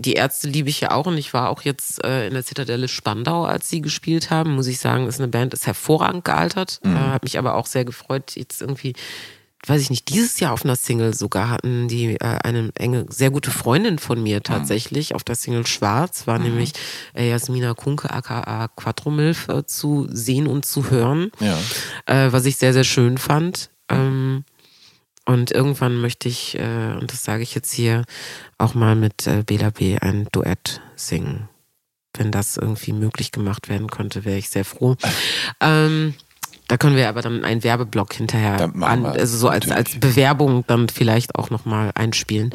Die Ärzte liebe ich ja auch und ich war auch jetzt äh, in der Zitadelle Spandau, als sie gespielt haben. Muss ich sagen, ist eine Band, ist hervorragend gealtert. Mhm. Äh, hat mich aber auch sehr gefreut, jetzt irgendwie weiß ich nicht, dieses Jahr auf einer Single sogar hatten die äh, eine enge, sehr gute Freundin von mir tatsächlich mhm. auf der Single Schwarz, war mhm. nämlich äh, Jasmina Kunke aka Quattromilf äh, zu sehen und zu hören, ja. äh, was ich sehr, sehr schön fand. Ähm, und irgendwann möchte ich, äh, und das sage ich jetzt hier, auch mal mit äh, Bela B. ein Duett singen. Wenn das irgendwie möglich gemacht werden könnte, wäre ich sehr froh. ähm, da können wir aber dann einen Werbeblock hinterher, an, also so als, als Bewerbung dann vielleicht auch nochmal einspielen.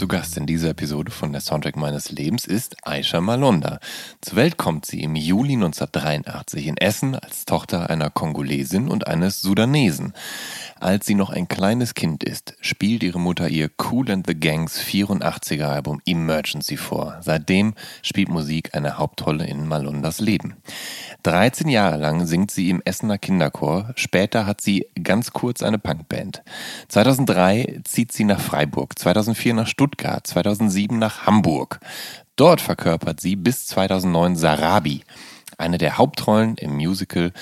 Zu Gast in dieser Episode von der Soundtrack meines Lebens ist Aisha Malonda. Zur Welt kommt sie im Juli 1983 in Essen als Tochter einer Kongolesin und eines Sudanesen. Als sie noch ein kleines Kind ist, spielt ihre Mutter ihr Cool and the Gangs 84er Album Emergency vor. Seitdem spielt Musik eine Hauptrolle in Malondas Leben. 13 Jahre lang singt sie im Essener Kinderchor, später hat sie ganz kurz eine Punkband. 2003 zieht sie nach Freiburg, 2004 nach Stuttgart, 2007 nach Hamburg. Dort verkörpert sie bis 2009 Sarabi, eine der Hauptrollen im Musical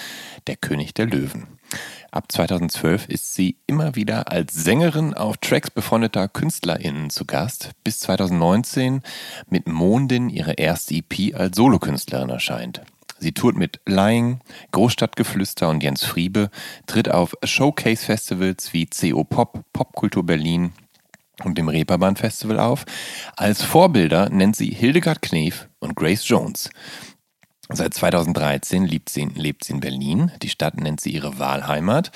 Der König der Löwen. Ab 2012 ist sie immer wieder als Sängerin auf Tracks befreundeter KünstlerInnen zu Gast, bis 2019 mit Mondin ihre erste EP als Solokünstlerin erscheint. Sie tourt mit Lying, Großstadtgeflüster und Jens Friebe, tritt auf Showcase-Festivals wie CO Pop, Popkultur Berlin und dem Reeperbahn Festival auf. Als Vorbilder nennt sie Hildegard Knef und Grace Jones. Seit 2013 lebt sie, lebt sie in Berlin. Die Stadt nennt sie ihre Wahlheimat.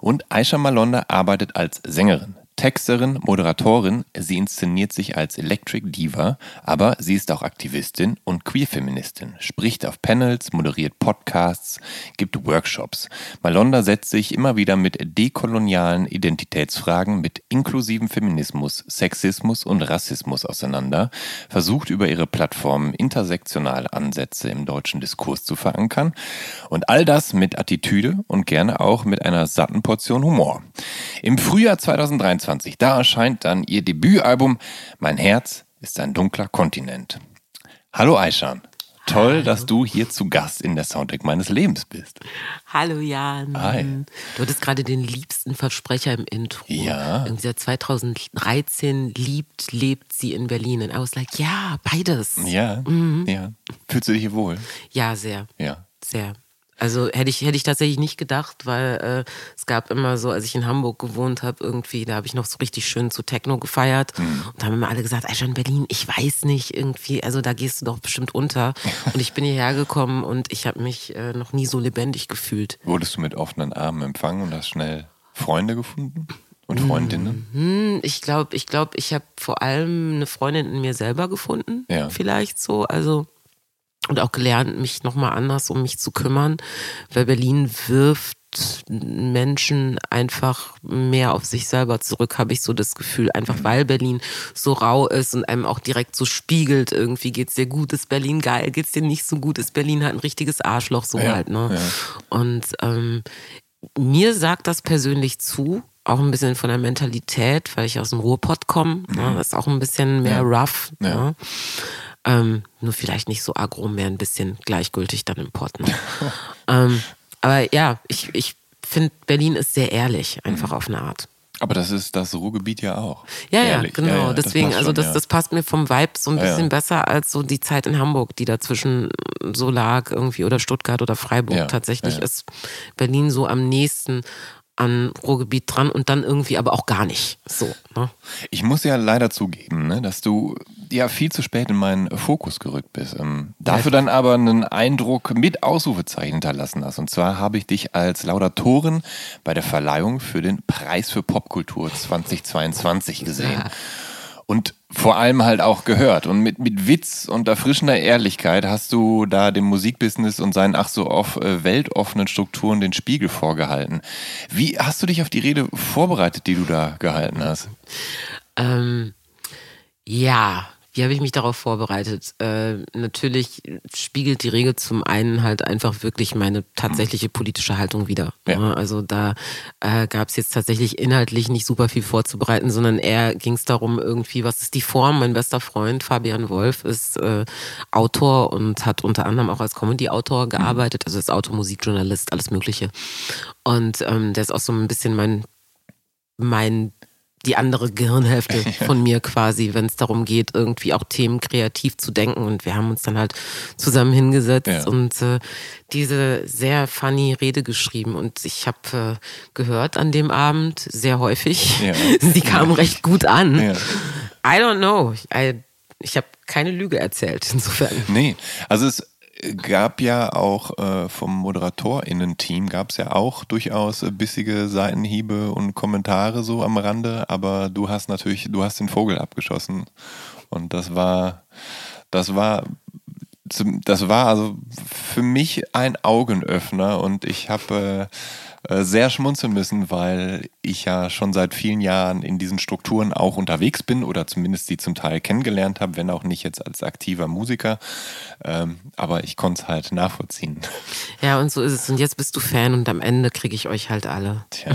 Und Aisha Malonda arbeitet als Sängerin. Texterin, Moderatorin, sie inszeniert sich als Electric Diva, aber sie ist auch Aktivistin und Queerfeministin, spricht auf Panels, moderiert Podcasts, gibt Workshops. Malonda setzt sich immer wieder mit dekolonialen Identitätsfragen, mit inklusivem Feminismus, Sexismus und Rassismus auseinander, versucht über ihre Plattform intersektionale Ansätze im deutschen Diskurs zu verankern und all das mit Attitüde und gerne auch mit einer satten Portion Humor. Im Frühjahr 2023 2023. Da erscheint dann ihr Debütalbum Mein Herz ist ein dunkler Kontinent. Hallo Aishan. Toll, Hallo. dass du hier zu Gast in der Soundtrack meines Lebens bist. Hallo Jan. Hi. Du hattest gerade den liebsten Versprecher im Intro. Ja. Irgendwie seit 2013 liebt, lebt sie in Berlin. Und I was like, ja, beides. Ja, mhm. ja. Fühlst du dich hier wohl? Ja, sehr. Ja. Sehr. Also hätte ich, hätte ich tatsächlich nicht gedacht, weil äh, es gab immer so, als ich in Hamburg gewohnt habe, irgendwie, da habe ich noch so richtig schön zu Techno gefeiert. Mhm. Und da haben immer alle gesagt, ey, schon in Berlin, ich weiß nicht, irgendwie, also da gehst du doch bestimmt unter. und ich bin hierher gekommen und ich habe mich äh, noch nie so lebendig gefühlt. Wurdest du mit offenen Armen empfangen und hast schnell Freunde gefunden? Und Freundinnen? Mhm. Ich glaube, ich glaube, ich habe vor allem eine Freundin in mir selber gefunden. Ja. Vielleicht so. Also und auch gelernt, mich nochmal anders um mich zu kümmern, weil Berlin wirft Menschen einfach mehr auf sich selber zurück, habe ich so das Gefühl. Einfach mhm. weil Berlin so rau ist und einem auch direkt so spiegelt, irgendwie geht's dir gut, ist Berlin geil, geht's dir nicht so gut, ist Berlin halt ein richtiges Arschloch, so ja, halt, ne? Ja. Und ähm, mir sagt das persönlich zu, auch ein bisschen von der Mentalität, weil ich aus dem Ruhrpott komme. Ne? Mhm. Ne? Das ist auch ein bisschen mehr ja. rough. Ja. Ne? Ähm, nur vielleicht nicht so agro, mehr ein bisschen gleichgültig dann im Pott. Ne? ähm, aber ja, ich, ich finde, Berlin ist sehr ehrlich, einfach mhm. auf eine Art. Aber das ist das Ruhrgebiet ja auch. Ja, Ehrlich. ja, genau. Ja, ja, Deswegen, das also schon, das, ja. das passt mir vom Vibe so ein bisschen besser als so die Zeit in Hamburg, die dazwischen so lag irgendwie oder Stuttgart oder Freiburg. Tatsächlich ist Berlin so am nächsten an Ruhrgebiet dran und dann irgendwie aber auch gar nicht so. Ne? Ich muss ja leider zugeben, ne, dass du ja viel zu spät in meinen Fokus gerückt bist. Ähm, dafür dann aber einen Eindruck mit Ausrufezeichen hinterlassen hast. Und zwar habe ich dich als Laudatorin bei der Verleihung für den Preis für Popkultur 2022 gesehen. Ja und vor allem halt auch gehört. Und mit, mit Witz und erfrischender Ehrlichkeit hast du da dem Musikbusiness und seinen ach so oft äh, weltoffenen Strukturen den Spiegel vorgehalten. Wie hast du dich auf die Rede vorbereitet, die du da gehalten hast? Ähm, ja, wie habe ich mich darauf vorbereitet? Äh, natürlich spiegelt die Regel zum einen halt einfach wirklich meine tatsächliche politische Haltung wieder. Ja. Also da äh, gab es jetzt tatsächlich inhaltlich nicht super viel vorzubereiten, sondern eher ging es darum, irgendwie, was ist die Form? Mein bester Freund Fabian Wolf ist äh, Autor und hat unter anderem auch als Comedy-Autor gearbeitet, also ist Autor, Musikjournalist, alles Mögliche. Und ähm, der ist auch so ein bisschen mein mein die andere Gehirnhälfte von mir quasi, wenn es darum geht, irgendwie auch Themen kreativ zu denken. Und wir haben uns dann halt zusammen hingesetzt ja. und äh, diese sehr funny Rede geschrieben. Und ich habe äh, gehört an dem Abend sehr häufig, ja. sie kam ja. recht gut an. I don't know. I, ich habe keine Lüge erzählt, insofern. Nee, also es gab ja auch äh, vom ModeratorInnen-Team gab es ja auch durchaus äh, bissige Seitenhiebe und Kommentare so am Rande, aber du hast natürlich, du hast den Vogel abgeschossen. Und das war, das war das war also für mich ein Augenöffner und ich habe äh, sehr schmunzeln müssen, weil ich ja schon seit vielen Jahren in diesen Strukturen auch unterwegs bin oder zumindest sie zum Teil kennengelernt habe, wenn auch nicht jetzt als aktiver Musiker. Ähm, aber ich konnte es halt nachvollziehen. Ja, und so ist es. Und jetzt bist du Fan und am Ende kriege ich euch halt alle. Tja.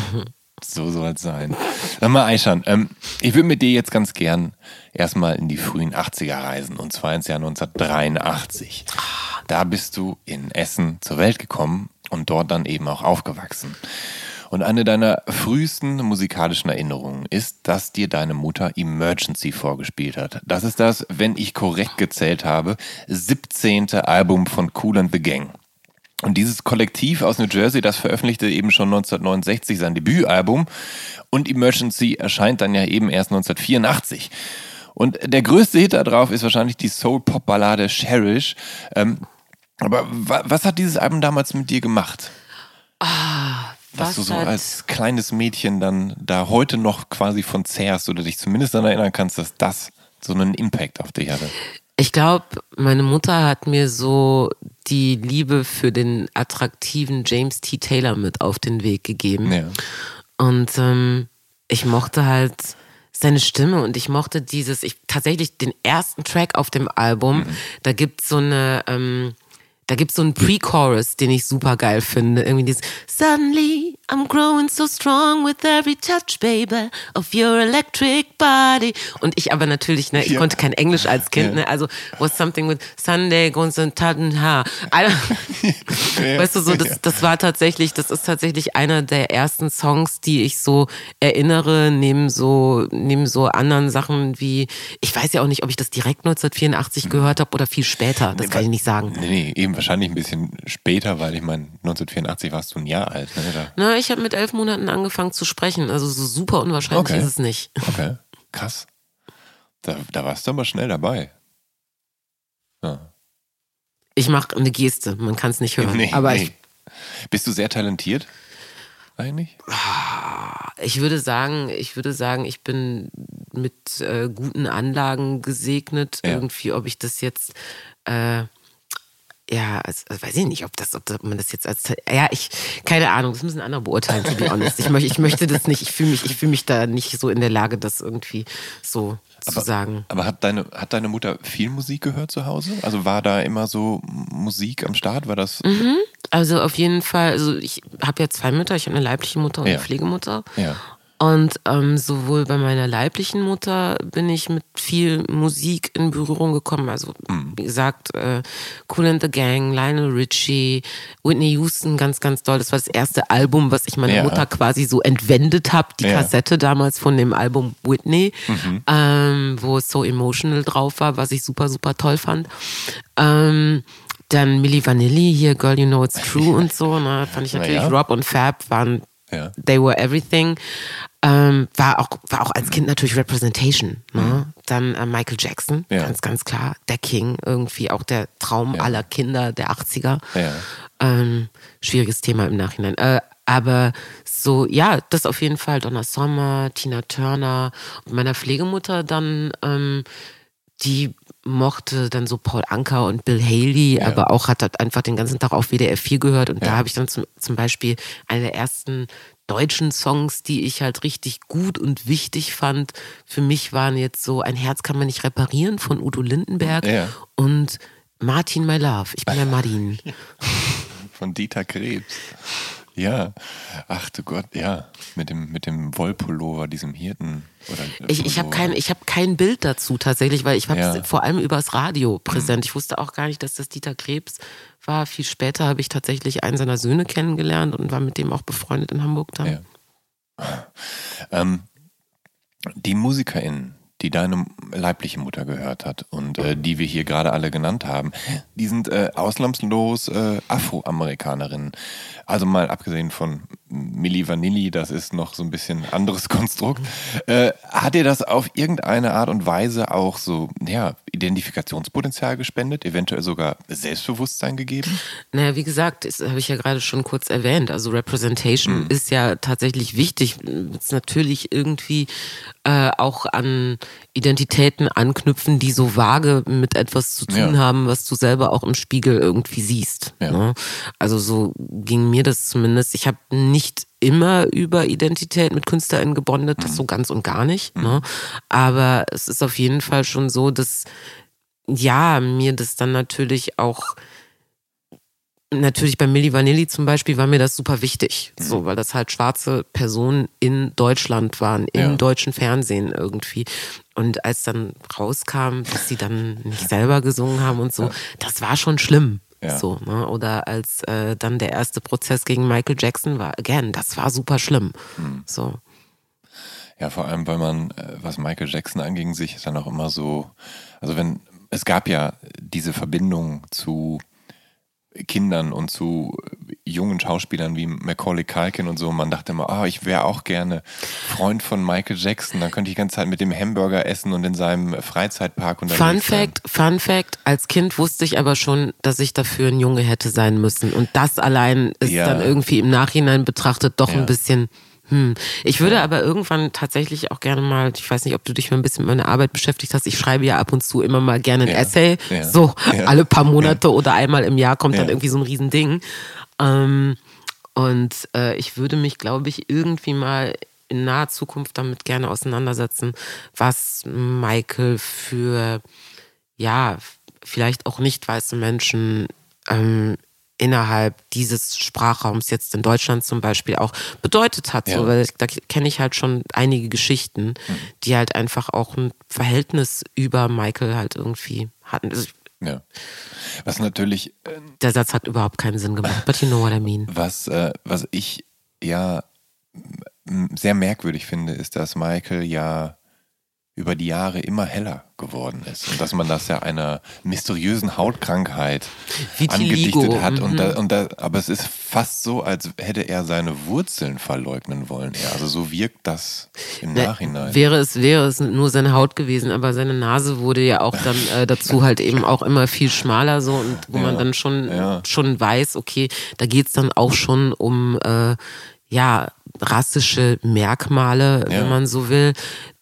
So soll es sein. Sag mal, Aishan, ähm, ich würde mit dir jetzt ganz gern erstmal in die frühen 80er reisen und zwar ins Jahr 1983. Da bist du in Essen zur Welt gekommen und dort dann eben auch aufgewachsen. Und eine deiner frühesten musikalischen Erinnerungen ist, dass dir deine Mutter Emergency vorgespielt hat. Das ist das, wenn ich korrekt gezählt habe, 17. Album von Cool and the Gang. Und dieses Kollektiv aus New Jersey, das veröffentlichte eben schon 1969 sein Debütalbum und Emergency erscheint dann ja eben erst 1984. Und der größte Hit da drauf ist wahrscheinlich die Soul-Pop-Ballade Cherish. Ähm, aber was hat dieses Album damals mit dir gemacht? Ah, was, was du so als kleines Mädchen dann da heute noch quasi von zehrst oder dich zumindest daran erinnern kannst, dass das so einen Impact auf dich hatte. Ich glaube, meine Mutter hat mir so die Liebe für den attraktiven James T. Taylor mit auf den Weg gegeben. Ja. Und ähm, ich mochte halt seine Stimme und ich mochte dieses, ich tatsächlich den ersten Track auf dem Album, mhm. da gibt es so eine, ähm, da gibt's so einen Pre-Chorus, den ich super geil finde. Irgendwie dieses Suddenly I'm growing so strong with every touch, baby, of your electric body. Und ich aber natürlich, ne, ich ja. konnte kein Englisch als Kind, ja. ne, also was something with Sunday goes and ha. ja. Weißt du, so, das, das war tatsächlich, das ist tatsächlich einer der ersten Songs, die ich so erinnere, neben so, neben so anderen Sachen wie, ich weiß ja auch nicht, ob ich das direkt 1984 gehört habe oder viel später, das nee, kann ich nicht sagen. Nee, nee, eben wahrscheinlich ein bisschen später, weil ich meine, 1984 warst du ein Jahr alt. Ne? Da. Na, ich habe mit elf Monaten angefangen zu sprechen. Also so super unwahrscheinlich okay. ist es nicht. Okay, krass. Da, da warst du aber schnell dabei. Ja. Ich mache eine Geste, man kann es nicht hören. Nee, aber nee. Ich, Bist du sehr talentiert? Eigentlich? Ich würde sagen, ich würde sagen, ich bin mit äh, guten Anlagen gesegnet. Ja. Irgendwie, ob ich das jetzt äh, ja, also, weiß ich nicht, ob das, ob man das jetzt als, ja, ich, keine Ahnung, das müssen andere beurteilen, to be honest. Ich, möchte, ich möchte das nicht, ich fühle mich, ich fühle mich da nicht so in der Lage, das irgendwie so aber, zu sagen. Aber hat deine, hat deine Mutter viel Musik gehört zu Hause? Also war da immer so Musik am Start? War das? Mhm. Also auf jeden Fall, also ich habe ja zwei Mütter, ich habe eine leibliche Mutter und ja. eine Pflegemutter. Ja. Und ähm, sowohl bei meiner leiblichen Mutter bin ich mit viel Musik in Berührung gekommen. Also, mhm. wie gesagt, äh, Cool and the Gang, Lionel Richie, Whitney Houston, ganz, ganz toll. Das war das erste Album, was ich meiner ja. Mutter quasi so entwendet habe. Die ja. Kassette damals von dem Album Whitney, mhm. ähm, wo es so emotional drauf war, was ich super, super toll fand. Ähm, dann Milli Vanilli, hier Girl You Know It's True und so. Ne? Fand ich natürlich, ja. Rob und Fab waren, they were everything. Ähm, war, auch, war auch als Kind natürlich Representation. Ne? Mhm. Dann äh, Michael Jackson, ja. ganz, ganz klar. Der King, irgendwie auch der Traum aller Kinder der 80er. Ähm, schwieriges Thema im Nachhinein. Äh, aber so, ja, das auf jeden Fall. Donna Sommer, Tina Turner und meiner Pflegemutter dann, ähm, die mochte dann so Paul Anker und Bill Haley, ja. aber auch hat das einfach den ganzen Tag auf WDR 4 gehört und ja. da habe ich dann zum, zum Beispiel eine der ersten deutschen Songs, die ich halt richtig gut und wichtig fand. Für mich waren jetzt so Ein Herz kann man nicht reparieren von Udo Lindenberg ja. und Martin My Love. Ich bin der Martin. Von Dieter Krebs. Ja, ach du Gott, ja, mit dem, mit dem Wollpullover, diesem Hirten. Oder ich ich habe kein, hab kein Bild dazu tatsächlich, weil ich habe ja. vor allem übers Radio präsent. Mhm. Ich wusste auch gar nicht, dass das Dieter Krebs war. Viel später habe ich tatsächlich einen seiner Söhne kennengelernt und war mit dem auch befreundet in Hamburg dann. Ja. Ähm, die MusikerInnen, die deine leibliche Mutter gehört hat und äh, die wir hier gerade alle genannt haben, die sind äh, ausnahmslos äh, Afroamerikanerinnen. Also mal abgesehen von Milli Vanilli, das ist noch so ein bisschen anderes Konstrukt. Äh, hat dir das auf irgendeine Art und Weise auch so, ja, Identifikationspotenzial gespendet, eventuell sogar Selbstbewusstsein gegeben? Naja, wie gesagt, das habe ich ja gerade schon kurz erwähnt. Also Representation mhm. ist ja tatsächlich wichtig. Ist natürlich irgendwie äh, auch an Identitäten anknüpfen, die so vage mit etwas zu tun ja. haben, was du selber auch im Spiegel irgendwie siehst. Ja. Ne? Also so ging mir das zumindest. Ich habe nicht immer über Identität mit KünstlerInnen gebondet, das mhm. so ganz und gar nicht. Mhm. Ne? Aber es ist auf jeden Fall schon so, dass ja, mir das dann natürlich auch natürlich bei Milli Vanilli zum Beispiel war mir das super wichtig, mhm. so, weil das halt schwarze Personen in Deutschland waren, im ja. deutschen Fernsehen irgendwie. Und als dann rauskam, dass sie dann nicht selber gesungen haben und so, das war schon schlimm. Ja. So, ne? Oder als äh, dann der erste Prozess gegen Michael Jackson war, again, das war super schlimm. Mhm. So. Ja, vor allem, weil man, äh, was Michael Jackson anging, sich dann auch immer so, also wenn, es gab ja diese Verbindung zu Kindern und zu jungen Schauspielern wie Macaulay Culkin und so. Man dachte immer, ah, oh, ich wäre auch gerne Freund von Michael Jackson. Dann könnte ich die ganze Zeit mit dem Hamburger essen und in seinem Freizeitpark und Fun Fact, Fun Fact, als Kind wusste ich aber schon, dass ich dafür ein Junge hätte sein müssen. Und das allein ist ja. dann irgendwie im Nachhinein betrachtet doch ja. ein bisschen hm. Ich würde aber irgendwann tatsächlich auch gerne mal, ich weiß nicht, ob du dich mal ein bisschen mit meiner Arbeit beschäftigt hast, ich schreibe ja ab und zu immer mal gerne ein ja. Essay. Ja. So ja. alle paar Monate oder einmal im Jahr kommt dann irgendwie so ein Riesending. Ähm, und äh, ich würde mich, glaube ich, irgendwie mal in naher Zukunft damit gerne auseinandersetzen, was Michael für, ja, vielleicht auch nicht weiße Menschen ähm, innerhalb dieses Sprachraums jetzt in Deutschland zum Beispiel auch bedeutet hat. Ja. So, weil da kenne ich halt schon einige Geschichten, mhm. die halt einfach auch ein Verhältnis über Michael halt irgendwie hatten. Also ja. Was natürlich. Äh, der Satz hat überhaupt keinen Sinn gemacht, but you know what I mean. Was, äh, was ich ja sehr merkwürdig finde, ist, dass Michael ja über die Jahre immer heller geworden ist und dass man das ja einer mysteriösen Hautkrankheit Vitiligo. angedichtet hat. Mhm. Und da, und da, aber es ist fast so, als hätte er seine Wurzeln verleugnen wollen. Ja, also so wirkt das im Na, Nachhinein. Wäre es, wäre es nur seine Haut gewesen, aber seine Nase wurde ja auch dann äh, dazu halt eben auch immer viel schmaler so und wo ja, man dann schon, ja. schon weiß, okay, da geht's dann auch schon um äh, ja, rassische Merkmale, ja. wenn man so will,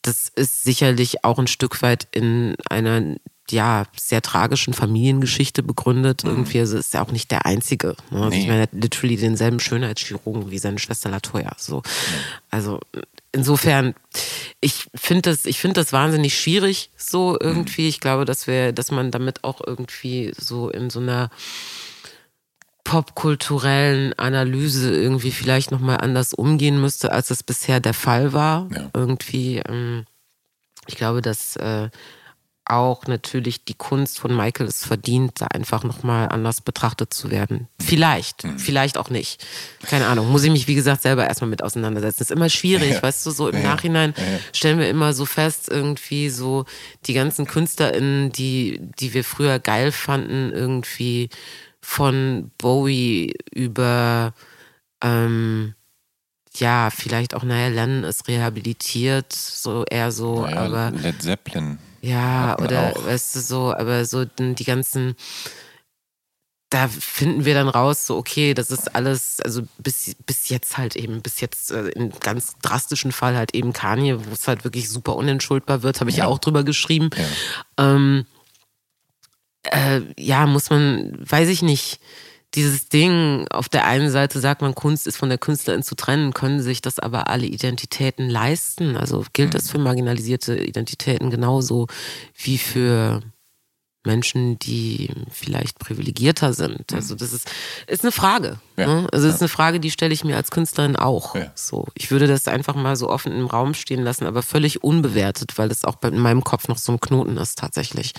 das ist sicherlich auch ein Stück weit in einer ja, sehr tragischen Familiengeschichte begründet. Mhm. Irgendwie also ist er auch nicht der Einzige. Ne? Also nee. Ich meine, er hat literally denselben Schönheitschirurgen wie seine Schwester Latoya. So. Mhm. Also insofern, ich finde das, ich finde das wahnsinnig schwierig, so irgendwie. Mhm. Ich glaube, dass wir, dass man damit auch irgendwie so in so einer popkulturellen Analyse irgendwie vielleicht nochmal anders umgehen müsste, als es bisher der Fall war. Ja. Irgendwie, ähm, ich glaube, dass äh, auch natürlich die Kunst von Michael es verdient, da einfach nochmal anders betrachtet zu werden. Vielleicht, Mhm. vielleicht auch nicht. Keine Ahnung. Muss ich mich, wie gesagt, selber erstmal mit auseinandersetzen. ist immer schwierig, Ja. weißt du, so im Ja. Nachhinein stellen wir immer so fest, irgendwie so die ganzen KünstlerInnen, die, die wir früher geil fanden, irgendwie von Bowie über ähm, ja, vielleicht auch, naja, Lennon ist rehabilitiert, so eher so, Naja, aber Led Zeppelin. ja, oder auch. weißt du so, aber so die ganzen, da finden wir dann raus, so okay, das ist alles, also bis, bis jetzt halt eben, bis jetzt äh, im ganz drastischen Fall halt eben Kanye, wo es halt wirklich super unentschuldbar wird, habe ich ja. Ja. auch drüber geschrieben. Ja. Ähm, äh, ja, muss man, weiß ich nicht, dieses Ding, auf der einen Seite sagt man, Kunst ist von der Künstlerin zu trennen, können sich das aber alle Identitäten leisten? Also gilt das für marginalisierte Identitäten genauso wie für Menschen, die vielleicht privilegierter sind? Also das ist, ist eine Frage. Ja. Ne? Also das ist eine Frage, die stelle ich mir als Künstlerin auch. Ja. So, ich würde das einfach mal so offen im Raum stehen lassen, aber völlig unbewertet, weil das auch in meinem Kopf noch so ein Knoten ist tatsächlich.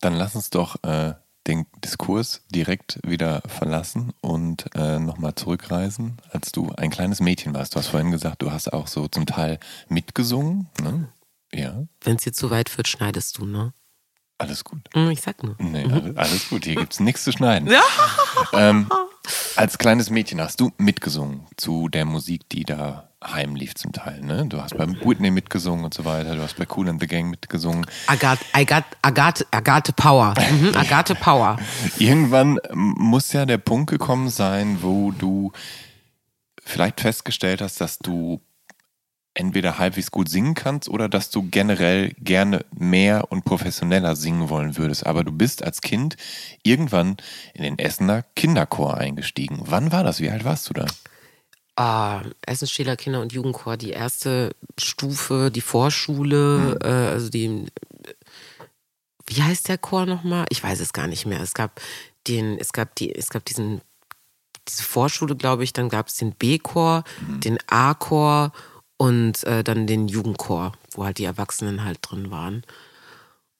Dann lass uns doch äh, den Diskurs direkt wieder verlassen und äh, nochmal zurückreisen, als du ein kleines Mädchen warst. Du hast vorhin gesagt, du hast auch so zum Teil mitgesungen. Ne? Ja, Wenn es dir zu weit wird, schneidest du, ne? alles gut. Hm, Ich sag nur. Nee, alles, alles gut. Hier gibt es nichts zu schneiden. Ähm, als kleines Mädchen hast du mitgesungen zu der Musik, die da heimlief zum Teil. Ne? Du hast bei Whitney mitgesungen und so weiter. Du hast bei Cool and the Gang mitgesungen. I got, Agathe, Agathe Power. Mhm, Agathe Power. Irgendwann muss ja der Punkt gekommen sein, wo du vielleicht festgestellt hast, dass du entweder halbwegs gut singen kannst oder dass du generell gerne mehr und professioneller singen wollen würdest. Aber du bist als Kind irgendwann in den Essener Kinderchor eingestiegen. Wann war das? Wie alt warst du da? Ah, Essenstähler Kinder- und Jugendchor, die erste Stufe, die Vorschule, äh, also die, wie heißt der Chor nochmal? Ich weiß es gar nicht mehr. Es gab den, es gab die, es gab diesen, diese Vorschule, glaube ich, dann gab es den B-Chor, den A-Chor und äh, dann den Jugendchor, wo halt die Erwachsenen halt drin waren.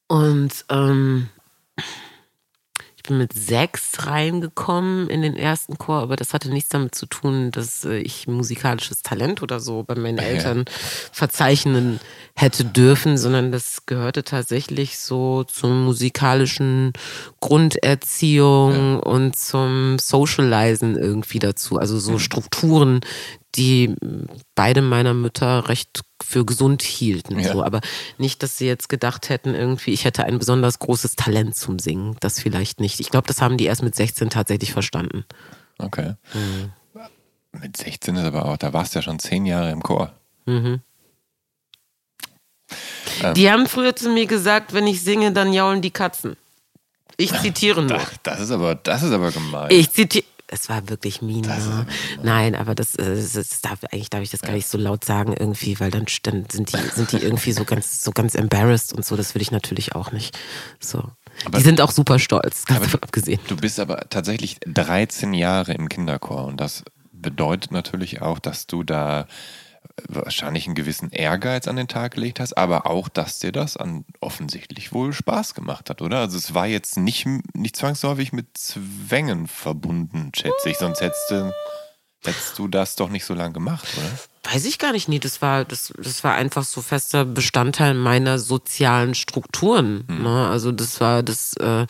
Und ähm, ich bin mit sechs reingekommen in den ersten Chor, aber das hatte nichts damit zu tun, dass äh, ich musikalisches Talent oder so bei meinen Eltern verzeichnen hätte dürfen, sondern das gehörte tatsächlich so zur musikalischen Grunderziehung und zum Socializen irgendwie dazu. Also so Strukturen, die beide meiner Mütter recht für gesund hielten. Ja. So. Aber nicht, dass sie jetzt gedacht hätten, irgendwie, ich hätte ein besonders großes Talent zum Singen. Das vielleicht nicht. Ich glaube, das haben die erst mit 16 tatsächlich verstanden. Okay. Mit 16 ist aber auch, da warst du ja schon zehn Jahre im Chor. Die haben früher zu mir gesagt, wenn ich singe, dann jaulen die Katzen. Ich zitiere nur. Ach, das ist aber, das ist aber gemein. Ich zitiere. Es war wirklich ne? Nein, aber das, äh, das, das darf, eigentlich darf ich das gar nicht so laut sagen irgendwie, weil dann, dann sind die, sind die irgendwie so ganz, so ganz embarrassed und so. Das will ich natürlich auch nicht. So. Aber- die sind auch super stolz, ganz davon abgesehen. Du bist aber tatsächlich 13 Jahre im Kinderchor und das bedeutet natürlich auch, dass du da wahrscheinlich einen gewissen Ehrgeiz an den Tag gelegt hast, aber auch, dass dir das an offensichtlich wohl Spaß gemacht hat, oder? Also es war jetzt nicht, nicht zwangsläufig mit Zwängen verbunden, schätze ich, sonst hättest du, hättest du das doch nicht so lange gemacht, oder? Weiß ich gar nicht, nee, das war, das, das war einfach so fester Bestandteil meiner sozialen Strukturen. Ne? Also das war, das äh,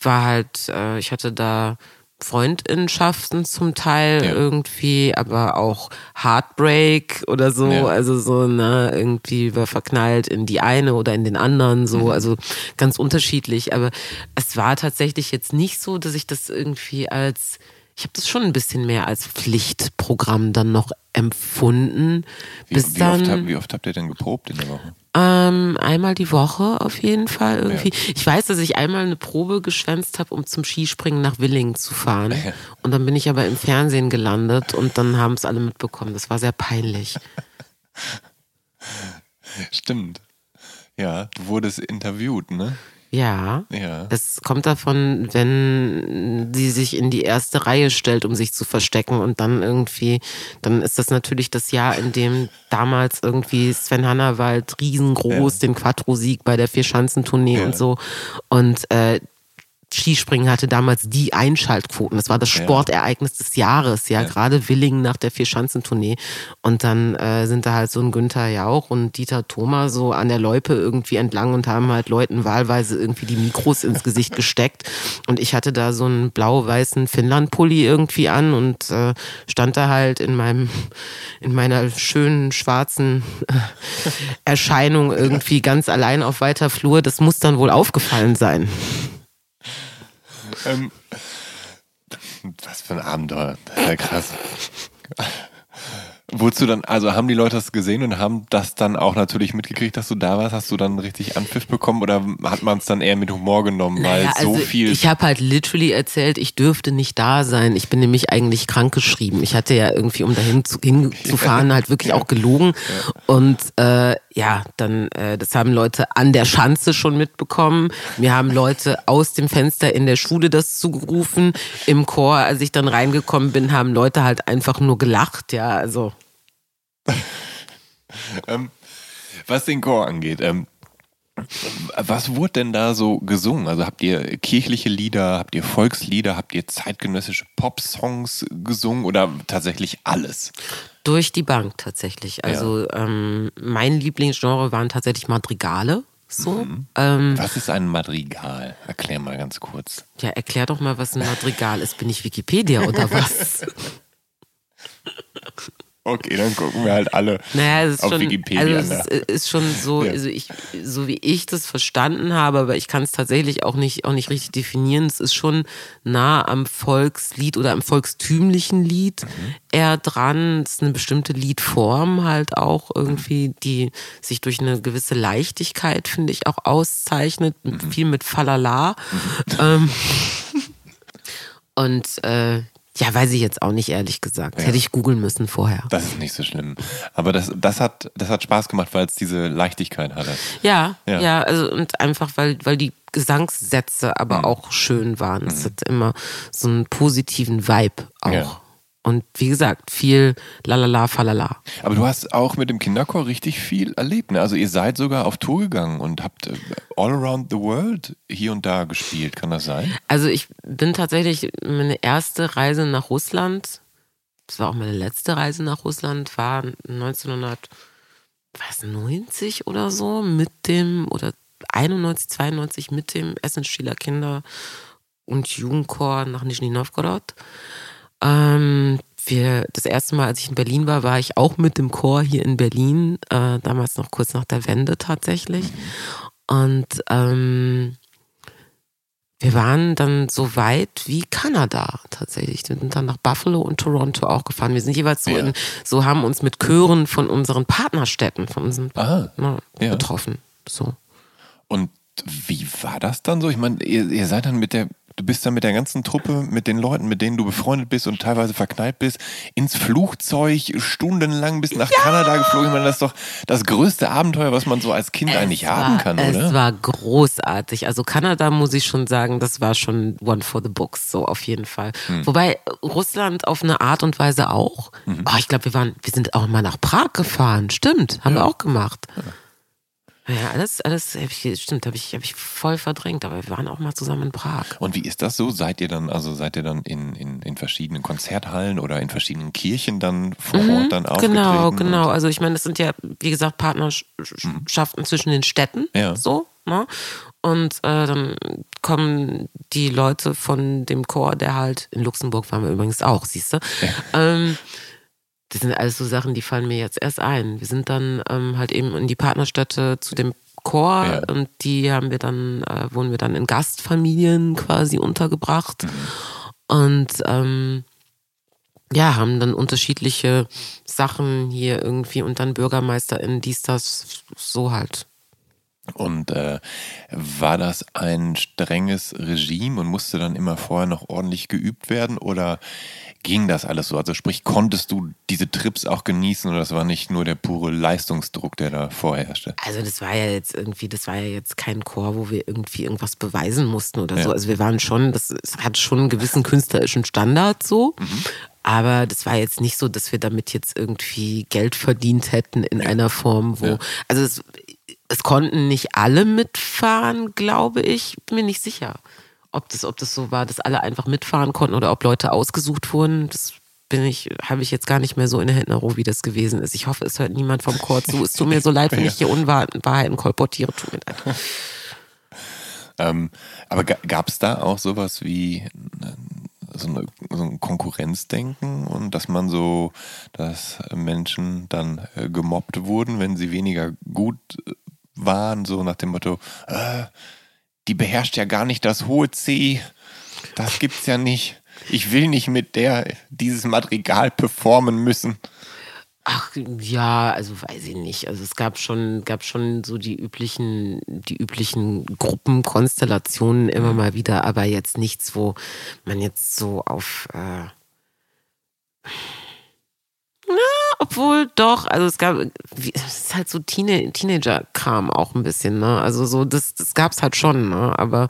war halt, äh, ich hatte da Freundinnenschaften zum Teil Ja. irgendwie, aber auch Heartbreak oder so, Ja. also so, ne, irgendwie war verknallt in die eine oder in den anderen, so, also ganz unterschiedlich. Aber es war tatsächlich jetzt nicht so, dass ich das irgendwie als ich habe das schon ein bisschen mehr als Pflichtprogramm dann noch empfunden. Wie, bis wie, dann oft, hab- wie oft habt ihr denn geprobt in der Woche? ähm, einmal die Woche auf jeden Fall irgendwie. Ich weiß, dass ich einmal eine Probe geschwänzt habe, um zum Skispringen nach Willingen zu fahren. Und dann bin ich aber im Fernsehen gelandet und dann haben es alle mitbekommen. Das war sehr peinlich. Stimmt. Ja, du wurdest interviewt, ne? Ja. Ja. Das kommt davon, wenn sie sich in die erste Reihe stellt, um sich zu verstecken und dann irgendwie, dann ist das natürlich das Jahr, in dem damals irgendwie Sven Hannawald riesengroß Ja. den Quattro-Sieg bei der Vierschanzentournee Ja. und so und äh, Skispringen hatte damals die Einschaltquoten. Das war das. Sportereignis des Jahres, ja, Ja. gerade Willingen nach der Vierschanzentournee. Und dann äh, sind da halt so ein Günther Jauch und Dieter Thoma so an der Loipe irgendwie entlang und haben halt Leuten wahlweise irgendwie die Mikros ins Gesicht gesteckt. Und ich hatte da so einen blau-weißen Finnland-Pulli irgendwie an und äh, stand da halt in meinem, in meiner schönen schwarzen äh, Erscheinung irgendwie ganz allein auf weiter Flur. Das muss dann wohl aufgefallen sein. Ähm, was für ein Abenteuer. Das ist ja krass. Wurdest du dann, also haben die Leute das gesehen und haben das dann auch natürlich mitgekriegt, dass du da warst? Hast du dann richtig Anpfiff bekommen oder hat man es dann eher mit Humor genommen, weil Naja, so also viel. Ich habe halt literally erzählt, ich dürfte nicht da sein. Ich bin nämlich eigentlich krankgeschrieben. Ich hatte ja irgendwie, um dahin zu, hinzufahren, halt wirklich auch gelogen. Und äh, ja, dann, äh, das haben Leute an der Schanze schon mitbekommen. Mir haben Leute aus dem Fenster in der Schule das zugerufen. Im Chor, als ich dann reingekommen bin, haben Leute halt einfach nur gelacht. Ja, also. Ähm, was den Chor angeht, ähm, was wurde denn da so gesungen? Also habt ihr kirchliche Lieder, habt ihr Volkslieder, habt ihr zeitgenössische Popsongs gesungen oder tatsächlich alles? Durch die Bank tatsächlich. Also ähm, mein Lieblingsgenre waren tatsächlich Madrigale. So. Ähm, Was ist ein Madrigal? Erklär mal ganz kurz. ja, erklär doch mal, was ein Madrigal ist. Bin ich Wikipedia oder was? Okay, dann gucken wir halt alle Naja, es ist auf schon, Wikipedia. also es nach. ist, ist schon so, Ja. also ich, so wie ich das verstanden habe, aber ich kann es tatsächlich auch nicht, auch nicht richtig definieren. Es ist schon nah am Volkslied oder am volkstümlichen Lied Mhm. eher dran. Es ist eine bestimmte Liedform halt auch irgendwie, die sich durch eine gewisse Leichtigkeit, finde ich, auch auszeichnet. Mhm. Viel mit Falala. Ähm, und äh, ja, weiß ich jetzt auch nicht, ehrlich gesagt. Hätte ich googeln müssen vorher. Das ist nicht so schlimm. Aber das, das, hat, das hat Spaß gemacht, weil es diese Leichtigkeit hatte. Ja, Ja. ja, also und einfach, weil, weil die Gesangssätze aber auch schön waren. Es hat immer so einen positiven Vibe auch. Ja. Und wie gesagt, viel lalala, falala. Aber du hast auch mit dem Kinderchor richtig viel erlebt. Ne? Also ihr seid sogar auf Tour gegangen und habt äh, all around the world hier und da gespielt. Kann das sein? Also ich bin tatsächlich, meine erste Reise nach Russland, das war auch meine letzte Reise nach Russland, war 1990 oder so mit dem, oder 91, 92 mit dem Essenschieler Kinder- und Jugendchor nach Nizhny Novgorod. Ähm, wir, das erste Mal, als ich in Berlin war, war ich auch mit dem Chor hier in Berlin, äh, damals noch kurz nach der Wende tatsächlich. Und ähm, wir waren dann so weit wie Kanada tatsächlich. Wir sind dann nach Buffalo und Toronto auch gefahren. Wir sind jeweils so Ja. in, so haben uns mit Chören von unseren Partnerstädten, von unseren Aha. na, Ja. betroffen. So. Und wie war das dann so? Ich meine, ihr, ihr seid dann mit der, du bist dann mit der ganzen Truppe, mit den Leuten, mit denen du befreundet bist und teilweise verknallt bist, ins Flugzeug stundenlang bis nach Kanada geflogen. Ich meine, das ist doch das größte Abenteuer, was man so als Kind eigentlich Es haben war, kann, es oder? war großartig. Also Kanada muss ich schon sagen, das war schon one for the books, so auf jeden Fall. Hm. Wobei Russland auf eine Art und Weise auch. Mhm. Oh, ich glaube, wir waren, wir sind auch mal nach Prag gefahren. Stimmt, haben wir auch gemacht. Ja, alles, alles, hab ich, stimmt, habe ich, hab ich voll verdrängt, aber wir waren auch mal zusammen in Prag. Und wie ist das so? Seid ihr dann, also seid ihr dann in, in, in verschiedenen Konzerthallen oder in verschiedenen Kirchen dann vor Ort dann aufgetreten? Genau, genau. Also ich meine, das sind ja, wie gesagt, Partnerschaften zwischen den Städten. Ja. So, ne? Und äh, dann kommen die Leute von dem Chor, der halt in Luxemburg waren wir übrigens auch, siehst du. Ähm, das sind alles so Sachen, die fallen mir jetzt erst ein. Wir sind dann ähm, halt eben in die Partnerstädte zu dem Chor Ja. und die haben wir dann, äh, wurden wir dann in Gastfamilien quasi untergebracht. Und ähm, ja, haben dann unterschiedliche Sachen hier irgendwie und dann BürgermeisterInnen, dies, das, so halt. Und äh, war das ein strenges Regime und musste dann immer vorher noch ordentlich geübt werden oder ging das alles so? Also sprich, konntest du diese Trips auch genießen oder das war nicht nur der pure Leistungsdruck, der da vorherrschte? Also das war ja jetzt irgendwie, das war ja jetzt kein Chor, wo wir irgendwie irgendwas beweisen mussten oder ja. so. Also wir waren schon, das, hat schon einen gewissen künstlerischen Standard so. Mhm. Aber das war jetzt nicht so, dass wir damit jetzt irgendwie Geld verdient hätten in ja. einer Form, wo. Ja. Also es, es konnten nicht alle mitfahren, glaube ich. Bin mir nicht sicher, ob das, ob das so war, dass alle einfach mitfahren konnten oder ob Leute ausgesucht wurden. Das bin ich, habe ich jetzt gar nicht mehr so in Erinnerung, wie das gewesen ist. Ich hoffe, es hört niemand vom Chor zu. Es tut mir so leid, wenn ich hier Unwahrheiten kolportiere. Tut mir leid. Ähm, aber gab es da auch sowas wie so, eine, so, ein Konkurrenzdenken und dass man so, dass Menschen dann äh, gemobbt wurden, wenn sie weniger gut äh, waren, so nach dem Motto, äh, die beherrscht ja gar nicht das hohe C, das gibt's ja nicht. Ich will nicht mit der dieses Madrigal performen müssen. Ach ja, also weiß ich nicht. Also es gab schon, gab schon so die üblichen, die üblichen Gruppenkonstellationen immer mhm. mal wieder, aber jetzt nichts, wo man jetzt so auf äh, obwohl doch, also es gab, es ist halt so Teenie, Teenager-Kram auch ein bisschen, ne? Also so, das, das gab's halt schon, ne? Aber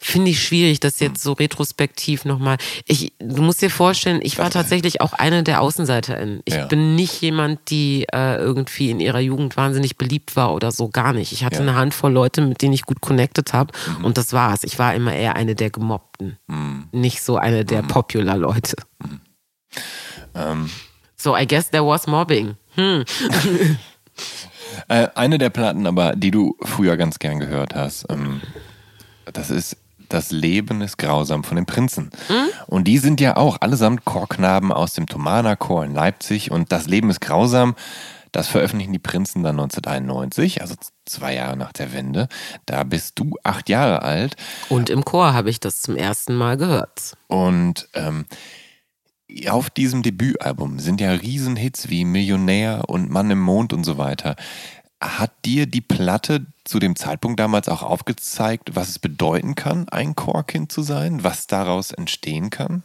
finde ich schwierig, das jetzt so retrospektiv nochmal. Ich, du musst dir vorstellen, ich war tatsächlich auch eine der AußenseiterInnen. Ich ja. bin nicht jemand, die äh, irgendwie in ihrer Jugend wahnsinnig beliebt war oder so, gar nicht. Ich hatte ja. eine Handvoll Leute, mit denen ich gut connected habe mhm. und das war's. Ich war immer eher eine der Gemobbten, mhm. nicht so eine der mhm. Popular-Leute. Mhm. Ähm. So, I guess there was mobbing. Hm. äh, eine der Platten aber, die du früher ganz gern gehört hast, ähm, das ist das Leben ist grausam von den Prinzen. Mhm. Und die sind ja auch allesamt Chorknaben aus dem Thomanerchor in Leipzig. Und das Leben ist grausam, das veröffentlichen die Prinzen dann 1991, also zwei Jahre nach der Wende. Da bist du acht Jahre alt. Und im Chor habe ich das zum ersten Mal gehört. Und ähm, auf diesem Debütalbum sind ja Riesenhits wie Millionär und Mann im Mond und so weiter. Hat dir die Platte zu dem Zeitpunkt damals auch aufgezeigt, was es bedeuten kann, ein Chorkind zu sein, was daraus entstehen kann?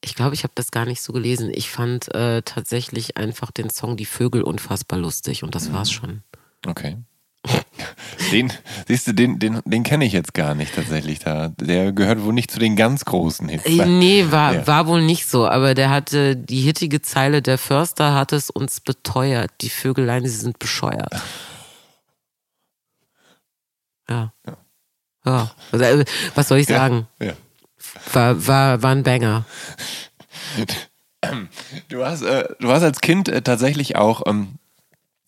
Ich glaube, ich habe das gar nicht so gelesen. Ich fand äh, tatsächlich einfach den Song Die Vögel unfassbar lustig und das mhm. war's schon. Okay. Den, siehst du, den, den, den kenne ich jetzt gar nicht tatsächlich. Da. Der gehört wohl nicht zu den ganz großen Hits. Äh, nee, war, ja. war wohl nicht so, aber der hatte die hittige Zeile, der Förster hat es uns beteuert. Die Vögelein, sie sind bescheuert. Ja. Ja. ja. Also, was soll ich sagen? Ja. War, war, war ein Banger. Du hast, äh, du hast als Kind äh, tatsächlich auch ähm,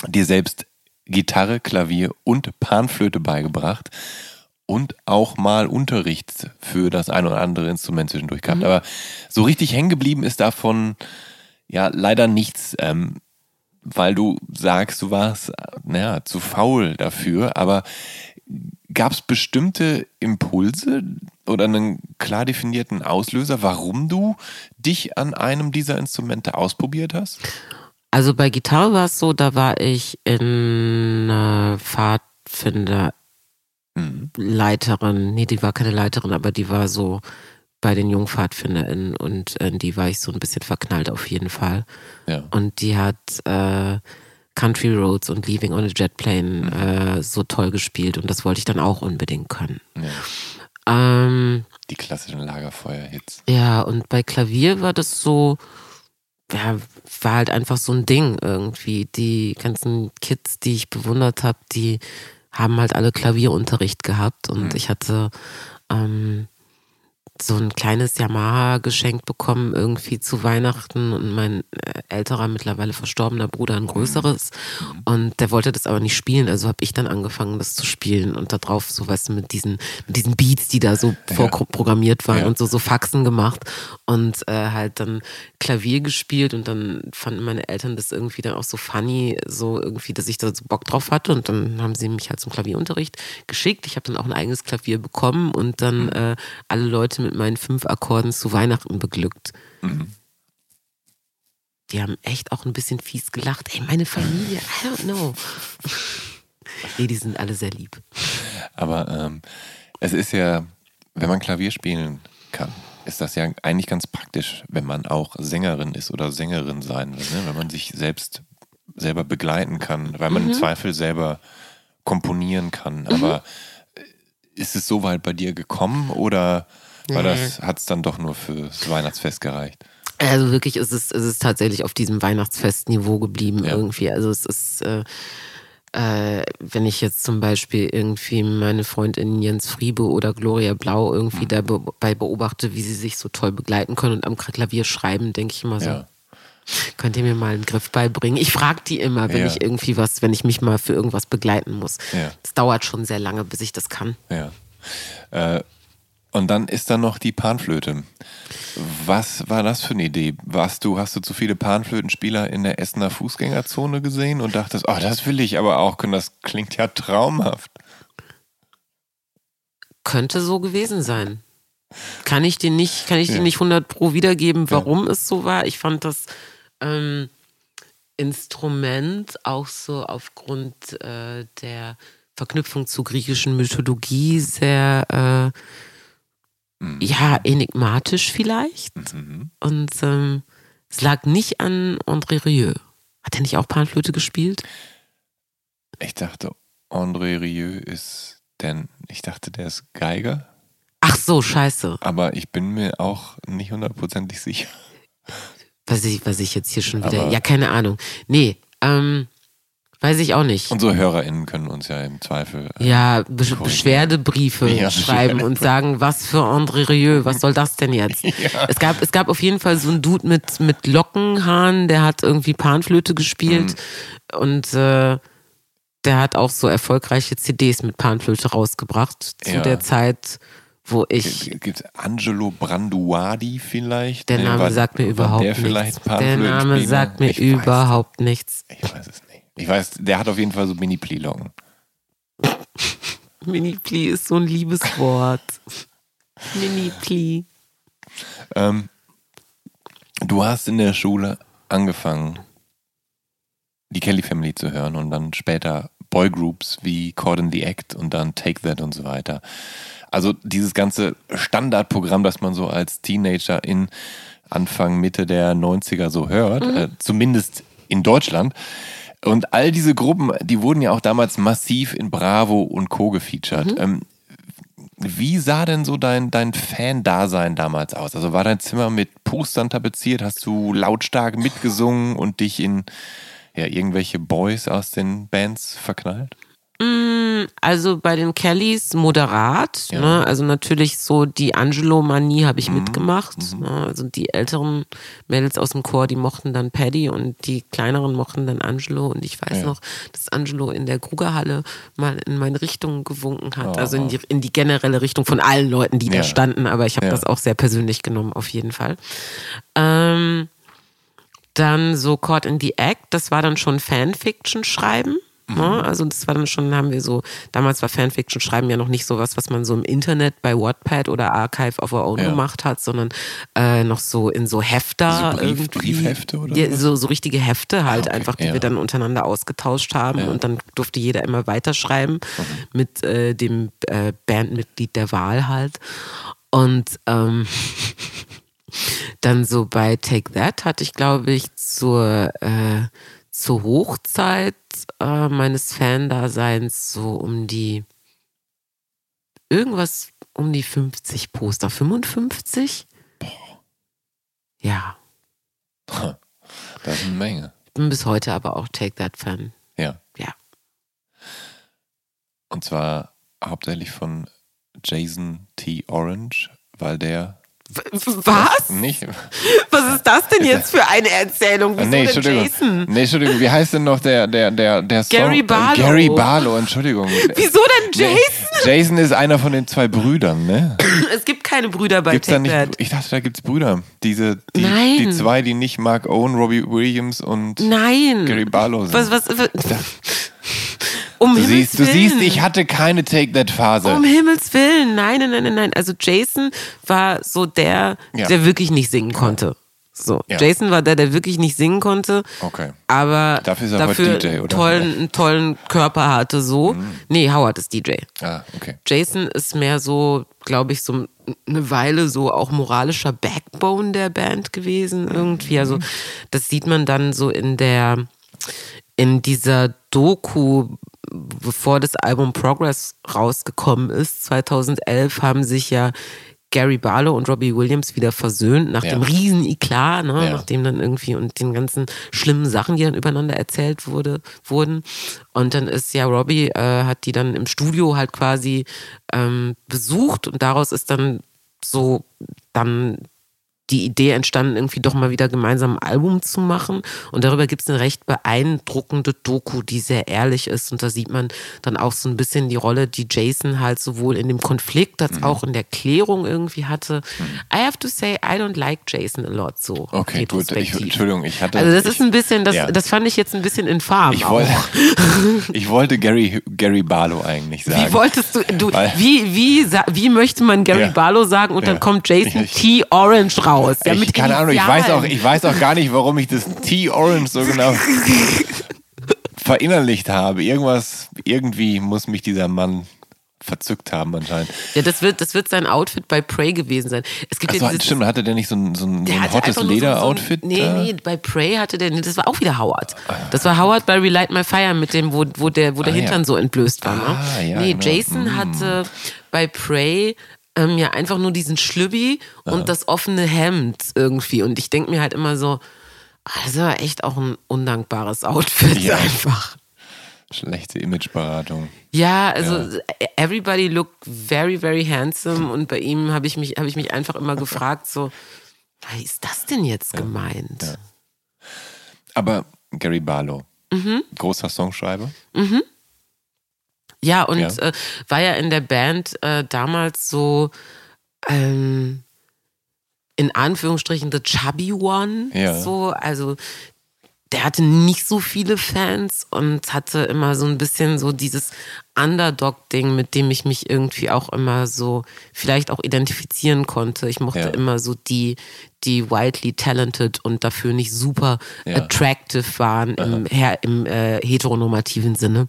dir selbst Gitarre, Klavier und Panflöte beigebracht und auch mal Unterricht für das ein oder andere Instrument zwischendurch gehabt. Mhm. Aber so richtig hängen geblieben ist davon ja leider nichts, ähm, weil du sagst, du warst naja, zu faul dafür. Aber gab es bestimmte Impulse oder einen klar definierten Auslöser, warum du dich an einem dieser Instrumente ausprobiert hast? Also bei Gitarre war es so, da war ich in äh, Pfadfinder mhm. Leiterin, nee, die war keine Leiterin, aber die war so bei den JungpfadfinderInnen und in die war ich so ein bisschen verknallt auf jeden Fall. Ja. Und die hat äh, Country Roads und Leaving on a Jet Plane mhm. äh, so toll gespielt und das wollte ich dann auch unbedingt können. Ja. Ähm, die klassischen Lagerfeuer-Hits. Ja, und bei Klavier war das so, ja, war halt einfach so ein Ding irgendwie. Die ganzen Kids, die ich bewundert habe, die haben halt alle Klavierunterricht gehabt und mhm. ich hatte ähm, so ein kleines Yamaha geschenkt bekommen, irgendwie zu Weihnachten und mein äh, älterer, mittlerweile verstorbener Bruder ein größeres. Und der wollte das aber nicht spielen, also habe ich dann angefangen, das zu spielen und da drauf, so weißt du, mit diesen, mit diesen Beats, die da so ja. vorprogrammiert waren ja. und so, so Faxen gemacht und äh, halt dann Klavier gespielt und dann fanden meine Eltern das irgendwie dann auch so funny, so irgendwie, dass ich da so Bock drauf hatte und dann haben sie mich halt zum Klavierunterricht geschickt. Ich habe dann auch ein eigenes Klavier bekommen und dann mhm. äh, alle Leute mit mit meinen fünf Akkorden zu Weihnachten beglückt. Mhm. Die haben echt auch ein bisschen fies gelacht. Ey, meine Familie, I don't know. Nee, die sind alle sehr lieb. Aber ähm, es ist ja, wenn man Klavier spielen kann, ist das ja eigentlich ganz praktisch, wenn man auch Sängerin ist oder Sängerin sein will, ne? wenn man sich selbst selber begleiten kann, weil man mhm. im Zweifel selber komponieren kann. Mhm. Aber ist es so weit bei dir gekommen oder war das, hat es dann doch nur fürs Weihnachtsfest gereicht? Also wirklich ist es, ist es tatsächlich auf diesem Weihnachtsfestniveau geblieben ja. irgendwie. Also es ist, äh, äh, wenn ich jetzt zum Beispiel irgendwie meine Freundin Jens Friebe oder Gloria Blau irgendwie mhm. dabei beobachte, wie sie sich so toll begleiten können und am Klavier schreiben, denke ich immer so. Ja. Könnt ihr mir mal einen Griff beibringen? Ich frage die immer, wenn ja. ich irgendwie was, wenn ich mich mal für irgendwas begleiten muss. Es dauert schon sehr lange, bis ich das kann. Ja. Äh, und dann ist da noch die Panflöte. Was war das für eine Idee? Warst du, hast du zu viele Panflötenspieler in der Essener Fußgängerzone gesehen und dachtest, oh, das will ich aber auch können, das klingt ja traumhaft. Könnte so gewesen sein. Kann ich dir nicht, kann ich ja. dir nicht 100 pro wiedergeben, warum ja. es so war. Ich fand das ähm, Instrument auch so aufgrund äh, der Verknüpfung zur griechischen Mythologie sehr äh, Mhm. Ja, enigmatisch vielleicht. Mhm. Und ähm, es lag nicht an André Rieu. Hat er nicht auch Panflöte gespielt? Ich dachte, André Rieu ist denn, ich dachte, der ist Geiger. Ach so, scheiße. Aber ich bin mir auch nicht hundertprozentig sicher. Was ich, was ich jetzt hier schon wieder. Aber ja, keine Ahnung. Nee, ähm, Weiß ich auch nicht. Unsere HörerInnen können uns ja im Zweifel. Äh, ja, Be Beschwerdebriefe ja, schreiben und sagen, was für André Rieu, was soll das denn jetzt? ja. es, gab, es gab auf jeden Fall so einen Dude mit, mit Lockenhaaren, der hat irgendwie Panflöte gespielt mhm. und äh, der hat auch so erfolgreiche CDs mit Panflöte rausgebracht zu ja. der Zeit wo ich. Gibt Angelo Branduardi vielleicht? Der Name nee, war, sagt mir überhaupt nichts. Der Name sagt mir ich überhaupt nichts. Ich weiß es nicht. Ich weiß, der hat auf jeden Fall so Mini-Pli-Locken. Mini-Pli ist so ein liebes Wort. Mini-Pli. Ähm, du hast in der Schule angefangen, die Kelly Family zu hören und dann später Boygroups wie Caught in the Act und dann Take That und so weiter. Also dieses ganze Standardprogramm, das man so als Teenager in Anfang, Mitte der 90er so hört, mhm. äh, zumindest in Deutschland. Und all diese Gruppen, die wurden ja auch damals massiv in Bravo und Co. gefeatured. Mhm. Ähm, wie sah denn so dein, dein Fan-Dasein damals aus? Also war dein Zimmer mit Postern tapeziert? Hast du lautstark mitgesungen und dich in ja, irgendwelche Boys aus den Bands verknallt? Mm, also bei den Kellys moderat. Ja. Ne? Also natürlich so die Angelo-Manie habe ich mhm. mitgemacht. Mhm. Ne? Also die älteren Mädels aus dem Chor, die mochten dann Paddy und die kleineren mochten dann Angelo. Und ich weiß ja. noch, dass Angelo in der Krugerhalle mal in meine Richtung gewunken hat. Oh. Also in die, in die, generelle Richtung von allen Leuten, die ja. da standen. Aber ich habe das auch sehr persönlich genommen, auf jeden Fall. Ähm, dann so Caught in the Act, das war dann schon Fanfiction schreiben. Ne? Mhm. Also das war dann schon, haben wir so, damals war Fanfiction schreiben ja noch nicht so was, was man so im Internet bei Wattpad oder Archive of Our Own ja. gemacht hat, sondern äh, noch so in so Hefter. So Brief, Briefhefte oder ja, so, so richtige Hefte halt ah, okay. einfach, die ja. wir dann untereinander ausgetauscht haben und dann durfte jeder immer weiterschreiben mhm. mit äh, dem äh, Bandmitglied der Wahl halt. Und ähm, dann so bei Take That hatte ich, glaube ich, zur, äh, zur Hochzeit äh, meines Fan-Daseins so um die irgendwas um die 50 Poster. 55? Boah. Ja. Das ist eine Menge. Ich bin bis heute aber auch Take That Fan. Ja. Ja. Und zwar hauptsächlich von Jason T. Orange, weil der was? Nicht. Was ist das denn jetzt für eine Erzählung? Wieso nee, Entschuldigung. Jason? Nee, Entschuldigung, wie heißt denn noch der, der, der, der Song? Gary Barlow. Gary Barlow, Entschuldigung. Wieso denn Jason? Nee, Jason ist einer von den zwei Brüdern, ne? Es gibt keine Brüder bei gibt's da nicht, Ich dachte, da gibt es Brüder. Diese, die, Nein. die zwei, die nicht Mark Owen, Robbie Williams und Nein. Gary Barlow sind. Was, was, was? Um du, siehst, du siehst, ich hatte keine Take That Phase. Um Himmels Willen, nein, nein, nein, nein. Also Jason war so der, ja. der wirklich nicht singen konnte. So, Ja. Jason war der, der wirklich nicht singen konnte, Okay. aber Dafür ist er dafür DJ, oder? Tollen, einen tollen Körper hatte. So, nee, Howard ist DJ. Ah, okay. Jason ist mehr so, glaube ich, so eine Weile so auch moralischer Backbone der Band gewesen irgendwie. Also das sieht man dann so in der in dieser Doku, bevor das Album Progress rausgekommen ist, 2011 haben sich ja Gary Barlow und Robbie Williams wieder versöhnt nach Ja. dem riesen Eklat, ne, Ja. nachdem dann irgendwie und den ganzen schlimmen Sachen, die dann übereinander erzählt wurde, wurden. Und dann ist ja Robbie, äh, hat die dann im Studio halt quasi ähm, besucht und daraus ist dann so dann die Idee entstanden, irgendwie doch mal wieder gemeinsam ein Album zu machen. Und darüber gibt es eine recht beeindruckende Doku, die sehr ehrlich ist. Und da sieht man dann auch so ein bisschen die Rolle, die Jason halt sowohl in dem Konflikt als auch in der Klärung irgendwie hatte. I have to say, I don't like Jason a lot so. Okay, gut. Ich. Entschuldigung, ich hatte. Also das ich, ist ein bisschen, das, ja. das fand ich jetzt ein bisschen infam. Ich wollte, ich wollte Gary, Gary Barlow eigentlich sagen. Wie wolltest du, du Weil- wie, wie, wie möchte man Gary Ja. Barlow sagen und Ja. dann kommt Jason Ich- T. Orange raus? Ja, ich, keine Ahnung, ich weiß, auch, ich weiß auch gar nicht, warum ich das T-Orange so genau verinnerlicht habe. Irgendwas, irgendwie muss mich dieser Mann verzückt haben anscheinend. Ja, das wird, das wird sein Outfit bei Prey gewesen sein. Es gibt Achso, ja dieses, stimmt, hatte der nicht so ein, so ein, so ein hottes Leder-Outfit? So, nee, nee, bei Prey hatte der, nee, das war auch wieder Howard. Das war Howard bei Relight My Fire mit dem, wo, wo der, wo der Ah, ja. Hintern so entblößt war. Ah, ne? ja, nee, genau. Jason hatte bei Prey ähm, ja einfach nur diesen Schlübbi und das offene Hemd irgendwie. Und ich denke mir halt immer so, ah, das war echt auch ein undankbares Outfit Ja. einfach. Schlechte Imageberatung. Ja, also everybody looked very, very handsome und bei ihm habe ich mich, habe ich mich einfach immer gefragt, so, wie ist das denn jetzt gemeint? Aber Gary Barlow, Mhm. großer Songschreiber. Ja, und Ja. Äh, war ja in der Band äh, damals so ähm, in Anführungsstrichen the chubby one. Ja. So, also der hatte nicht so viele Fans und hatte immer so ein bisschen so dieses Underdog-Ding, mit dem ich mich irgendwie auch immer so vielleicht auch identifizieren konnte. Ich mochte Ja. immer so die, die wildly talented und dafür nicht super Ja. attractive waren im, im äh, heteronormativen Sinne.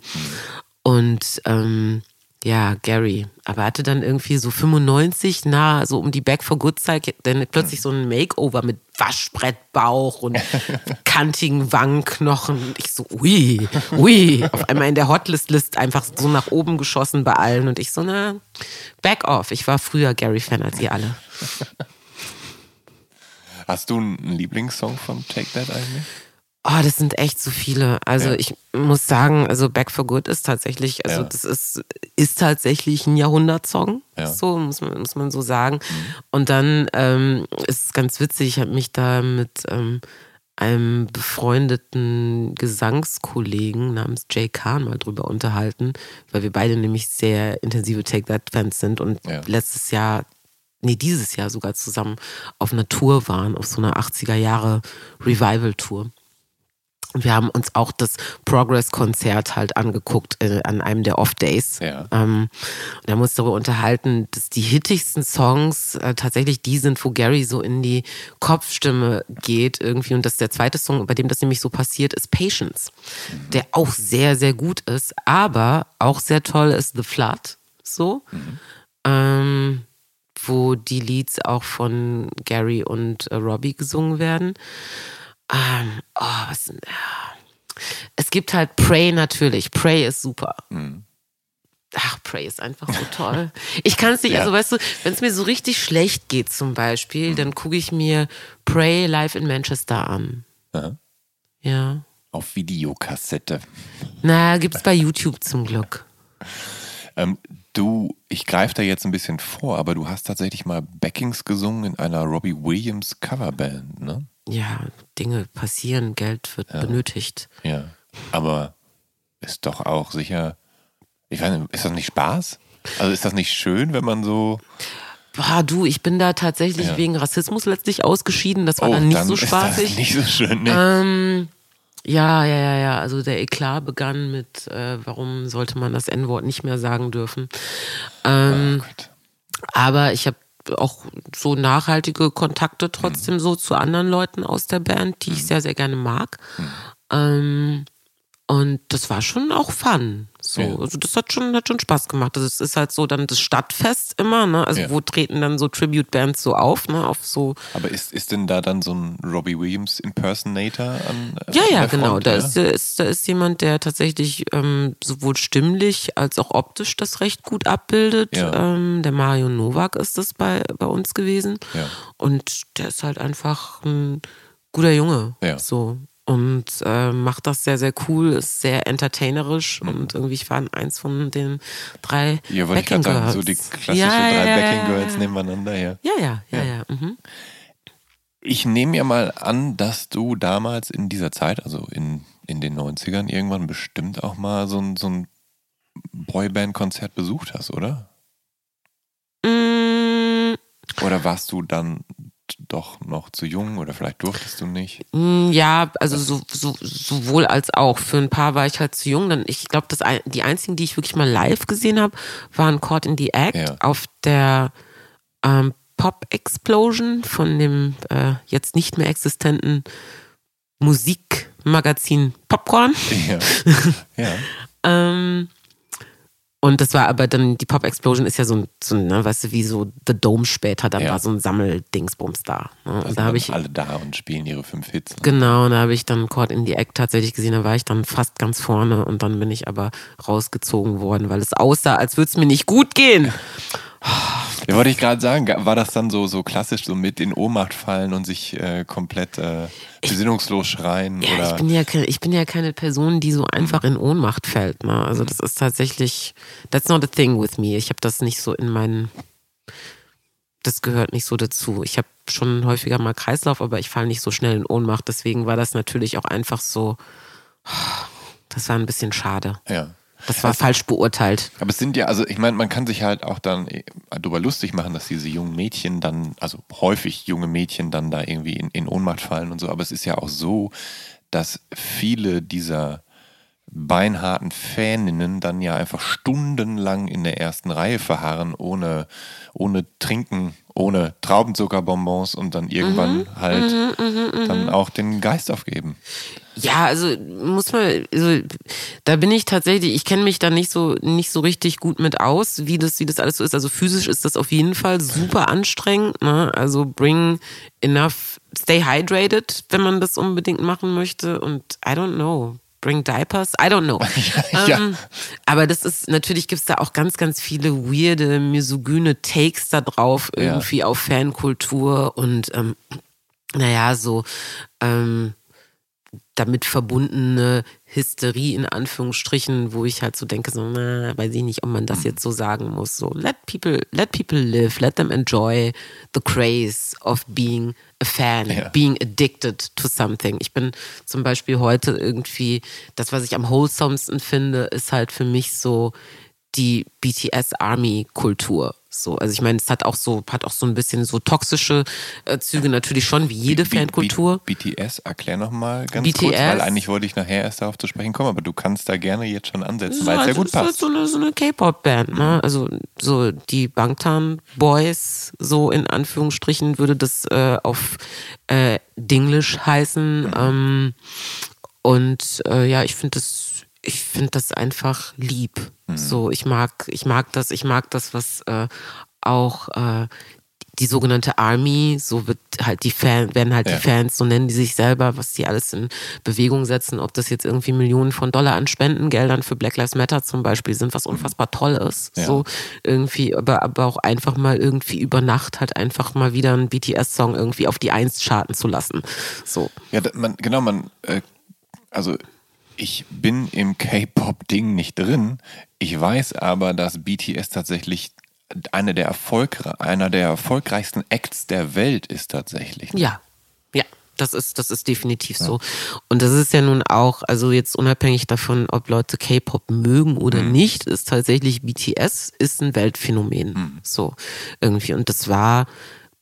Und ähm, ja, Gary. Aber er hatte dann irgendwie so 95, nah, so um die Back for Good Zeit, dann plötzlich so ein Makeover mit Waschbrettbauch und kantigen Wangenknochen. Und ich so, ui, ui. Auf einmal in der Hotlist-List einfach so nach oben geschossen bei allen. Und ich so, na, back off. Ich war früher Gary-Fan als ihr alle. Hast du einen Lieblingssong von Take That eigentlich? Oh, das sind echt so viele. Also Ja. ich muss sagen, also Back for Good ist tatsächlich, also Ja. das ist, ist tatsächlich ein Jahrhundertsong. Ja. Mhm. So muss man, muss man so sagen. Und dann ähm, ist es ganz witzig, ich habe mich da mit ähm, einem befreundeten Gesangskollegen namens Jay Kahn mal drüber unterhalten, weil wir beide nämlich sehr intensive Take That-Fans sind und letztes Jahr nee, dieses Jahr sogar zusammen auf einer Tour waren, auf so einer 80er Jahre Revival-Tour. Und wir haben uns auch das Progress-Konzert halt angeguckt äh, an einem der Off-Days. Ja. Ähm, und da haben wir uns darüber unterhalten, dass die hittigsten Songs äh, tatsächlich die sind, wo Gary so in die Kopfstimme geht irgendwie. Und das ist der zweite Song, bei dem das nämlich so passiert, ist Patience, der auch sehr, sehr gut ist. Aber auch sehr toll ist The Flood, so. Ähm, wo die Leads auch von Gary und äh, Robbie gesungen werden. Ähm, oh, was denn? Ja. Es gibt halt Prey natürlich. Prey ist super. Ach, Prey ist einfach so toll. Ich kann es nicht, Ja. also weißt du, wenn es mir so richtig schlecht geht zum Beispiel, dann gucke ich mir Prey live in Manchester an. Ja. Ja. Auf Videokassette. Na, gibt's bei YouTube zum Glück. Ähm, du, ich greife da jetzt ein bisschen vor, aber du hast tatsächlich mal Backings gesungen in einer Robbie Williams Coverband, ne? Ja, Dinge passieren, Geld wird benötigt. Ja. Aber ist doch auch sicher. Ich weiß nicht, ist das nicht Spaß? Also ist das nicht schön, wenn man so. Boah, du, ich bin da tatsächlich Ja. wegen Rassismus letztlich ausgeschieden. Das war oh, dann nicht dann so ist spaßig. das nicht so schön. Ne? Ähm, ja, ja, ja, ja. Also der Eklat begann mit, äh, warum sollte man das N-Wort nicht mehr sagen dürfen. Ähm, oh aber ich habe auch so nachhaltige Kontakte trotzdem mhm. so zu anderen Leuten aus der Band, die ich mhm. sehr, sehr gerne mag. Mhm. Ähm, und das war schon auch fun. So, ja. also das hat schon, hat schon Spaß gemacht. Also es ist halt so dann das Stadtfest immer, ne? Also ja. wo treten dann so Tribute-Bands so auf, ne? Auf so. Aber ist, ist denn da dann so ein Robbie Williams Impersonator an? Äh, ja, ja, genau. Front, da, ja? Ist, ist, da ist jemand, der tatsächlich ähm, sowohl stimmlich als auch optisch das recht gut abbildet. Ähm, der Mario Novak ist das bei, bei uns gewesen. Und der ist halt einfach ein guter Junge. So und äh, macht das sehr, sehr cool, ist sehr entertainerisch mhm. und irgendwie ich war eins von den drei Ja, wollte ich gerade sagen, so die klassischen ja, drei ja, Backing Girls nebeneinander, ja. Ja, ja, ja, ja. Mhm. Ich nehme ja mal an, dass du damals in dieser Zeit, also in, in den 90ern irgendwann bestimmt auch mal so ein, so ein Boyband-Konzert besucht hast, oder? Mm. Oder warst du dann doch noch zu jung oder vielleicht durftest du nicht? Mm, ja, also so, so, sowohl als auch. Für ein paar war ich halt zu jung. Dann, ich glaube, die einzigen, die ich wirklich mal live gesehen habe, waren Caught in the Act ja. auf der ähm, Pop Explosion von dem äh, jetzt nicht mehr existenten Musikmagazin Popcorn. Ja. ja. ähm, und das war aber dann, die Pop Explosion ist ja so ein, so, ne, weißt du, wie so The Dome später, da ja. war so ein Sammeldingsbums da. Ne? Und da habe ich. Alle da und spielen ihre fünf Hits. Ne? Genau, und da habe ich dann Caught in the Act tatsächlich gesehen, da war ich dann fast ganz vorne und dann bin ich aber rausgezogen worden, weil es aussah, als würde es mir nicht gut gehen. Ja, wollte ich gerade sagen, war das dann so, so klassisch, so mit in Ohnmacht fallen und sich äh, komplett äh, besinnungslos schreien? Ja, oder? Ich, bin ja, ich bin ja keine Person, die so einfach in Ohnmacht fällt. Ne? Also das ist tatsächlich, that's not a thing with me. Ich habe das nicht so in meinen, das gehört nicht so dazu. Ich habe schon häufiger mal Kreislauf, aber ich falle nicht so schnell in Ohnmacht. Deswegen war das natürlich auch einfach so, das war ein bisschen schade. Ja. Das war also, falsch beurteilt. Aber es sind ja, also ich meine, man kann sich halt auch dann äh, darüber lustig machen, dass diese jungen Mädchen dann, also häufig junge Mädchen dann da irgendwie in, in Ohnmacht fallen und so. Aber es ist ja auch so, dass viele dieser beinharten Faninnen dann ja einfach stundenlang in der ersten Reihe verharren, ohne, ohne Trinken, ohne Traubenzuckerbonbons und dann irgendwann mhm, halt mhm, mhm, mhm, dann auch den Geist aufgeben. Ja, also muss man, also, da bin ich tatsächlich, ich kenne mich da nicht so nicht so richtig gut mit aus, wie das wie das alles so ist. Also physisch ist das auf jeden Fall super anstrengend. Ne? Also bring enough, stay hydrated, wenn man das unbedingt machen möchte. Und I don't know Bring Diapers? I don't know. ja. ähm, aber das ist, natürlich gibt es da auch ganz, ganz viele weirde, misogyne Takes da drauf, irgendwie ja. auf Fankultur und ähm, naja, so ähm, damit verbundene Hysterie in Anführungsstrichen, wo ich halt so denke, so, na, weiß ich nicht, ob man das mhm. jetzt so sagen muss. So, let people, let people live, let them enjoy the craze of being a fan, ja. being addicted to something. Ich bin zum Beispiel heute irgendwie, das, was ich am wholesomsten finde, ist halt für mich so die BTS Army Kultur. So, also ich meine, es hat auch so, hat auch so ein bisschen so toxische äh, Züge natürlich schon, wie jede B Fankultur. B BTS, erklär nochmal ganz BTS, kurz, weil eigentlich wollte ich nachher erst darauf zu sprechen kommen, aber du kannst da gerne jetzt schon ansetzen, weil es sehr gut passt. So eine, so eine K-Pop-Band, ne? Also so die Bangtan Boys, so in Anführungsstrichen würde das äh, auf äh, Dinglish heißen. Mhm. Ähm, und äh, ja, ich finde das ich finde das einfach lieb. Mhm. So, ich mag, ich mag das, ich mag das, was äh, auch äh, die sogenannte Army, so wird halt die Fans, werden halt ja. die Fans, so nennen die sich selber, was die alles in Bewegung setzen, ob das jetzt irgendwie Millionen von Dollar an Spendengeldern für Black Lives Matter zum Beispiel sind, was unfassbar toll ist. Ja. So irgendwie, aber, aber auch einfach mal irgendwie über Nacht halt einfach mal wieder einen BTS-Song irgendwie auf die Eins charten zu lassen. So. Ja, man, genau, man, äh, also ich bin im K-Pop-Ding nicht drin. Ich weiß aber, dass BTS tatsächlich eine der Erfolg, einer der erfolgreichsten Acts der Welt ist tatsächlich. Ja, ja. Das ist, das ist definitiv so. Und das ist ja nun auch, also jetzt unabhängig davon, ob Leute K-Pop mögen oder mhm. nicht, ist tatsächlich BTS ist ein Weltphänomen. Mhm. So irgendwie. Und das war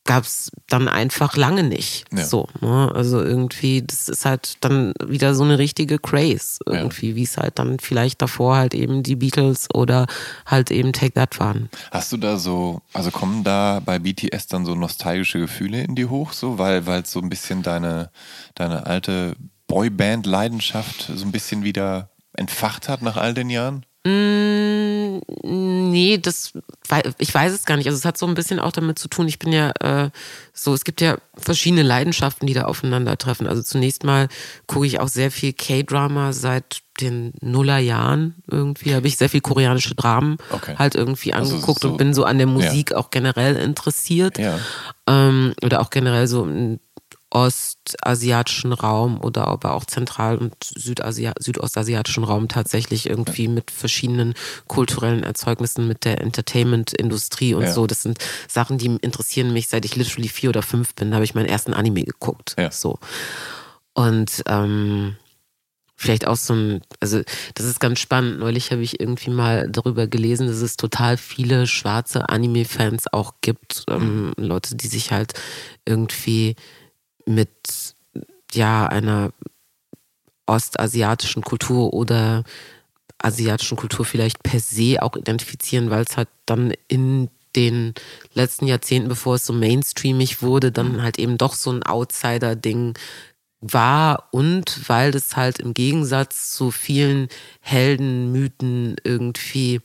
gab es dann einfach lange nicht. Ja. So, ne? Also irgendwie, das ist halt dann wieder so eine richtige Craze irgendwie, wie es halt dann vielleicht davor halt eben die Beatles oder halt eben Take That waren. Hast du da so, also kommen da bei BTS dann so nostalgische Gefühle in dir hoch, so, weil weil es so ein bisschen deine, deine alte Boyband-Leidenschaft so ein bisschen wieder entfacht hat nach all den Jahren? Mm, nee, das ich weiß es gar nicht. Also es hat so ein bisschen auch damit zu tun. Ich bin ja äh, so, es gibt ja verschiedene Leidenschaften, die da aufeinandertreffen. Also zunächst mal gucke ich auch sehr viel K-Drama seit den Nullerjahren irgendwie. Habe ich sehr viel koreanische Dramen Okay. halt irgendwie Also angeguckt so- und bin so an der Musik auch generell interessiert. Ja. Ähm, oder auch generell so im ostasiatischen Raum oder aber auch zentral- und Südasia südostasiatischen Raum tatsächlich irgendwie mit verschiedenen kulturellen Erzeugnissen, mit der Entertainment-Industrie und Ja. so. Das sind Sachen, die interessieren mich, seit ich literally vier oder fünf bin. Da habe ich meinen ersten Anime geguckt. Ja. So. Und ähm, vielleicht auch so ein, also das ist ganz spannend. Neulich habe ich irgendwie mal darüber gelesen, dass es total viele schwarze Anime-Fans auch gibt. Ähm, Leute, die sich halt irgendwie mit ja einer ostasiatischen Kultur oder asiatischen Kultur vielleicht per se auch identifizieren, weil es halt dann in den letzten Jahrzehnten, bevor es so mainstreamig wurde, dann halt eben doch so ein Outsider-Ding war und weil das halt im Gegensatz zu vielen Heldenmythen irgendwie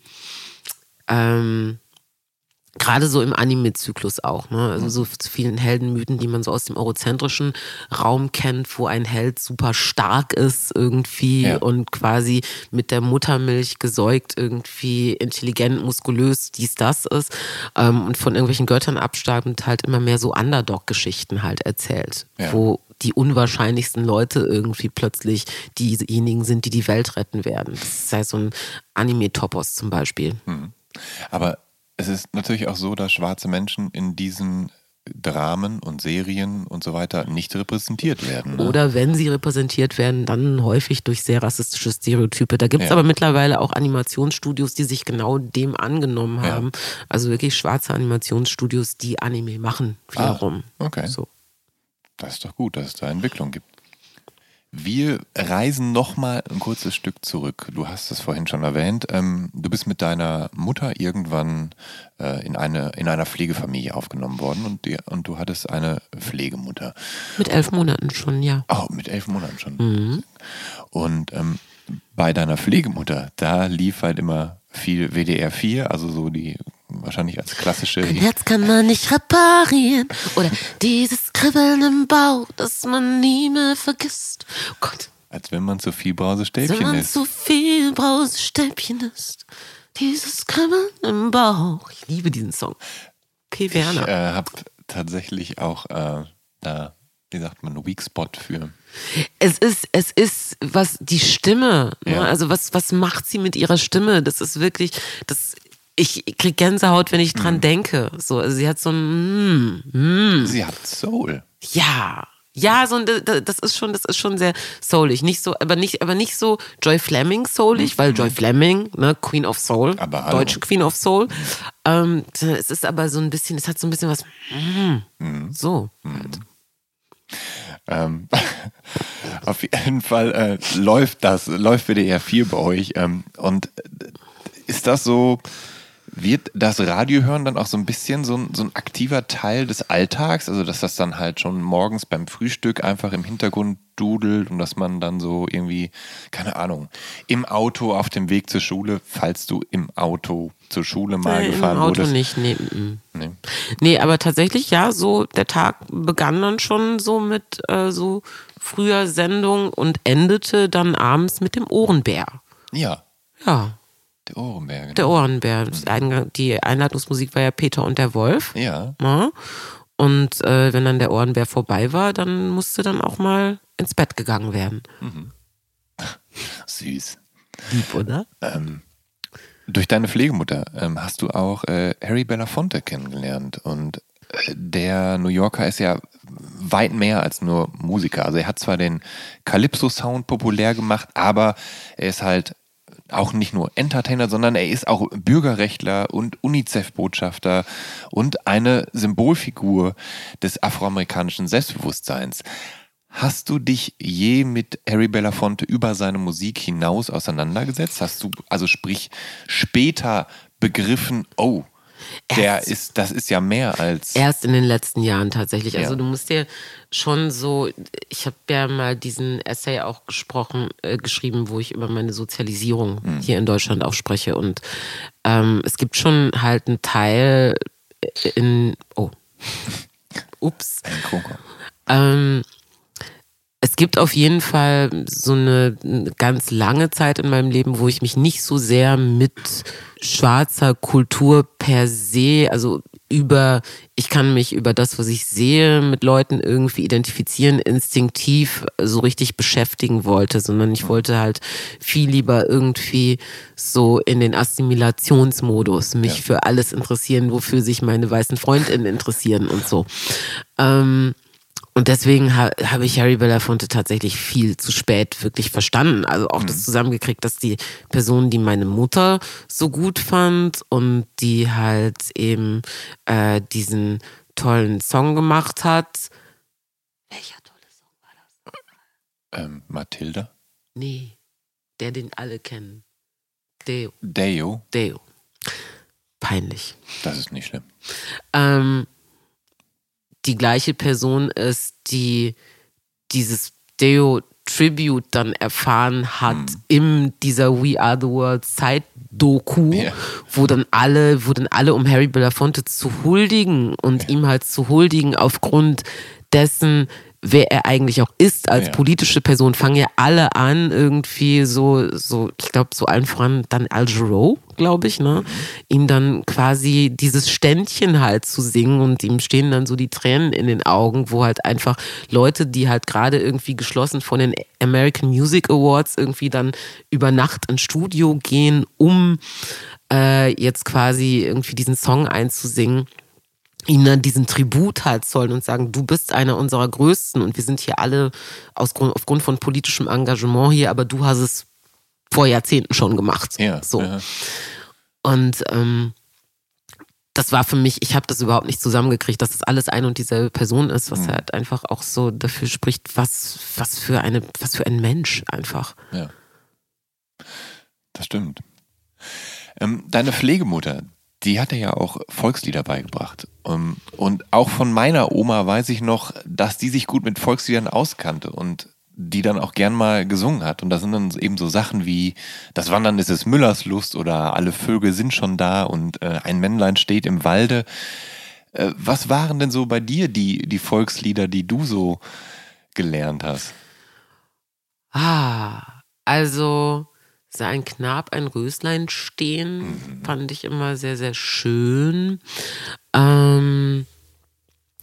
ähm, gerade so im Anime-Zyklus auch, ne? Also so zu vielen Heldenmythen, die man so aus dem eurozentrischen Raum kennt, wo ein Held super stark ist irgendwie Ja. und quasi mit der Muttermilch gesäugt irgendwie intelligent, muskulös, dies, das ist ähm, und von irgendwelchen Göttern abstammend halt immer mehr so Underdog-Geschichten halt erzählt, Ja. wo die unwahrscheinlichsten Leute irgendwie plötzlich diejenigen sind, die die Welt retten werden. Das ist so ein Anime-Topos zum Beispiel. Aber es ist natürlich auch so, dass schwarze Menschen in diesen Dramen und Serien und so weiter nicht repräsentiert werden. Ne? Oder wenn sie repräsentiert werden, dann häufig durch sehr rassistische Stereotype. Da gibt es Ja. aber mittlerweile auch Animationsstudios, die sich genau dem angenommen Ja. haben. Also wirklich schwarze Animationsstudios, die Anime machen wiederum. Ah, okay. So. Das ist doch gut, dass es da Entwicklung gibt. Wir reisen nochmal ein kurzes Stück zurück. Du hast es vorhin schon erwähnt. Ähm, du bist mit deiner Mutter irgendwann äh, in, eine, in einer Pflegefamilie aufgenommen worden und, die, und du hattest eine Pflegemutter. Mit elf Monaten schon, ja. Oh, mit elf Monaten schon. Und ähm, bei deiner Pflegemutter, da lief halt immer viel WDR 4, also so die wahrscheinlich als klassische. Ein Herz kann man nicht reparieren. Oder dieses Kribbeln im Bauch, das man nie mehr vergisst. Oh Gott, Als wenn man zu viel wenn Brausestäbchen man ist. so viel Brausestäbchen ist. Dieses Kribbeln im Bauch. Ich liebe diesen Song. Ich Werner. äh, habe tatsächlich auch äh, da, wie sagt man, Weak Spot für. Es ist, es ist, was die Stimme, ne? Ja. also was, was macht sie mit ihrer Stimme? Das ist wirklich, das, ich krieg Gänsehaut, wenn ich Mhm. dran denke. So, also sie hat so ein, mm, mm, Sie hat Soul. ja. Ja, so ein, das ist schon, das ist schon sehr soulig. Nicht so, aber nicht, aber nicht so Joy Fleming soulig, weil Joy Fleming, ne, Queen of Soul, Mhm. Aber hallo. deutsche Queen of Soul. Ähm, es ist aber so ein bisschen, es hat so ein bisschen was, mm, Mhm. so. Ähm, auf jeden Fall äh, läuft das, läuft WDR 4 bei euch. Ähm, und äh, ist das so, wird das Radio hören dann auch so ein bisschen so ein, so ein aktiver Teil des Alltags? Also, dass das dann halt schon morgens beim Frühstück einfach im Hintergrund dudelt und dass man dann so irgendwie, keine Ahnung, im Auto auf dem Weg zur Schule, falls du im Auto zur Schule mal Nee, gefahren Im Auto wurdest. nicht, nee. Nee. Nee, aber tatsächlich, ja, so der Tag begann dann schon so mit äh, so früher Sendung und endete dann abends mit dem Ohrenbär. Ja, Ja, der Ohrenbär. genau. der Ohrenbär. Eingang- Die Einladungsmusik war ja Peter und der Wolf. Ja, Ja. Und äh, wenn dann der Ohrenbär vorbei war, dann musste dann auch mal ins Bett gegangen werden. süß. Lieb, oder? Durch deine Pflegemutter ähm, hast du auch äh, Harry Belafonte kennengelernt und äh, der New Yorker ist ja weit mehr als nur Musiker. Also er hat zwar den Calypso-Sound populär gemacht, aber er ist halt auch nicht nur Entertainer, sondern er ist auch Bürgerrechtler und UNICEF-Botschafter und eine Symbolfigur des afroamerikanischen Selbstbewusstseins. Hast du dich je mit Harry Belafonte über seine Musik hinaus auseinandergesetzt? Hast du, also sprich, später begriffen, oh, der Erst- ist, das ist ja mehr als. Erst in den letzten Jahren tatsächlich. Also Ja. du musst dir schon so, ich habe ja mal diesen Essay auch gesprochen, äh, geschrieben, wo ich über meine Sozialisierung Hm. hier in Deutschland auch spreche. Und ähm, es gibt schon halt einen Teil in, oh, ups, ähm, es gibt auf jeden Fall so eine ganz lange Zeit in meinem Leben, wo ich mich nicht so sehr mit schwarzer Kultur per se, also über, ich kann mich über das, was ich sehe, mit Leuten irgendwie identifizieren, instinktiv so richtig beschäftigen wollte, sondern ich wollte halt viel lieber irgendwie so in den Assimilationsmodus mich für alles interessieren, wofür sich meine weißen Freundinnen interessieren und so. Ähm, und deswegen ha habe ich Harry Belafonte tatsächlich viel zu spät wirklich verstanden. Also auch das zusammengekriegt, dass die Person, die meine Mutter so gut fand und die halt eben äh, diesen tollen Song gemacht hat. Welcher tolle Song war das? Ähm, Mathilda? Nee, der, den alle kennen. Deo. Deo? Deo. Peinlich. Das ist nicht schlimm. ähm, die gleiche Person ist, die dieses Deo Tribute dann erfahren hat in dieser We Are the World Zeit-Doku, Ja. wo dann alle, wo dann alle um Harry Belafonte zu huldigen und ihm halt zu huldigen aufgrund dessen, wer er eigentlich auch ist als Ja. politische Person, fangen ja alle an, irgendwie so, so, ich glaube, so allen voran dann Al Jarreau, glaube ich, ne? Ihm dann quasi dieses Ständchen halt zu singen und ihm stehen dann so die Tränen in den Augen, wo halt einfach Leute, die halt gerade irgendwie geschlossen von den American Music Awards irgendwie dann über Nacht ins Studio gehen, um äh, jetzt quasi irgendwie diesen Song einzusingen ihnen dann diesen Tribut halt zollen und sagen, du bist einer unserer Größten und wir sind hier alle aus Grund, aufgrund von politischem Engagement hier, aber du hast es vor Jahrzehnten schon gemacht. Ja. So. ja. Und ähm, das war für mich, ich habe das überhaupt nicht zusammengekriegt, dass das alles eine und dieselbe Person ist, was halt einfach auch so dafür spricht, was, was für eine, was für ein Mensch einfach. Ja. Das stimmt. Ähm, deine Pflegemutter, die hatte ja auch Volkslieder beigebracht. Ähm, und auch von meiner Oma weiß ich noch, dass die sich gut mit Volksliedern auskannte und die dann auch gern mal gesungen hat. Und das sind dann eben so Sachen wie Das Wandern ist es Müllers Lust oder Alle Vögel sind schon da und äh, Ein Männlein steht im Walde. Äh, was waren denn so bei dir die, die Volkslieder, die du so gelernt hast? Ah, also sah ein Knab ein Röslein stehen, fand ich immer sehr, sehr schön. Ähm,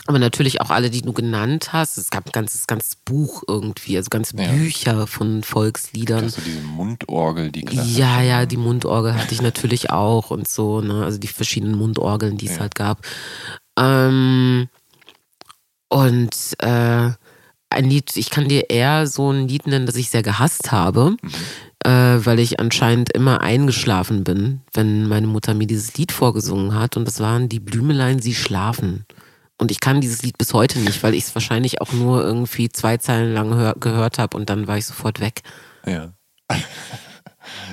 aber natürlich auch alle, die du genannt hast. Es gab ein ganzes, ganzes Buch irgendwie, also ganze Ja. Bücher von Volksliedern. Hast du diese Mundorgel, die klassische? Ja, ja, die Mundorgel hatte ich natürlich auch und so, ne? Also die verschiedenen Mundorgeln, die es Ja. halt gab. Ähm, und äh, ein Lied, ich kann dir eher so ein Lied nennen, das ich sehr gehasst habe, äh, weil ich anscheinend immer eingeschlafen bin, wenn meine Mutter mir dieses Lied vorgesungen hat. Und das waren die Blümelein, sie schlafen. Und ich kann dieses Lied bis heute nicht, weil ich es wahrscheinlich auch nur irgendwie zwei Zeilen lang hör gehört habe und dann war ich sofort weg. Ja.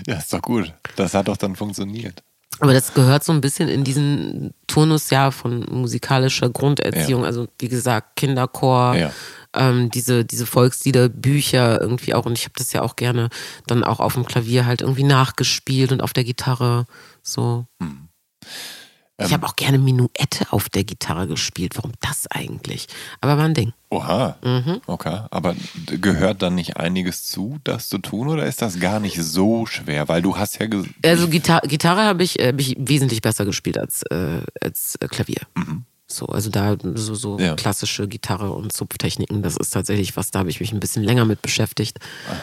ja, ist doch gut. Das hat doch dann funktioniert. Aber das gehört so ein bisschen in diesen Turnus ja von musikalischer Grunderziehung. Ja. Also wie gesagt, Kinderchor, Ja. ähm, diese, diese Volkslieder, Bücher irgendwie auch. Und ich habe das ja auch gerne dann auch auf dem Klavier halt irgendwie nachgespielt und auf der Gitarre so. Hm. Ich Ähm. habe auch gerne Minuette auf der Gitarre gespielt. Warum das eigentlich? Aber war ein Ding. Oha. Mhm. Okay. Aber gehört dann nicht einiges zu, das zu tun, oder ist das gar nicht so schwer? Weil du hast ja Also Gitar Gitarre habe ich, äh, hab ich wesentlich besser gespielt als, äh, als äh, Klavier. So, also da so, so Mhm. Ja. klassische Gitarre und Zupftechniken, das ist tatsächlich was, da habe ich mich ein bisschen länger mit beschäftigt.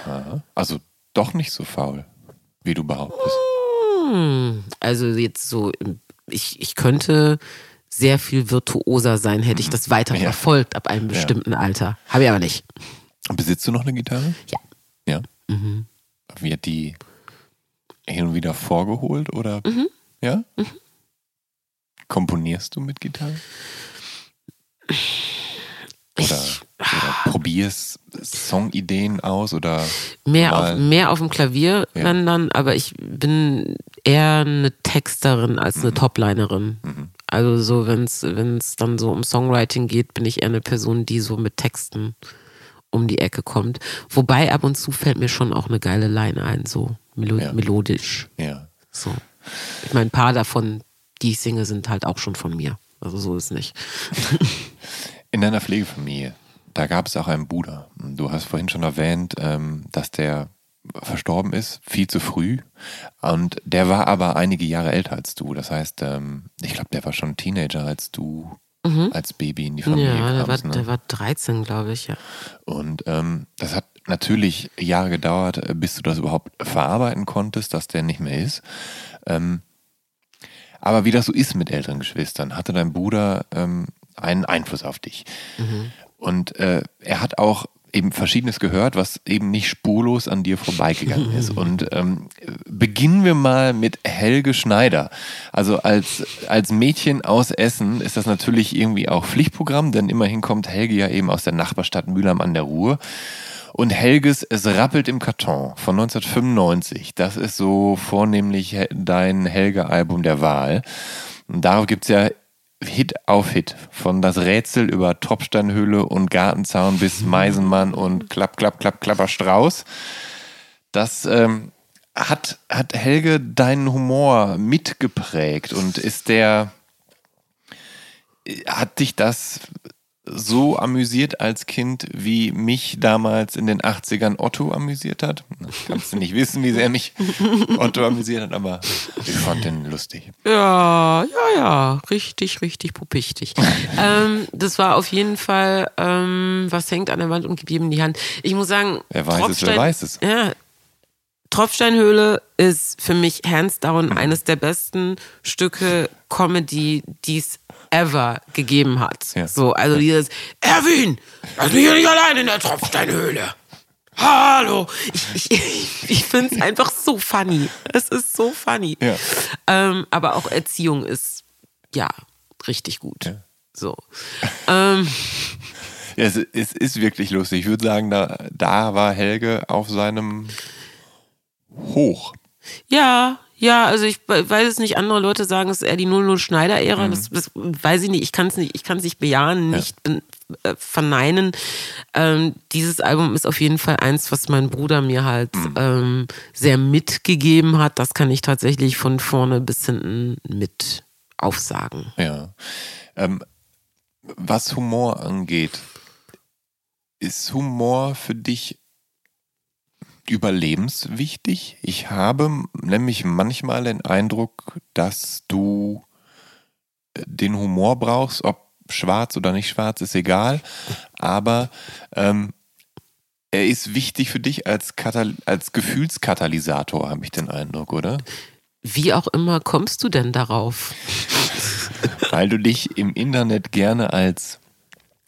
Aha. Also doch nicht so faul, wie du behauptest. Hm, also jetzt so, ich, ich könnte sehr viel virtuoser sein, hätte ich das weiter Mhm. Ja. verfolgt ab einem bestimmten Alter. Habe ich aber nicht. Besitzt du noch eine Gitarre? Ja. Ja. Mhm. Wird die hin und wieder vorgeholt oder? Mhm. Ja? Komponierst du mit Gitarre? Oder, Ich, oder probierst Songideen aus oder mehr, auf, mehr auf dem Klavier, Ja. dann, aber ich bin eher eine Texterin als Mhm. eine Toplinerin. Also so, wenn es dann so um Songwriting geht, bin ich eher eine Person, die so mit Texten um die Ecke kommt. Wobei ab und zu fällt mir schon auch eine geile Line ein, so melo Ja. melodisch. ja. So. Ich meine, ein paar davon, die ich singe, sind halt auch schon von mir. Also so ist nicht. In deiner Pflegefamilie, da gab es auch einen Bruder. Du hast vorhin schon erwähnt, ähm, dass der verstorben ist, viel zu früh. Und der war aber einige Jahre älter als du. Das heißt, ähm, ich glaube, der war schon Teenager, als du als Baby in die Familie Mhm. ja, der war, kamst. ne? der war 13, glaube ich, ja. Und ähm, das hat natürlich Jahre gedauert, bis du das überhaupt verarbeiten konntest, dass der nicht mehr ist. Ähm, aber wie das so ist mit älteren Geschwistern, hatte dein Bruder ähm, einen Einfluss auf dich. Und äh, er hat auch eben Verschiedenes gehört, was eben nicht spurlos an dir vorbeigegangen ist. Und ähm, beginnen wir mal mit Helge Schneider. Also als, als Mädchen aus Essen ist das natürlich irgendwie auch Pflichtprogramm, denn immerhin kommt Helge ja eben aus der Nachbarstadt Mülheim an der Ruhr. Und Helges Es rappelt im Karton von 1995, das ist so vornehmlich dein Helge-Album der Wahl. Und darauf gibt's ja Hit auf Hit. Von das Rätsel über Tropfsteinhöhle und Gartenzaun bis Meisenmann und Klapp, Klapp, Klapp, Klapper Strauß. Das ähm, hat, hat Helge deinen Humor mitgeprägt und ist der, hat dich das so amüsiert als Kind, wie mich damals in den 80ern Otto amüsiert hat? Kannst du nicht wissen, wie sehr mich Otto amüsiert hat, aber ich fand den lustig. Ja, ja, ja, richtig, richtig pupichtig. ähm, das war auf jeden Fall, ähm, was hängt an der Wand und jedem die Hand. Ich muss sagen, Wer weiß es, wer weiß es. Ja, Tropfsteinhöhle ist für mich hands down eines der besten Stücke Comedy, die es ever gegeben hat. Ja. So, also dieses Erwin, lass mich hier nicht allein in der Tropfsteinhöhle. Hallo. Ich, ich, ich finde es einfach so funny. Es ist so funny. Ja. Ähm, aber auch Erziehung ist, ja, richtig gut. Ja. So. ähm, Ja, es, es ist wirklich lustig. Ich würde sagen, da, da war Helge auf seinem Hoch. Ja, ja, also ich we- weiß es nicht, andere Leute sagen, es ist eher die 00 Schneider-Ära. Mhm. Das, das weiß ich nicht, ich kann es nicht, ich kann es nicht bejahen, nicht äh, verneinen. Ähm, dieses Album ist auf jeden Fall eins, was mein Bruder mir halt Mhm. ähm, sehr mitgegeben hat. Das kann ich tatsächlich von vorne bis hinten mit aufsagen. Ja. Ähm, was Humor angeht, ist Humor für dich überlebenswichtig? Ich habe nämlich manchmal den Eindruck, dass du äh, den Humor brauchst, ob schwarz oder nicht schwarz, ist egal. Aber ähm, er ist wichtig für dich als, Katal als Gefühlskatalysator, habe ich den Eindruck, oder? Wie auch immer kommst du denn darauf? Weil du dich im Internet gerne als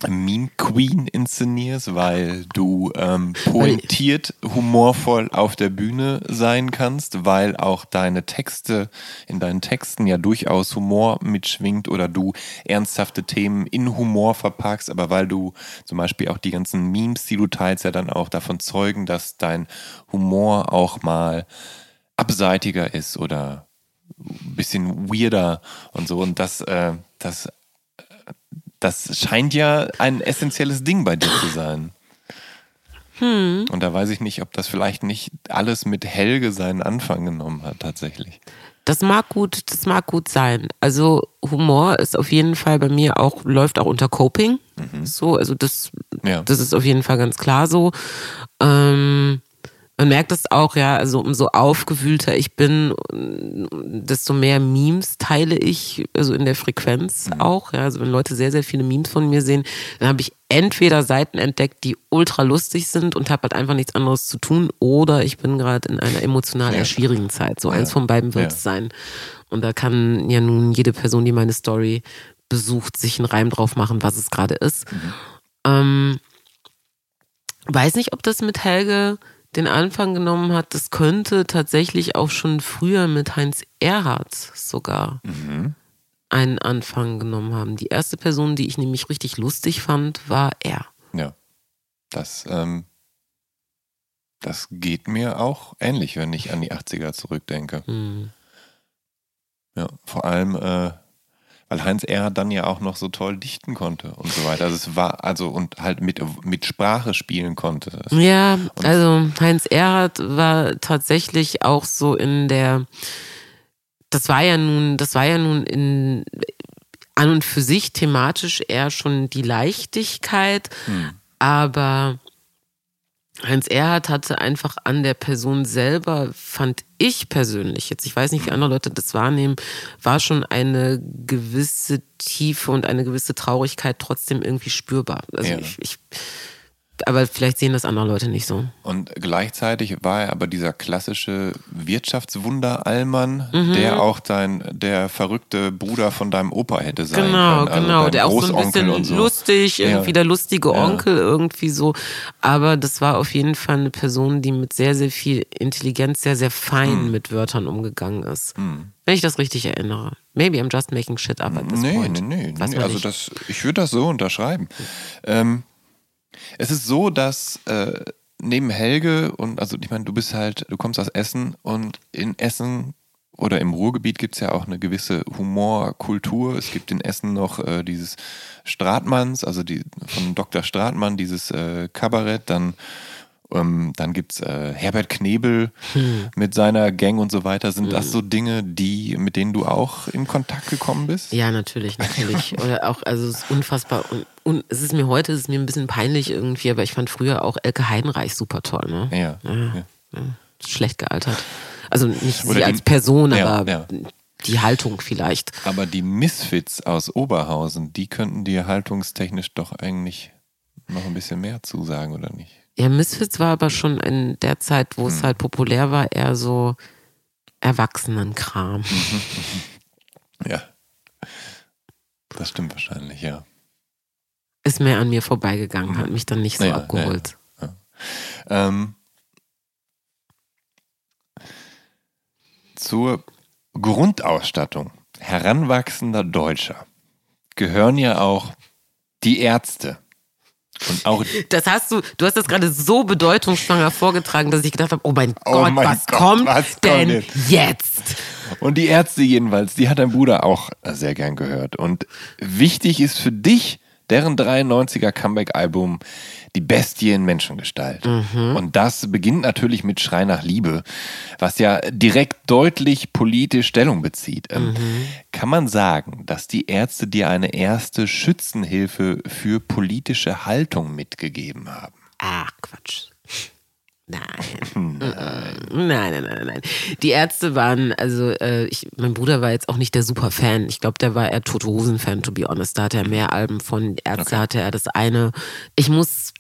Meme Queen inszenierst, weil du ähm, pointiert, humorvoll auf der Bühne sein kannst, weil auch deine Texte in deinen Texten ja durchaus Humor mitschwingt oder du ernsthafte Themen in Humor verpackst, aber weil du zum Beispiel auch die ganzen Memes, die du teilst, ja dann auch davon zeugen, dass dein Humor auch mal abseitiger ist oder ein bisschen weirder und so. Und das, äh, das, das scheint ja ein essentielles Ding bei dir zu sein. Und da weiß ich nicht, ob das vielleicht nicht alles mit Helge seinen Anfang genommen hat, tatsächlich. Das mag gut, das mag gut sein. Also Humor ist auf jeden Fall bei mir auch, läuft auch unter Coping. So, also das, Ja. das ist auf jeden Fall ganz klar so. Ähm, man merkt das auch, ja, also umso aufgewühlter ich bin, desto mehr Memes teile ich, also in der Frequenz auch. Ja, also wenn Leute sehr, sehr viele Memes von mir sehen, dann habe ich entweder Seiten entdeckt, die ultra lustig sind und habe halt einfach nichts anderes zu tun, oder ich bin gerade in einer emotional eher schwierigen Zeit. So eins von beiden wird Ja. es sein. Und da kann ja nun jede Person, die meine Story besucht, sich einen Reim drauf machen, was es gerade ist. Ähm, weiß nicht, ob das mit Helge den Anfang genommen hat, das könnte tatsächlich auch schon früher mit Heinz Erhardt sogar Mhm. einen Anfang genommen haben. Die erste Person, die ich nämlich richtig lustig fand, war er. Ja. Das, ähm, das geht mir auch ähnlich, wenn ich an die 80er zurückdenke. Hm. Ja, vor allem, äh, weil Heinz Erhardt dann ja auch noch so toll dichten konnte und so weiter. Also es war, also und halt mit, mit Sprache spielen konnte. Ja, also Heinz Erhardt war tatsächlich auch so in der, das war ja nun, das war ja nun in an und für sich thematisch eher schon die Leichtigkeit, aber Heinz Erhardt hatte einfach an der Person selber, fand ich persönlich, jetzt ich weiß nicht, wie andere Leute das wahrnehmen, war schon eine gewisse Tiefe und eine gewisse Traurigkeit trotzdem irgendwie spürbar. Also Ja. ich, ich, aber vielleicht sehen das andere Leute nicht so. Und gleichzeitig war er aber dieser klassische Wirtschaftswunder-Allmann, Mhm. der auch dein, der verrückte Bruder von deinem Opa hätte sein Genau, können. Also genau. Der auch so ein bisschen so. lustig, Ja. irgendwie der lustige Ja. Onkel, irgendwie so. Aber das war auf jeden Fall eine Person, die mit sehr, sehr viel Intelligenz, sehr, sehr fein Hm. mit Wörtern umgegangen ist. Wenn ich das richtig erinnere. Maybe I'm just making shit up at this Nee, point. nee, nee. Nee also das, ich würde das so unterschreiben. Ähm, es ist so, dass äh, neben Helge und also ich meine, du bist halt, du kommst aus Essen und in Essen oder im Ruhrgebiet gibt es ja auch eine gewisse Humorkultur. Es gibt in Essen noch äh, dieses Stratmanns, also die von Dr. Stratmann, dieses äh, Kabarett, dann ähm, dann gibt es äh, Herbert Knebel Hm. mit seiner Gang und so weiter. Sind das so Dinge, die, mit denen du auch in Kontakt gekommen bist? Ja, natürlich, natürlich. Oder auch, also es ist unfassbar. Und, und es ist mir heute, es ist mir ein bisschen peinlich irgendwie, aber ich fand früher auch Elke Heidenreich super toll, ne? Ja. ja. Ja, schlecht gealtert. Also nicht Oder sie als Person, Ja, aber ja. die Haltung vielleicht. Aber die Misfits aus Oberhausen, die könnten dir haltungstechnisch doch eigentlich noch ein bisschen mehr zusagen, oder nicht? Ja, Misfits war aber schon in der Zeit, wo Hm. es halt populär war, eher so Erwachsenenkram. Ja. Das stimmt wahrscheinlich, ja. Ist mehr an mir vorbeigegangen, hat mich dann nicht so Ja, abgeholt. Ähm, zur Grundausstattung heranwachsender Deutscher gehören ja auch die Ärzte. Und auch Das hast du, du hast das gerade so bedeutungsschwanger vorgetragen, dass ich gedacht habe, oh mein Oh Gott, mein was Gott, kommt was kommt denn jetzt? jetzt? Und die Ärzte jedenfalls, die hat dein Bruder auch sehr gern gehört. Und wichtig ist für dich deren 93er Comeback-Album Die Bestie in Menschengestalt. Und das beginnt natürlich mit Schrei nach Liebe, was ja direkt deutlich politisch Stellung bezieht. Ähm, Kann man sagen, dass die Ärzte dir eine erste Schützenhilfe für politische Haltung mitgegeben haben? Ach, Quatsch. Nein. nein. Nein, nein, nein, nein. Die Ärzte waren, also äh, ich, mein Bruder war jetzt auch nicht der super Fan. Ich glaube, der war eher Tote Hosen Fan, to be honest. Da hatte er mehr Alben von Ärzte hatte er das eine. Ich muss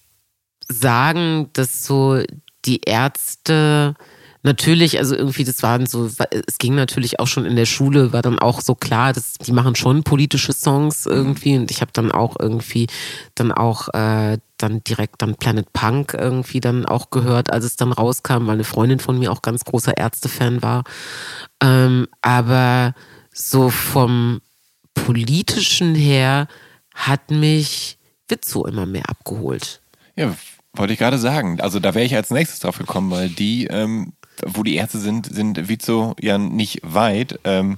sagen, dass so die Ärzte natürlich, also irgendwie, das waren so, es ging natürlich auch schon in der Schule, war dann auch so klar, dass die machen schon politische Songs irgendwie und ich habe dann auch irgendwie dann auch äh, dann direkt dann Planet Punk irgendwie dann auch gehört, als es dann rauskam, weil eine Freundin von mir auch ganz großer Ärzte-Fan war. Ähm, aber so vom politischen her hat mich Witzo immer mehr abgeholt. Ja, wollte ich gerade sagen. Also da wäre ich als nächstes drauf gekommen, weil die, ähm, wo die Ärzte sind, sind Vizo ja nicht weit. Ähm,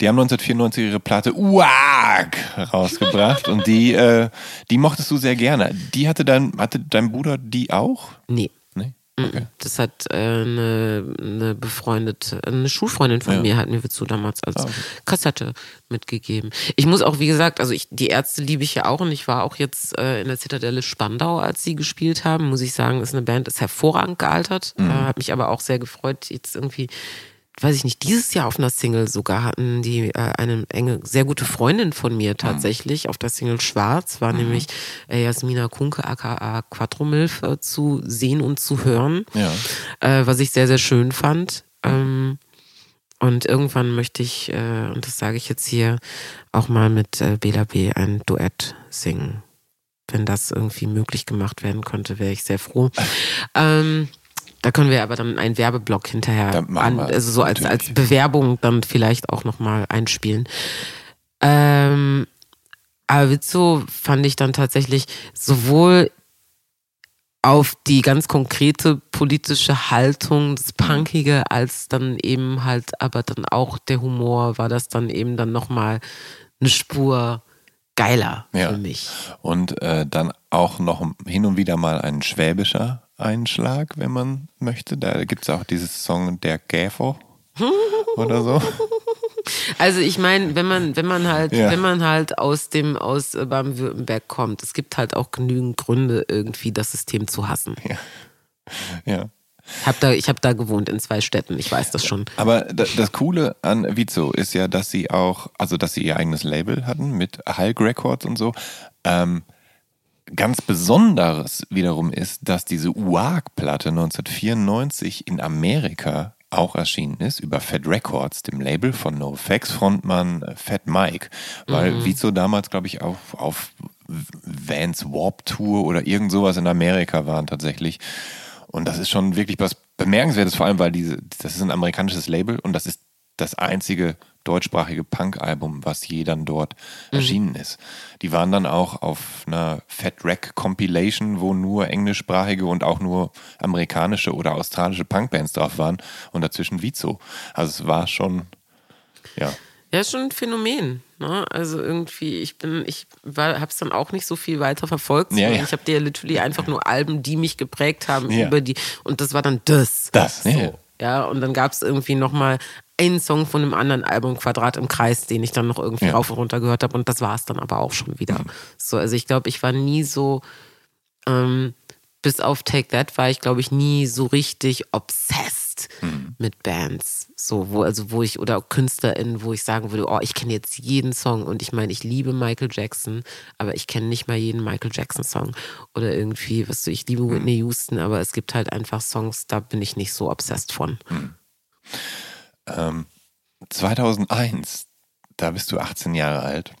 die haben 1994 ihre Platte Uag rausgebracht und die, äh, die mochtest du sehr gerne. Die hatte dein, hatte dein Bruder die auch? Nee. Mhm. Das hat äh, eine, eine befreundete, eine Schulfreundin von Ja. mir hat mir Witzu damals als Ah, okay. Kassette mitgegeben. Ich muss auch, wie gesagt, also ich, die Ärzte liebe ich ja auch und ich war auch jetzt äh, in der Zitadelle Spandau, als sie gespielt haben, muss ich sagen, ist eine Band, ist hervorragend gealtert. Mhm. Äh, hat mich aber auch sehr gefreut, jetzt irgendwie weiß ich nicht, dieses Jahr auf einer Single sogar hatten die äh, eine enge, sehr gute Freundin von mir tatsächlich auf der Single Schwarz, war nämlich äh, Jasmina Kunke aka Quattromilf äh, zu sehen und zu hören, Ja. äh, was ich sehr, sehr schön fand. Ähm, und irgendwann möchte ich, äh, und das sage ich jetzt hier, auch mal mit äh, Bela B. ein Duett singen. Wenn das irgendwie möglich gemacht werden könnte, wäre ich sehr froh. Ähm, Da können wir aber dann einen Werbeblock hinterher an, also so als, als. Bewerbung dann vielleicht auch nochmal einspielen. Ähm, aber Witzo fand ich dann tatsächlich sowohl auf die ganz konkrete politische Haltung, das Punkige, als dann eben halt, aber dann auch der Humor, war das dann eben dann nochmal eine Spur geiler Ja. für mich. Und äh, dann auch noch hin und wieder mal ein schwäbischer Einschlag, wenn man möchte. Da gibt es auch dieses Song Der Käfer oder so. Also ich meine, wenn man, wenn man halt, Ja. wenn man halt aus dem, aus Baden-Württemberg kommt, es gibt halt auch genügend Gründe, irgendwie das System zu hassen. Ja. Hab da, ich habe da gewohnt in zwei Städten, ich weiß das schon. Aber da- das Coole an Vizo ist ja, dass sie auch, also dass sie ihr eigenes Label hatten mit Hulk Records und so. Ähm, ganz besonderes wiederum ist, dass diese UAG-Platte 1994 in Amerika auch erschienen ist über Fat Records, dem Label von NoFX Frontmann äh, Fat Mike, weil Vizo damals, glaube ich, auch auf Vans Warp Tour oder irgend sowas in Amerika waren tatsächlich. Und das ist schon wirklich was Bemerkenswertes, vor allem, weil diese, das ist ein amerikanisches Label und das ist das einzige deutschsprachige Punk-Album, was je dann dort erschienen ist. Die waren dann auch auf einer Fat Rack Compilation, wo nur englischsprachige und auch nur amerikanische oder australische Punkbands drauf waren und dazwischen Vizo. Also es war schon, ja. Ja, ist schon ein Phänomen. Ne? Also irgendwie, ich bin, ich habe es dann auch nicht so viel weiter verfolgt. Ja, ja. Ich habe dir literally einfach nur Alben, die mich geprägt haben Ja. über die. Und das war dann das. Das, so. Ja. Und dann gab es irgendwie nochmal einen Song von einem anderen Album, Quadrat im Kreis, den ich dann noch irgendwie Ja. rauf und runter gehört habe. Und das war es dann aber auch schon wieder. Mhm. So, also ich glaube, ich war nie so, ähm, bis auf Take That war ich, glaube ich, nie so richtig obsessed Mhm. mit Bands. So, wo, also wo ich, oder KünstlerInnen, wo ich sagen würde, oh, ich kenne jetzt jeden Song und ich meine, ich liebe Michael Jackson, aber ich kenne nicht mal jeden Michael Jackson-Song. Oder irgendwie, was du, ich liebe Whitney Houston, aber es gibt halt einfach Songs, da bin ich nicht so obsessed von. Ähm, 2001, da bist du 18 Jahre alt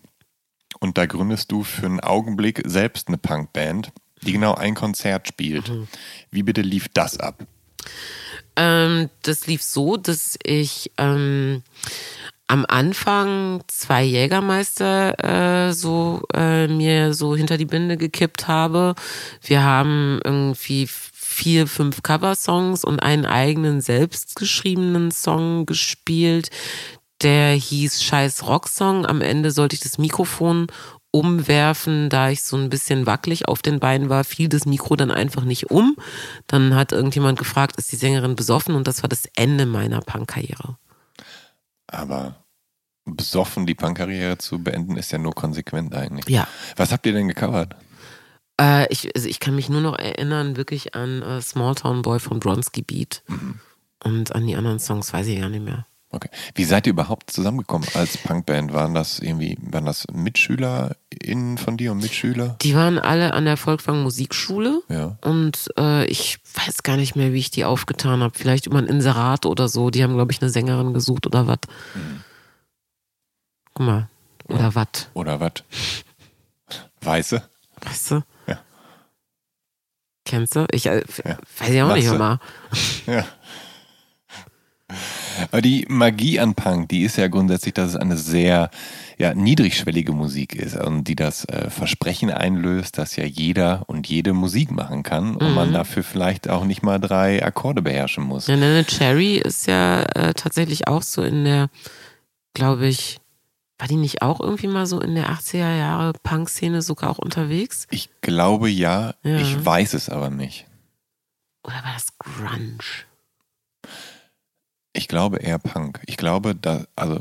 und da gründest du für einen Augenblick selbst eine Punkband, die genau ein Konzert spielt. Wie bitte lief das ab? Ähm, das lief so, dass ich ähm, am Anfang zwei Jägermeister äh, so äh, mir so hinter die Binde gekippt habe. Wir haben irgendwie vier, fünf Coversongs und einen eigenen selbstgeschriebenen Song gespielt. Der hieß Scheiß Rocksong. Am Ende sollte ich das Mikrofon umwerfen, da ich so ein bisschen wackelig auf den Beinen war, fiel das Mikro dann einfach nicht um. Dann hat irgendjemand gefragt, ist die Sängerin besoffen? Und das war das Ende meiner Punkkarriere. Aber besoffen die Punkkarriere zu beenden, ist ja nur konsequent eigentlich. Ja. Was habt ihr denn gecovert? Äh, ich, also ich kann mich nur noch erinnern, wirklich an äh, Small Town Boy von Bronski Beat. Und an die anderen Songs weiß ich gar nicht mehr. Okay. Wie seid ihr überhaupt zusammengekommen als Punkband? Waren das irgendwie, waren das MitschülerInnen von dir und Mitschüler? Die waren alle an der Volkwang Musikschule. Ja. Und äh, ich weiß gar nicht mehr, wie ich die aufgetan habe. Vielleicht über ein Inserat oder so. Die haben, glaube ich, eine Sängerin gesucht oder was. Guck mal. Oder was. Oder was? Weiße? Weißt du? Ja. Kennst du? Ich äh, Ja. weiß ich auch nicht Matze. immer. Ja. Aber die Magie an Punk, die ist ja grundsätzlich, dass es eine sehr ja, niedrigschwellige Musik ist und die das äh, Versprechen einlöst, dass ja jeder und jede Musik machen kann und man dafür vielleicht auch nicht mal drei Akkorde beherrschen muss. Ja, Nene Cherry ist ja äh, tatsächlich auch so in der, glaube ich, war die nicht auch irgendwie mal so in der 80er Jahre Punk-Szene sogar auch unterwegs? Ich glaube ja, Ja. ich weiß es aber nicht. Oder war das Grunge? Ich glaube eher Punk. Ich glaube, da, also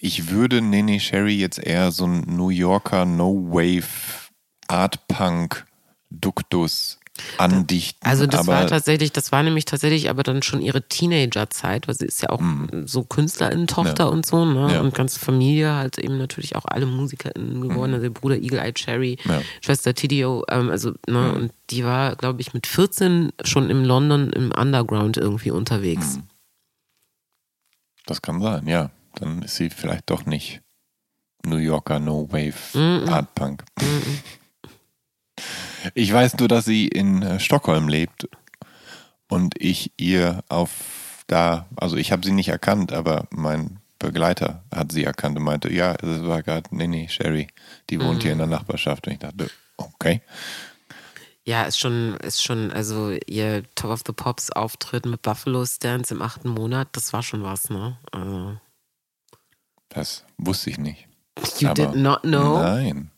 ich würde Nene Sherry jetzt eher so ein New Yorker No-Wave Art Punk Duktus andichten. Also das war tatsächlich, das war nämlich tatsächlich aber dann schon ihre Teenagerzeit, weil sie ist ja auch so Künstlerinnen-Tochter Ja. und so, ne? Ja. Und ganze Familie halt eben natürlich auch alle MusikerInnen geworden. Also der Bruder Eagle Eye Cherry, Ja. Schwester Tidio, ähm, also, ne, und die war, glaube ich, mit 14 schon in London im Underground irgendwie unterwegs. Das kann sein, ja. Dann ist sie vielleicht doch nicht New Yorker No-Wave Mhm. Art Punk. Ich weiß nur, dass sie in äh, Stockholm lebt und ich ihr auf da, also ich habe sie nicht erkannt, aber mein Begleiter hat sie erkannt und meinte, ja, das war gerade, nee, nee, Sherry, die wohnt hier in der Nachbarschaft. Und ich dachte, okay. Ja, ist schon, ist schon, also ihr Top of the Pops Auftritt mit Buffalo Stance im achten Monat, das war schon was, ne? Also. Das wusste ich nicht. You Aber did not know? Nein.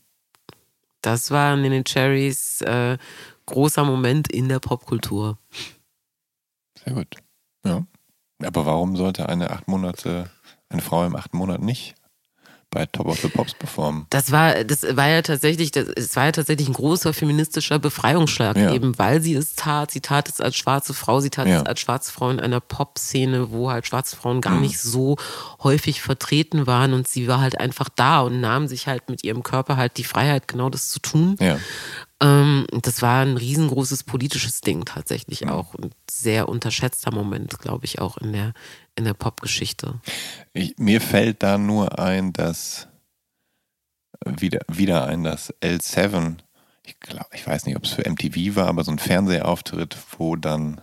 Das war in den Cherries äh, großer Moment in der Popkultur. Sehr gut. Ja. Aber warum sollte eine acht Monate eine Frau im achten Monat nicht bei Top of the Pops performen. Das war, das war ja tatsächlich, das, es war ja tatsächlich ein großer feministischer Befreiungsschlag, ja. eben weil sie es tat. Sie tat es als schwarze Frau, sie tat ja. es als schwarze Frau in einer Pop-Szene, wo halt schwarze Frauen gar mhm. nicht so häufig vertreten waren und sie war halt einfach da und nahm sich halt mit ihrem Körper halt die Freiheit, genau das zu tun. Ja. Ähm, das war ein riesengroßes politisches Ding tatsächlich auch. Ein sehr unterschätzter Moment, glaube ich, auch in der, in der Popgeschichte. Mir fällt da nur ein, dass wieder, wieder ein, dass L7, ich glaube, ich weiß nicht, ob es für MTV war, aber so ein Fernsehauftritt, wo dann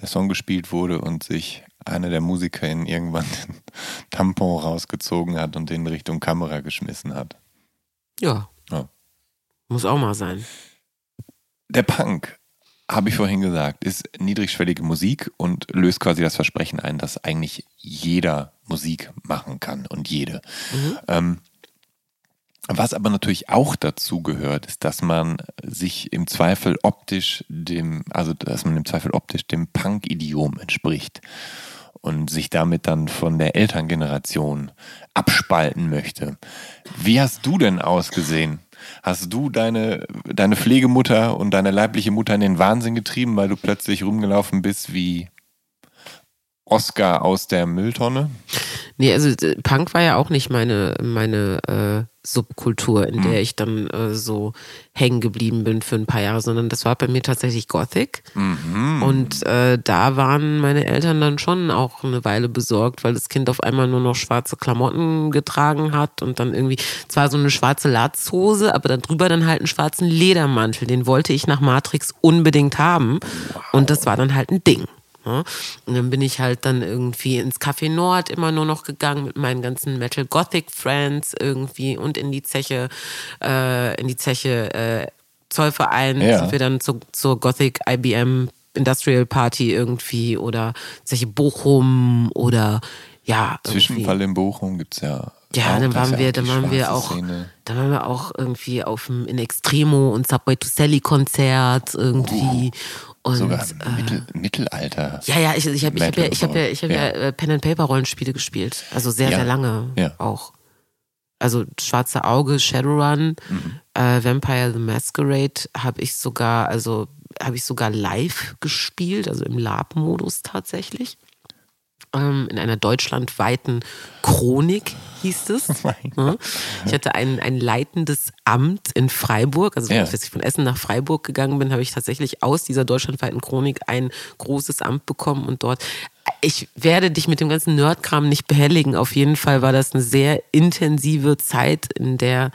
der Song gespielt wurde und sich einer der MusikerInnen irgendwann den Tampon rausgezogen hat und den Richtung Kamera geschmissen hat. Ja. Muss auch mal sein. Der Punk, habe ich vorhin gesagt, ist niedrigschwellige Musik und löst quasi das Versprechen ein, dass eigentlich jeder Musik machen kann und jede. Mhm. Ähm, was aber natürlich auch dazu gehört, ist, dass man sich im Zweifel optisch dem, also dass man im Zweifel optisch dem Punk-Idiom entspricht und sich damit dann von der Elterngeneration abspalten möchte. Wie hast du denn ausgesehen? Hast du deine, deine Pflegemutter und deine leibliche Mutter in den Wahnsinn getrieben, weil du plötzlich rumgelaufen bist wie Oscar aus der Mülltonne? Nee, also äh, Punk war ja auch nicht meine, meine äh, Subkultur, in der mhm. ich dann äh, so hängen geblieben bin für ein paar Jahre, sondern das war bei mir tatsächlich Gothic. Mhm. Und äh, da waren meine Eltern dann schon auch eine Weile besorgt, weil das Kind auf einmal nur noch schwarze Klamotten getragen hat und dann irgendwie zwar so eine schwarze Latzhose, aber dann drüber dann halt einen schwarzen Ledermantel. Den wollte ich nach Matrix unbedingt haben. Wow. Und das war dann halt ein Ding. Ne? Und dann bin ich halt dann irgendwie ins Café Nord immer nur noch gegangen mit meinen ganzen Metal Gothic Friends irgendwie und in die Zeche, äh, in die Zeche äh, Zollverein ja. sind wir dann zu, zur Gothic IBM Industrial Party irgendwie oder Zeche Bochum oder ja. Zwischenfall in Bochum gibt es ja. Ja, dann waren wir, dann waren wir auch, Szene. dann waren wir auch irgendwie auf dem in Extremo und Subway to Sally Konzert irgendwie. Uh. Und, Sogar Mittel, äh, Mittelalter. Ja, ja, ich, ich habe ich hab ja, ich hab ja, ich hab ja. ja äh, Pen and Paper Rollenspiele gespielt. Also sehr, ja. sehr lange ja. auch. Also Schwarze Auge, Shadowrun, mhm. äh, Vampire the Masquerade habe ich sogar, also habe ich sogar live gespielt, also im Lab-Modus tatsächlich ähm, in einer deutschlandweiten Chronik hieß es. Oh ich hatte ein, ein leitendes Amt in Freiburg. Also, ja. als ich von Essen nach Freiburg gegangen bin, habe ich tatsächlich aus dieser deutschlandweiten Chronik ein großes Amt bekommen und dort. Ich werde dich mit dem ganzen Nerdkram nicht behelligen. Auf jeden Fall war das eine sehr intensive Zeit, in der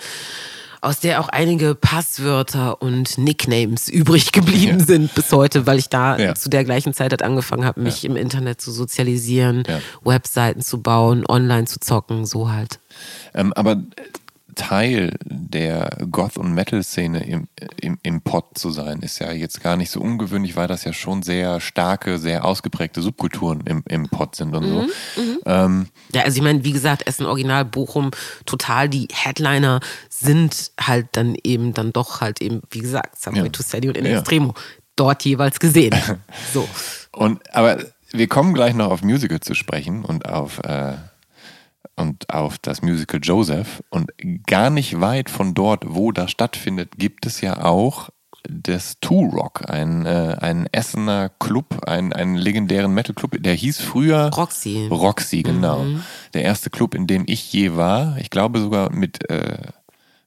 aus der auch einige Passwörter und Nicknames übrig geblieben ja. sind bis heute, weil ich da ja. zu der gleichen Zeit halt angefangen habe, mich ja. im Internet zu sozialisieren, Webseiten zu bauen, online zu zocken, so halt. Ähm, aber Teil der Goth- und Metal-Szene im, im, im Pod zu sein, ist ja jetzt gar nicht so ungewöhnlich, weil das ja schon sehr starke, sehr ausgeprägte Subkulturen im, im Pod sind und so. Mhm, mhm. ähm, ja, also ich meine, wie gesagt, Essen Original, Bochum, total die Headliner sind halt dann eben dann doch halt eben, wie gesagt, Subway ja. to Steady und in ja. Extremo dort jeweils gesehen. so. Und aber wir kommen gleich noch auf Musical zu sprechen und auf äh, und auf das Musical Joseph. Und gar nicht weit von dort, wo das stattfindet, gibt es ja auch das Two Rock, ein, äh, ein Essener Club, ein, einen legendären Metal Club, der hieß früher Roxy. Roxy, genau. Mhm. Der erste Club, in dem ich je war. Ich glaube sogar mit, äh,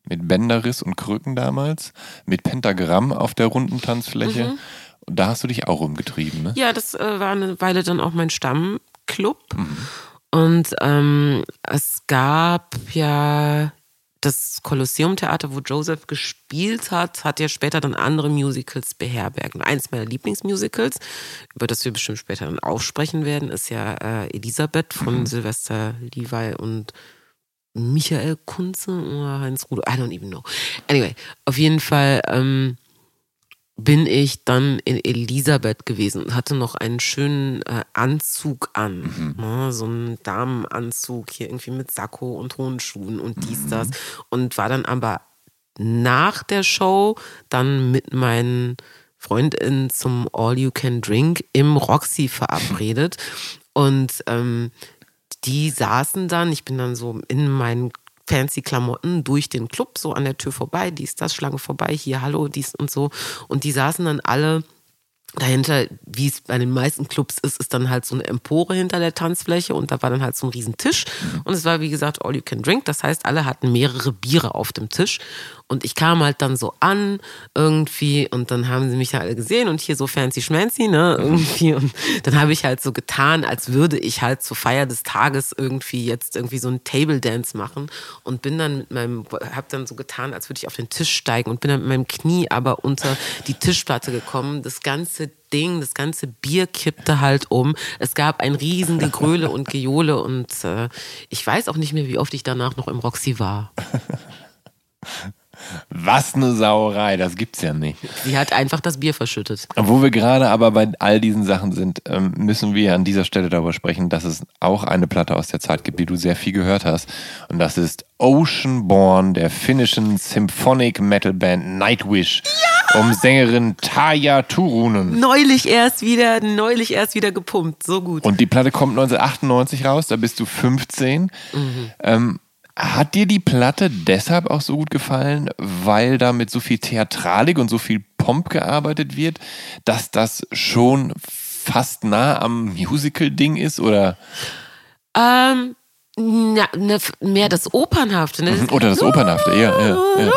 mit Bänderriss und Krücken damals, mit Pentagramm auf der runden Tanzfläche. Mhm. Und da hast du dich auch rumgetrieben, ne? Ja, das äh, war eine Weile dann auch mein Stammclub. Mhm. Und ähm, es gab ja das Kolosseum-Theater, wo Joseph gespielt hat, hat ja später dann andere Musicals beherbergt. Und eins meiner Lieblingsmusicals, über das wir bestimmt später dann aussprechen werden, ist ja äh, Elisabeth von mhm. Sylvester Levi und Michael Kunze oder Heinz Rude, I don't even know. Anyway, auf jeden Fall ähm, bin ich dann in Elisabeth gewesen und hatte noch einen schönen äh, Anzug an. Mhm. Ne? So einen Damenanzug hier irgendwie mit Sakko und hohen Schuhen und dies, mhm. das. Und war dann aber nach der Show dann mit meinen Freundinnen zum All You Can Drink im Roxy verabredet. Und ähm, die saßen dann, ich bin dann so in meinen fancy Klamotten durch den Club, so an der Tür vorbei, dies, das, Schlange vorbei, hier, hallo, dies und so. Und die saßen dann alle dahinter, wie es bei den meisten Clubs ist, ist dann halt so eine Empore hinter der Tanzfläche und da war dann halt so ein riesen Tisch und es war wie gesagt all you can drink, das heißt alle hatten mehrere Biere auf dem Tisch und ich kam halt dann so an irgendwie und dann haben sie mich da alle gesehen und hier so fancy schmancy, ne, irgendwie und dann habe ich halt so getan, als würde ich halt zur Feier des Tages irgendwie jetzt irgendwie so ein Table Dance machen und bin dann mit meinem, hab dann so getan, als würde ich auf den Tisch steigen und bin dann mit meinem Knie aber unter die Tischplatte gekommen, das ganze Ding, das ganze Bier kippte halt um. Es gab ein riesen Gegröle und Gejohle und äh, ich weiß auch nicht mehr, wie oft ich danach noch im Roxy war. Was eine Sauerei, das gibt's ja nicht. Sie hat einfach das Bier verschüttet. Wo wir gerade aber bei all diesen Sachen sind, ähm, müssen wir an dieser Stelle darüber sprechen, dass es auch eine Platte aus der Zeit gibt, die du sehr viel gehört hast. Und das ist Oceanborn der finnischen Symphonic Metal Band Nightwish. Ja! Um Sängerin Taja Turunen. Neulich erst wieder, neulich erst wieder gepumpt. So gut. Und die Platte kommt 1998 raus, da bist du 15. Mhm. Ähm, hat dir die Platte deshalb auch so gut gefallen, weil da mit so viel Theatralik und so viel Pomp gearbeitet wird, dass das schon fast nah am Musical-Ding ist, oder? Ähm, na, ne, mehr das Opernhafte, ne? Mhm, oder das Opernhafte, ja, ja, ja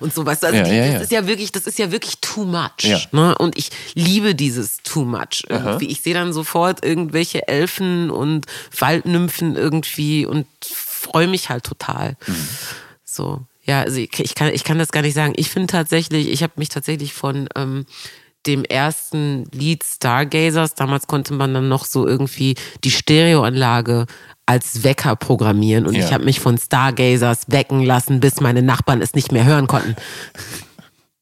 und so weißt du, also ja, die, ja, das ist ja wirklich, das ist ja wirklich too much. Ne? Und ich liebe dieses too much irgendwie. Ich sehe dann sofort irgendwelche Elfen und Waldnymphen irgendwie und freue mich halt total. Mhm. So, ja, also ich, ich, kann, ich kann das gar nicht sagen. Ich finde tatsächlich, ich habe mich tatsächlich von ähm, dem ersten Lied Stargazers, damals konnte man dann noch so irgendwie die Stereoanlage als Wecker programmieren und ja. ich habe mich von Stargazers wecken lassen, bis meine Nachbarn es nicht mehr hören konnten.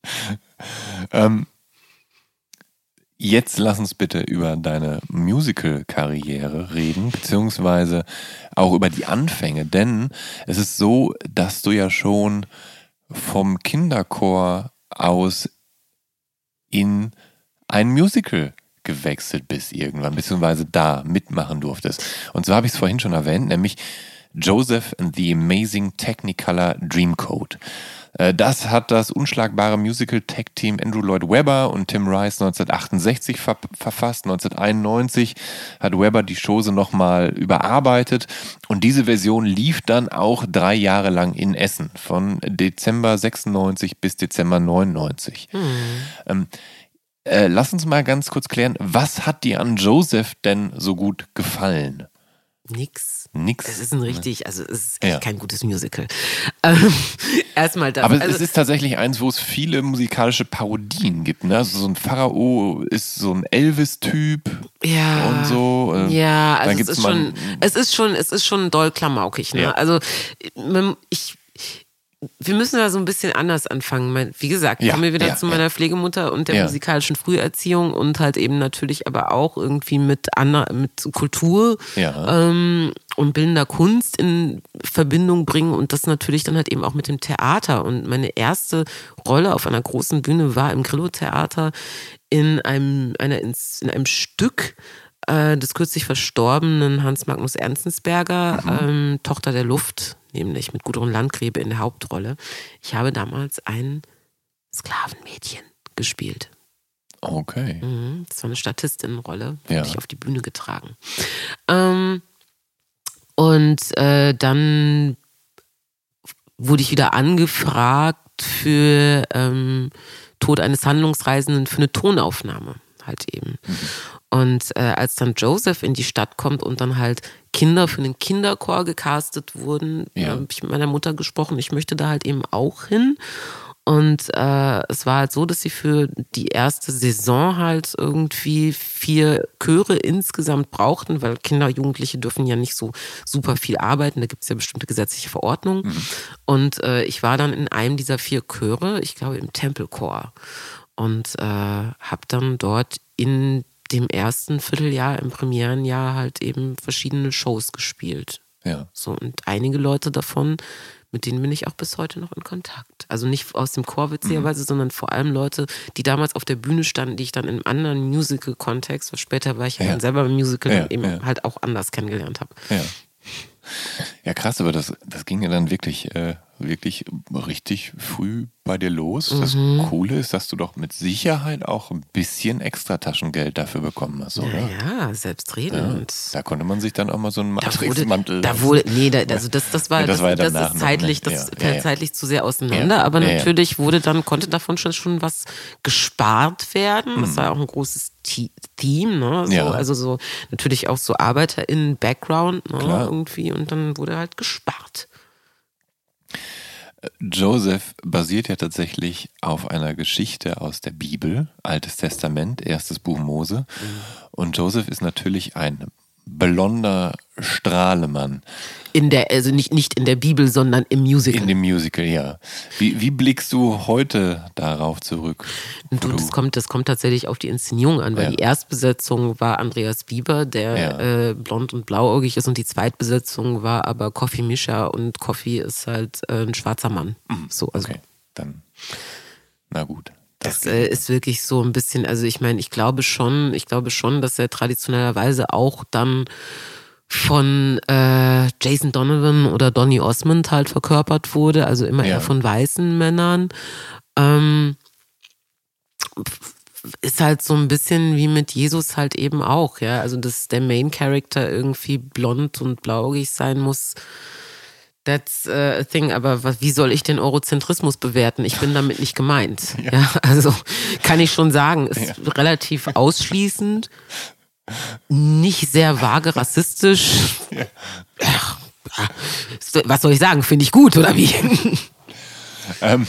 ähm, jetzt lass uns bitte über deine Musical-Karriere reden, beziehungsweise auch über die Anfänge, denn es ist so, dass du ja schon vom Kinderchor aus in ein Musical gewechselt bist irgendwann, beziehungsweise da mitmachen durftest. Und so habe ich es vorhin schon erwähnt, nämlich Joseph and the Amazing Technicolor Dreamcoat. Äh, das hat das unschlagbare Musical-Tech-Team Andrew Lloyd Webber und Tim Rice 1968 ver verfasst. 1991 hat Webber die Chose nochmal überarbeitet und diese Version lief dann auch drei Jahre lang in Essen, von Dezember 96 bis Dezember 99. Hm. Ähm, äh, lass uns mal ganz kurz klären, was hat dir an Joseph denn so gut gefallen? Nix. Nix. Es ist ein richtig, also es ist echt ja. kein gutes Musical. Ähm, erstmal das. Aber also, es ist tatsächlich eins, wo es viele musikalische Parodien gibt. Ne? Also so ein Pharao ist so ein Elvis-Typ ja, und so. Äh, ja, also es ist, schon, es ist schon, es ist schon doll klamaukig. Ne? Ja. Also ich wir müssen da so ein bisschen anders anfangen. Wie gesagt, ja, kommen wir wieder ja, zu meiner ja. Pflegemutter und der musikalischen Früherziehung und halt eben natürlich aber auch irgendwie mit, Anna, mit Kultur ähm, und bildender Kunst in Verbindung bringen und das natürlich dann halt eben auch mit dem Theater. Und meine erste Rolle auf einer großen Bühne war im Grillo-Theater in einem, einer, in einem Stück äh, des kürzlich verstorbenen Hans Magnus Ernstensberger, mhm. ähm, Tochter der Luft nämlich mit Gudrun Landgräbe in der Hauptrolle. Ich habe damals ein Sklavenmädchen gespielt. Okay. Mhm, das war eine Statistinnenrolle, ja. ich auf die Bühne getragen. Ähm, und äh, dann wurde ich wieder angefragt für ähm, Tod eines Handlungsreisenden für eine Tonaufnahme halt eben. Mhm. Und äh, als dann Joseph in die Stadt kommt und dann halt Kinder für den Kinderchor gecastet wurden. Ja. Da habe ich mit meiner Mutter gesprochen, ich möchte da halt eben auch hin. Und äh, es war halt so, dass sie für die erste Saison halt irgendwie vier Chöre insgesamt brauchten, weil Kinder, Jugendliche dürfen ja nicht so super viel arbeiten. Da gibt es ja bestimmte gesetzliche Verordnungen. Mhm. Und äh, ich war dann in einem dieser vier Chöre, ich glaube im Tempelchor. Und äh, habe dann dort in dem ersten Vierteljahr, im Premierenjahr halt eben verschiedene Shows gespielt. Ja. So, und einige Leute davon, mit denen bin ich auch bis heute noch in Kontakt. Also nicht aus dem Chor witzigerweise, sondern vor allem Leute, die damals auf der Bühne standen, die ich dann in einem anderen Musical-Kontext, weil später war ich ja, Ja. dann selber im Musical Ja, eben ja. halt auch anders kennengelernt habe. Ja. Ja, krass, aber das, das ging ja dann wirklich, äh, wirklich richtig früh bei dir los. Das Mhm. Coole ist, dass du doch mit Sicherheit auch ein bisschen extra Taschengeld dafür bekommen hast, oder? Ja, selbstredend. Da konnte man sich dann auch mal so einen Da wurde, Matrixmantel. da wurde, nee, da, also das, das war, Ja, das das, war ja das, ist noch, zeitlich, ne? das Ja, fällt ja, ja. zeitlich zu sehr auseinander, Ja, aber ja, ja. natürlich wurde dann, konnte davon schon, schon was gespart werden. Das Mhm. war auch ein großes Theme, ne? So, Ja. Also so, natürlich auch so ArbeiterInnen-Background, ne? Irgendwie, und dann wurde halt gespart. Joseph basiert ja tatsächlich auf einer Geschichte aus der Bibel, Altes Testament, erstes Buch Mose. Mhm. Und Joseph ist natürlich ein blonder Strahlemann In der, also nicht, nicht in der Bibel, sondern im Musical. in dem Musical, ja. Wie, wie blickst du heute darauf zurück? Du, das, kommt, das kommt tatsächlich auf die Inszenierung an, weil Ja. die Erstbesetzung war Andreas Bieber, der Ja. äh, blond und blauäugig ist, und die Zweitbesetzung war aber Kofi Mischa und Kofi ist halt äh, ein schwarzer Mann. So, also Okay, dann, na gut. Das äh, ist wirklich so ein bisschen, also ich meine, ich glaube schon, ich glaube schon, dass er traditionellerweise auch dann von äh, Jason Donovan oder Donny Osmond halt verkörpert wurde, also immer Ja. eher von weißen Männern. Ähm, ist halt so ein bisschen wie mit Jesus halt eben auch, ja. Also, dass der Main Character irgendwie blond und blauäugig sein muss, that's uh, a thing. Aber was, wie soll ich den Eurozentrismus bewerten? Ich bin damit nicht gemeint. Ja, also kann ich schon sagen, ist relativ ausschließend, nicht sehr vage rassistisch. Ach, was soll ich sagen? Finde ich gut, oder wie? Ähm,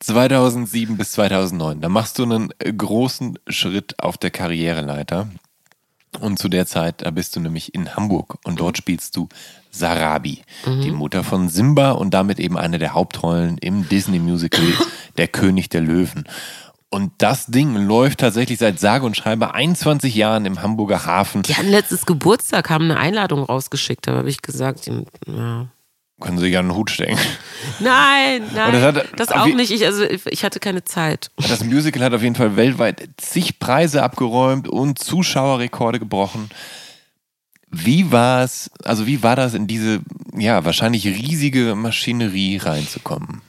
2007 bis 2009, da machst du einen äh, großen Schritt auf der Karriereleiter. Und zu der Zeit, da bist du nämlich in Hamburg und dort spielst du Sarabi, die Mutter von Simba und damit eben eine der Hauptrollen im Disney-Musical Der König der Löwen. Und das Ding läuft tatsächlich seit sage und schreibe 21 Jahren im Hamburger Hafen. Die hatten letztes Geburtstag, haben eine Einladung rausgeschickt, da habe ich gesagt, ja. Können Sie ja einen Hut stecken. Nein, nein, das hat- das auch nicht. Ich, also, ich hatte keine Zeit. Das Musical hat auf jeden Fall weltweit zig Preise abgeräumt und Zuschauerrekorde gebrochen. Wie war es, also wie war das in diese, ja, wahrscheinlich riesige Maschinerie reinzukommen?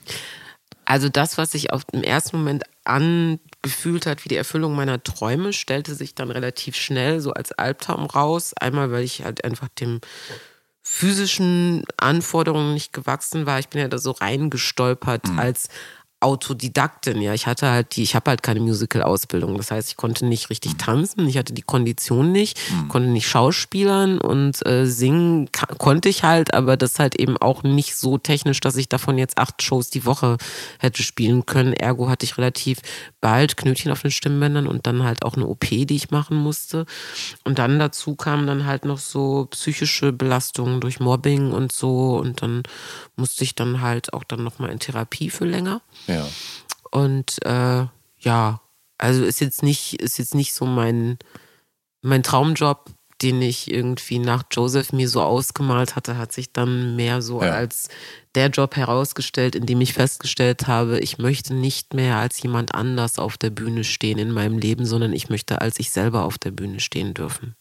Also das, was sich auf dem ersten Moment angefühlt hat wie die Erfüllung meiner Träume, stellte sich dann relativ schnell so als Albtraum raus. Einmal, weil ich halt einfach dem physischen Anforderungen nicht gewachsen war. Ich bin ja da so reingestolpert als Autodidaktin, ja. Ich hatte halt die, ich habe halt keine Musical-Ausbildung. Das heißt, ich konnte nicht richtig tanzen, ich hatte die Kondition nicht, konnte nicht schauspielern und äh, singen konnte ich halt, aber das halt eben auch nicht so technisch, dass ich davon jetzt acht Shows die Woche hätte spielen können. Ergo hatte ich relativ bald Knötchen auf den Stimmbändern und dann halt auch eine OP, die ich machen musste. Und dann dazu kamen dann halt noch so psychische Belastungen durch Mobbing und so und dann musste ich dann halt auch dann nochmal in Therapie für länger. Ja. Und äh, ja, also ist jetzt nicht, ist jetzt nicht so mein, mein Traumjob, den ich irgendwie nach Joseph mir so ausgemalt hatte, hat sich dann mehr so Ja. als der Job herausgestellt, in dem ich festgestellt habe, ich möchte nicht mehr als jemand anders auf der Bühne stehen in meinem Leben, sondern ich möchte als ich selber auf der Bühne stehen dürfen.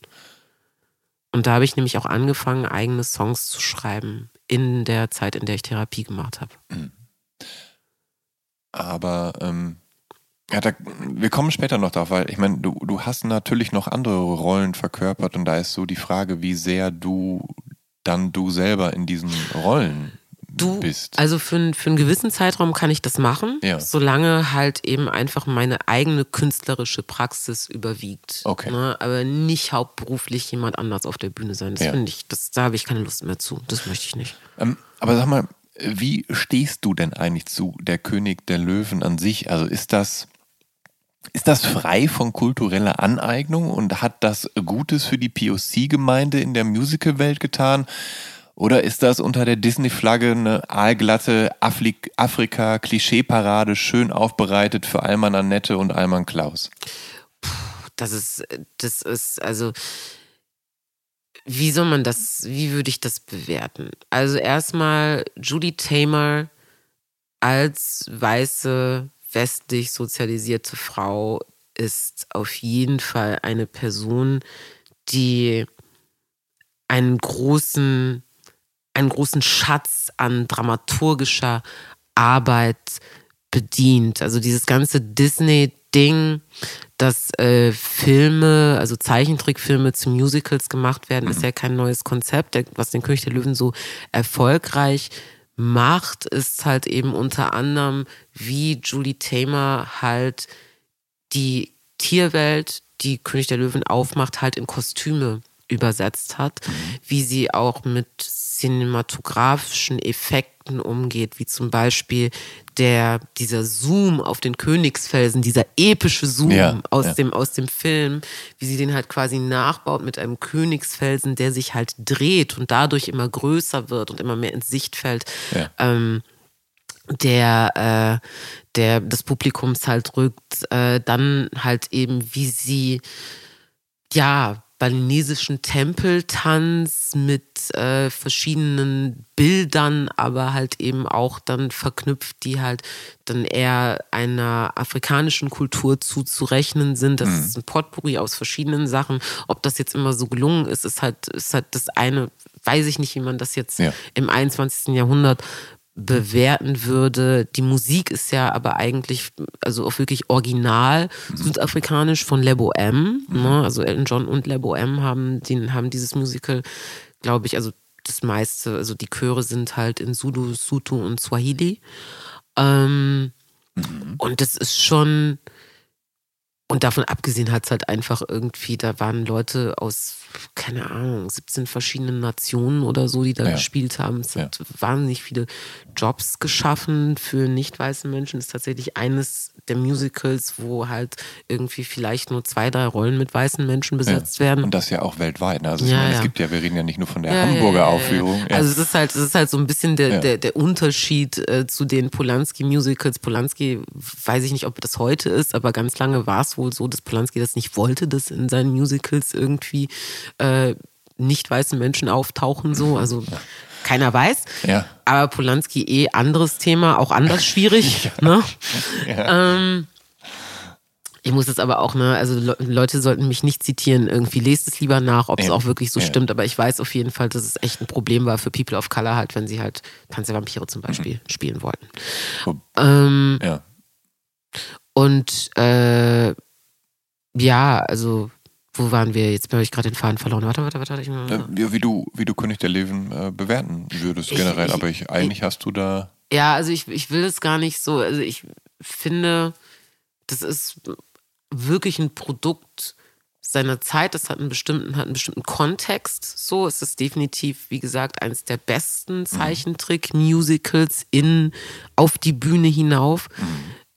Und da habe ich nämlich auch angefangen, eigene Songs zu schreiben in der Zeit, in der ich Therapie gemacht habe. Aber ähm, ja, da, wir kommen später noch drauf, weil ich meine, du, du hast natürlich noch andere Rollen verkörpert und da ist so die Frage, wie sehr du dann du selber in diesen Rollen Du, bist. also für, für einen gewissen Zeitraum kann ich das machen, Ja. solange halt eben einfach meine eigene künstlerische Praxis überwiegt. Okay. Ne? Aber nicht hauptberuflich jemand anders auf der Bühne sein. Das Ja. finde ich, das, da habe ich keine Lust mehr zu. Das möchte ich nicht. Ähm, aber sag mal, wie stehst du denn eigentlich zu der König der Löwen an sich? Also ist das, ist das frei von kultureller Aneignung und hat das Gutes für die POC-Gemeinde in der Musical-Welt getan? Oder ist das unter der Disney-Flagge eine aalglatte Afri- Afrika-Klischee-Parade, schön aufbereitet für Alman Annette und Alman Klaus? Das ist, das ist, also, wie soll man das, wie würde ich das bewerten? Also erstmal Judy Tamer als weiße, westlich sozialisierte Frau ist auf jeden Fall eine Person, die einen großen, einen großen Schatz an dramaturgischer Arbeit bedient. Also dieses ganze Disney-Ding, dass äh, Filme, also Zeichentrickfilme zu Musicals gemacht werden, ist ja kein neues Konzept. Der, was den König der Löwen so erfolgreich macht, ist halt eben unter anderem, wie Julie Tamer halt die Tierwelt, die König der Löwen aufmacht, halt in Kostüme übersetzt hat, wie sie auch mit cinematografischen Effekten umgeht, wie zum Beispiel der, dieser Zoom auf den Königsfelsen, dieser epische Zoom Ja, aus, ja. dem, aus dem Film, wie sie den halt quasi nachbaut mit einem Königsfelsen, der sich halt dreht und dadurch immer größer wird und immer mehr ins Sichtfeld Ja. ähm, der, äh, der des Publikums halt rückt, äh, dann halt eben, wie sie ja balinesischen Tempeltanz mit äh, verschiedenen Bildern, aber halt eben auch dann verknüpft, die halt dann eher einer afrikanischen Kultur zuzurechnen sind. Das ist ein Potpourri aus verschiedenen Sachen. Ob das jetzt immer so gelungen ist, ist halt, ist halt das eine, weiß ich nicht, wie man das jetzt Ja. im 21. Jahrhundert bewerten würde. Die Musik ist ja aber eigentlich, also auch wirklich original südafrikanisch von Lebo M. Ne? Also Elton John und Lebo M haben, den, haben dieses Musical, glaube ich, also das meiste, also die Chöre sind halt in Zulu, Sutu und Swahili. Ähm, Und das ist schon, und davon abgesehen hat es halt einfach irgendwie, da waren Leute aus, keine Ahnung, 17 verschiedenen Nationen oder so, die da Ja. gespielt haben. Es hat wahnsinnig viele Jobs geschaffen für nicht weiße Menschen. Es ist tatsächlich eines der Musicals, wo halt irgendwie vielleicht nur zwei, drei Rollen mit weißen Menschen besetzt werden. Und das ja auch weltweit. Ne? Also ich Ja, meine, ja. es gibt ja, wir reden ja nicht nur von der Ja, Hamburger ja, ja, ja. Aufführung. Ja. Also es ist halt, es ist halt so ein bisschen der, Ja. der, der Unterschied äh, zu den Polanski-Musicals. Polanski, weiß ich nicht, ob das heute ist, aber ganz lange war es wohl so, dass Polanski das nicht wollte, dass in seinen Musicals irgendwie äh, nicht weiße Menschen auftauchen. So, also keiner weiß. Ja. Aber Polanski eh anderes Thema, auch anders schwierig. Ne? Ähm, ich muss jetzt aber auch, ne, also Le Leute sollten mich nicht zitieren, irgendwie lest es lieber nach, ob es Ja. auch wirklich so Ja. stimmt, aber ich weiß auf jeden Fall, dass es echt ein Problem war für People of Color halt, wenn sie halt Tanz der Vampire zum Beispiel spielen wollten. Wo- Ähm, ja. und äh, ja, also wo waren wir? Jetzt habe ich gerade den Faden verloren. Warte, warte, warte. Ich, Äh, ja, wie du, wie du König der Löwen äh, bewerten würdest Ich- generell, ich- aber ich, eigentlich hast du da. Ja, also ich, ich will es gar nicht so. Also ich finde, das ist wirklich ein Produkt seiner Zeit. Das hat einen bestimmten, hat einen bestimmten Kontext. So, es ist definitiv, wie gesagt, eines der besten Zeichentrick-Musicals in auf die Bühne hinauf.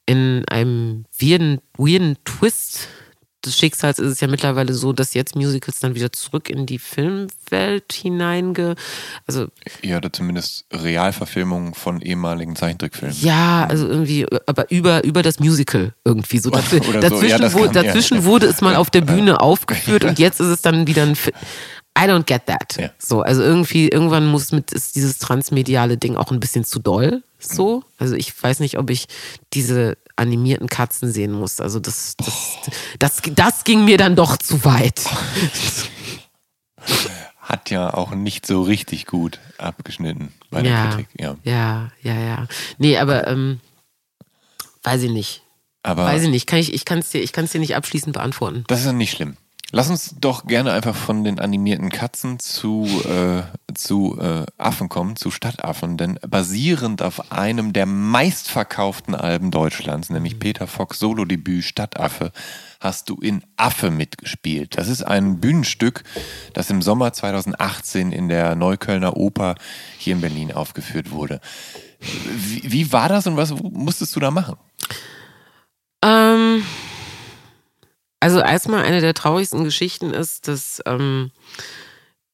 In einem weirden, weirden Twist des Schicksals ist es ja mittlerweile so, dass jetzt Musicals dann wieder zurück in die Filmwelt hineinge. Also Ja, oder zumindest Realverfilmungen von ehemaligen Zeichentrickfilmen. Ja, also irgendwie, aber über, über das Musical irgendwie so. Dazw Oder so, dazwischen ja, wo, dazwischen ja. wurde es mal auf der Bühne aufgeführt und jetzt ist es dann wieder ein Fi I don't get that. Ja. So, also irgendwie, irgendwann muss mit, ist dieses transmediale Ding auch ein bisschen zu doll. So. Also ich weiß nicht, ob ich diese animierten Katzen sehen muss. Also das, das, das, das ging mir dann doch zu weit. Hat ja auch nicht so richtig gut abgeschnitten bei der ja, Kritik. Ja. ja, ja, ja. Nee, aber ähm, weiß ich nicht. Aber Weiß ich nicht, kann ich, ich kann es dir, ich dir nicht abschließend beantworten. das ist ja nicht schlimm. Lass uns doch gerne einfach von den animierten Katzen zu, äh, zu äh, Affen kommen, zu Stadtaffen, denn basierend auf einem der meistverkauften Alben Deutschlands, nämlich Peter Fox Solo-Debüt Stadtaffe, hast du in Affe mitgespielt. Das ist ein Bühnenstück, das im Sommer 2018 in der Neuköllner Oper hier in Berlin aufgeführt wurde. Wie, wie war das und was musstest du da machen? Ähm also erstmal eine der traurigsten Geschichten ist, dass ähm,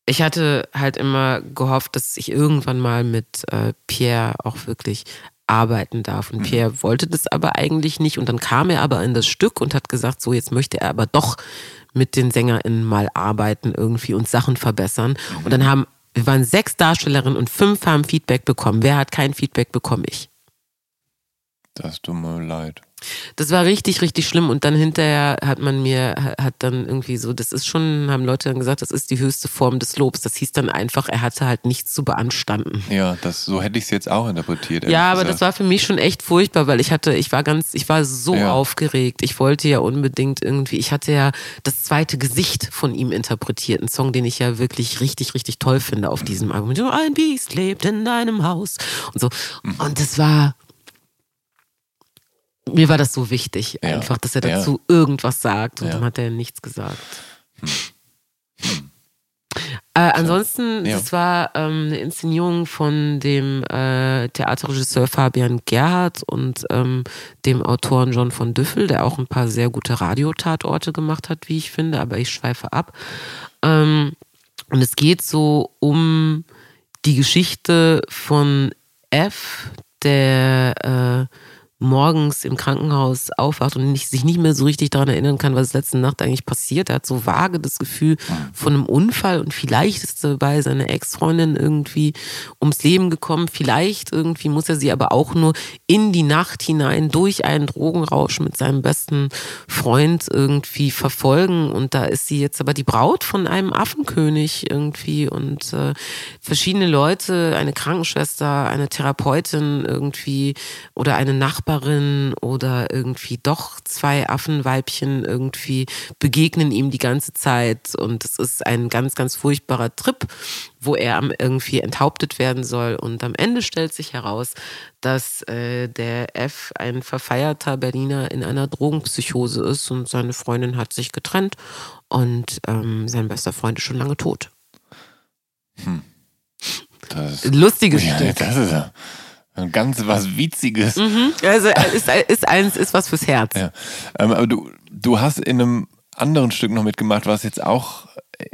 ich hatte halt immer gehofft, dass ich irgendwann mal mit äh, Pierre auch wirklich arbeiten darf. Und mhm. Pierre wollte das aber eigentlich nicht. Und dann kam er aber in das Stück und hat gesagt, so jetzt möchte er aber doch mit den SängerInnen mal arbeiten irgendwie und Sachen verbessern. Mhm. Und dann haben, wir waren sechs Darstellerinnen und fünf haben Feedback bekommen. Wer hat kein Feedback bekommen? Ich. Das tut mir leid. Das war richtig, richtig schlimm. Und dann hinterher hat man mir, hat dann irgendwie so, das ist schon, haben Leute dann gesagt, das ist die höchste Form des Lobs. Das hieß dann einfach, er hatte halt nichts zu beanstanden. Ja, das, so hätte ich es jetzt auch interpretiert. Ja, aber gesagt. das war für mich schon echt furchtbar, weil ich hatte, ich war ganz, ich war so ja. aufgeregt. Ich wollte ja unbedingt irgendwie, ich hatte ja das zweite Gesicht von ihm interpretiert. Ein Song, den ich ja wirklich richtig, richtig toll finde auf diesem Album. Ein Biest lebt in deinem Haus und so. Mhm. Und das war, mir war das so wichtig, ja. einfach, dass er dazu ja. irgendwas sagt. Und ja. dann hat er nichts gesagt. Hm. Hm. Äh, ansonsten, ja. das war ähm, eine Inszenierung von dem äh, Theaterregisseur Fabian Gerhardt und ähm, dem Autoren John von Düffel, der auch ein paar sehr gute Radiotatorte gemacht hat, wie ich finde, aber ich schweife ab. Ähm, und es geht so um die Geschichte von F, der äh, morgens im Krankenhaus aufwacht und nicht, sich nicht mehr so richtig daran erinnern kann, was letzte Nacht eigentlich passiert. Er hat so vage das Gefühl von einem Unfall und vielleicht ist dabei seine Ex-Freundin irgendwie ums Leben gekommen. Vielleicht irgendwie muss er sie aber auch nur in die Nacht hinein durch einen Drogenrausch mit seinem besten Freund irgendwie verfolgen. Und da ist sie jetzt aber die Braut von einem Affenkönig irgendwie und äh, verschiedene Leute, eine Krankenschwester, eine Therapeutin irgendwie oder eine Nachbarin Nachbarin oder irgendwie doch zwei Affenweibchen irgendwie begegnen ihm die ganze Zeit und es ist ein ganz, ganz furchtbarer Trip, wo er irgendwie enthauptet werden soll und am Ende stellt sich heraus, dass äh, der F ein verfeierter Berliner in einer Drogenpsychose ist und seine Freundin hat sich getrennt und ähm, sein bester Freund ist schon lange tot. Hm. Das, Lustiges ja, Stück. Das ist ja. Ganz was Witziges. Mhm. Also ist, ist eins, ist was fürs Herz. Ja. Ähm, aber du, du hast in einem anderen Stück noch mitgemacht, was jetzt auch äh,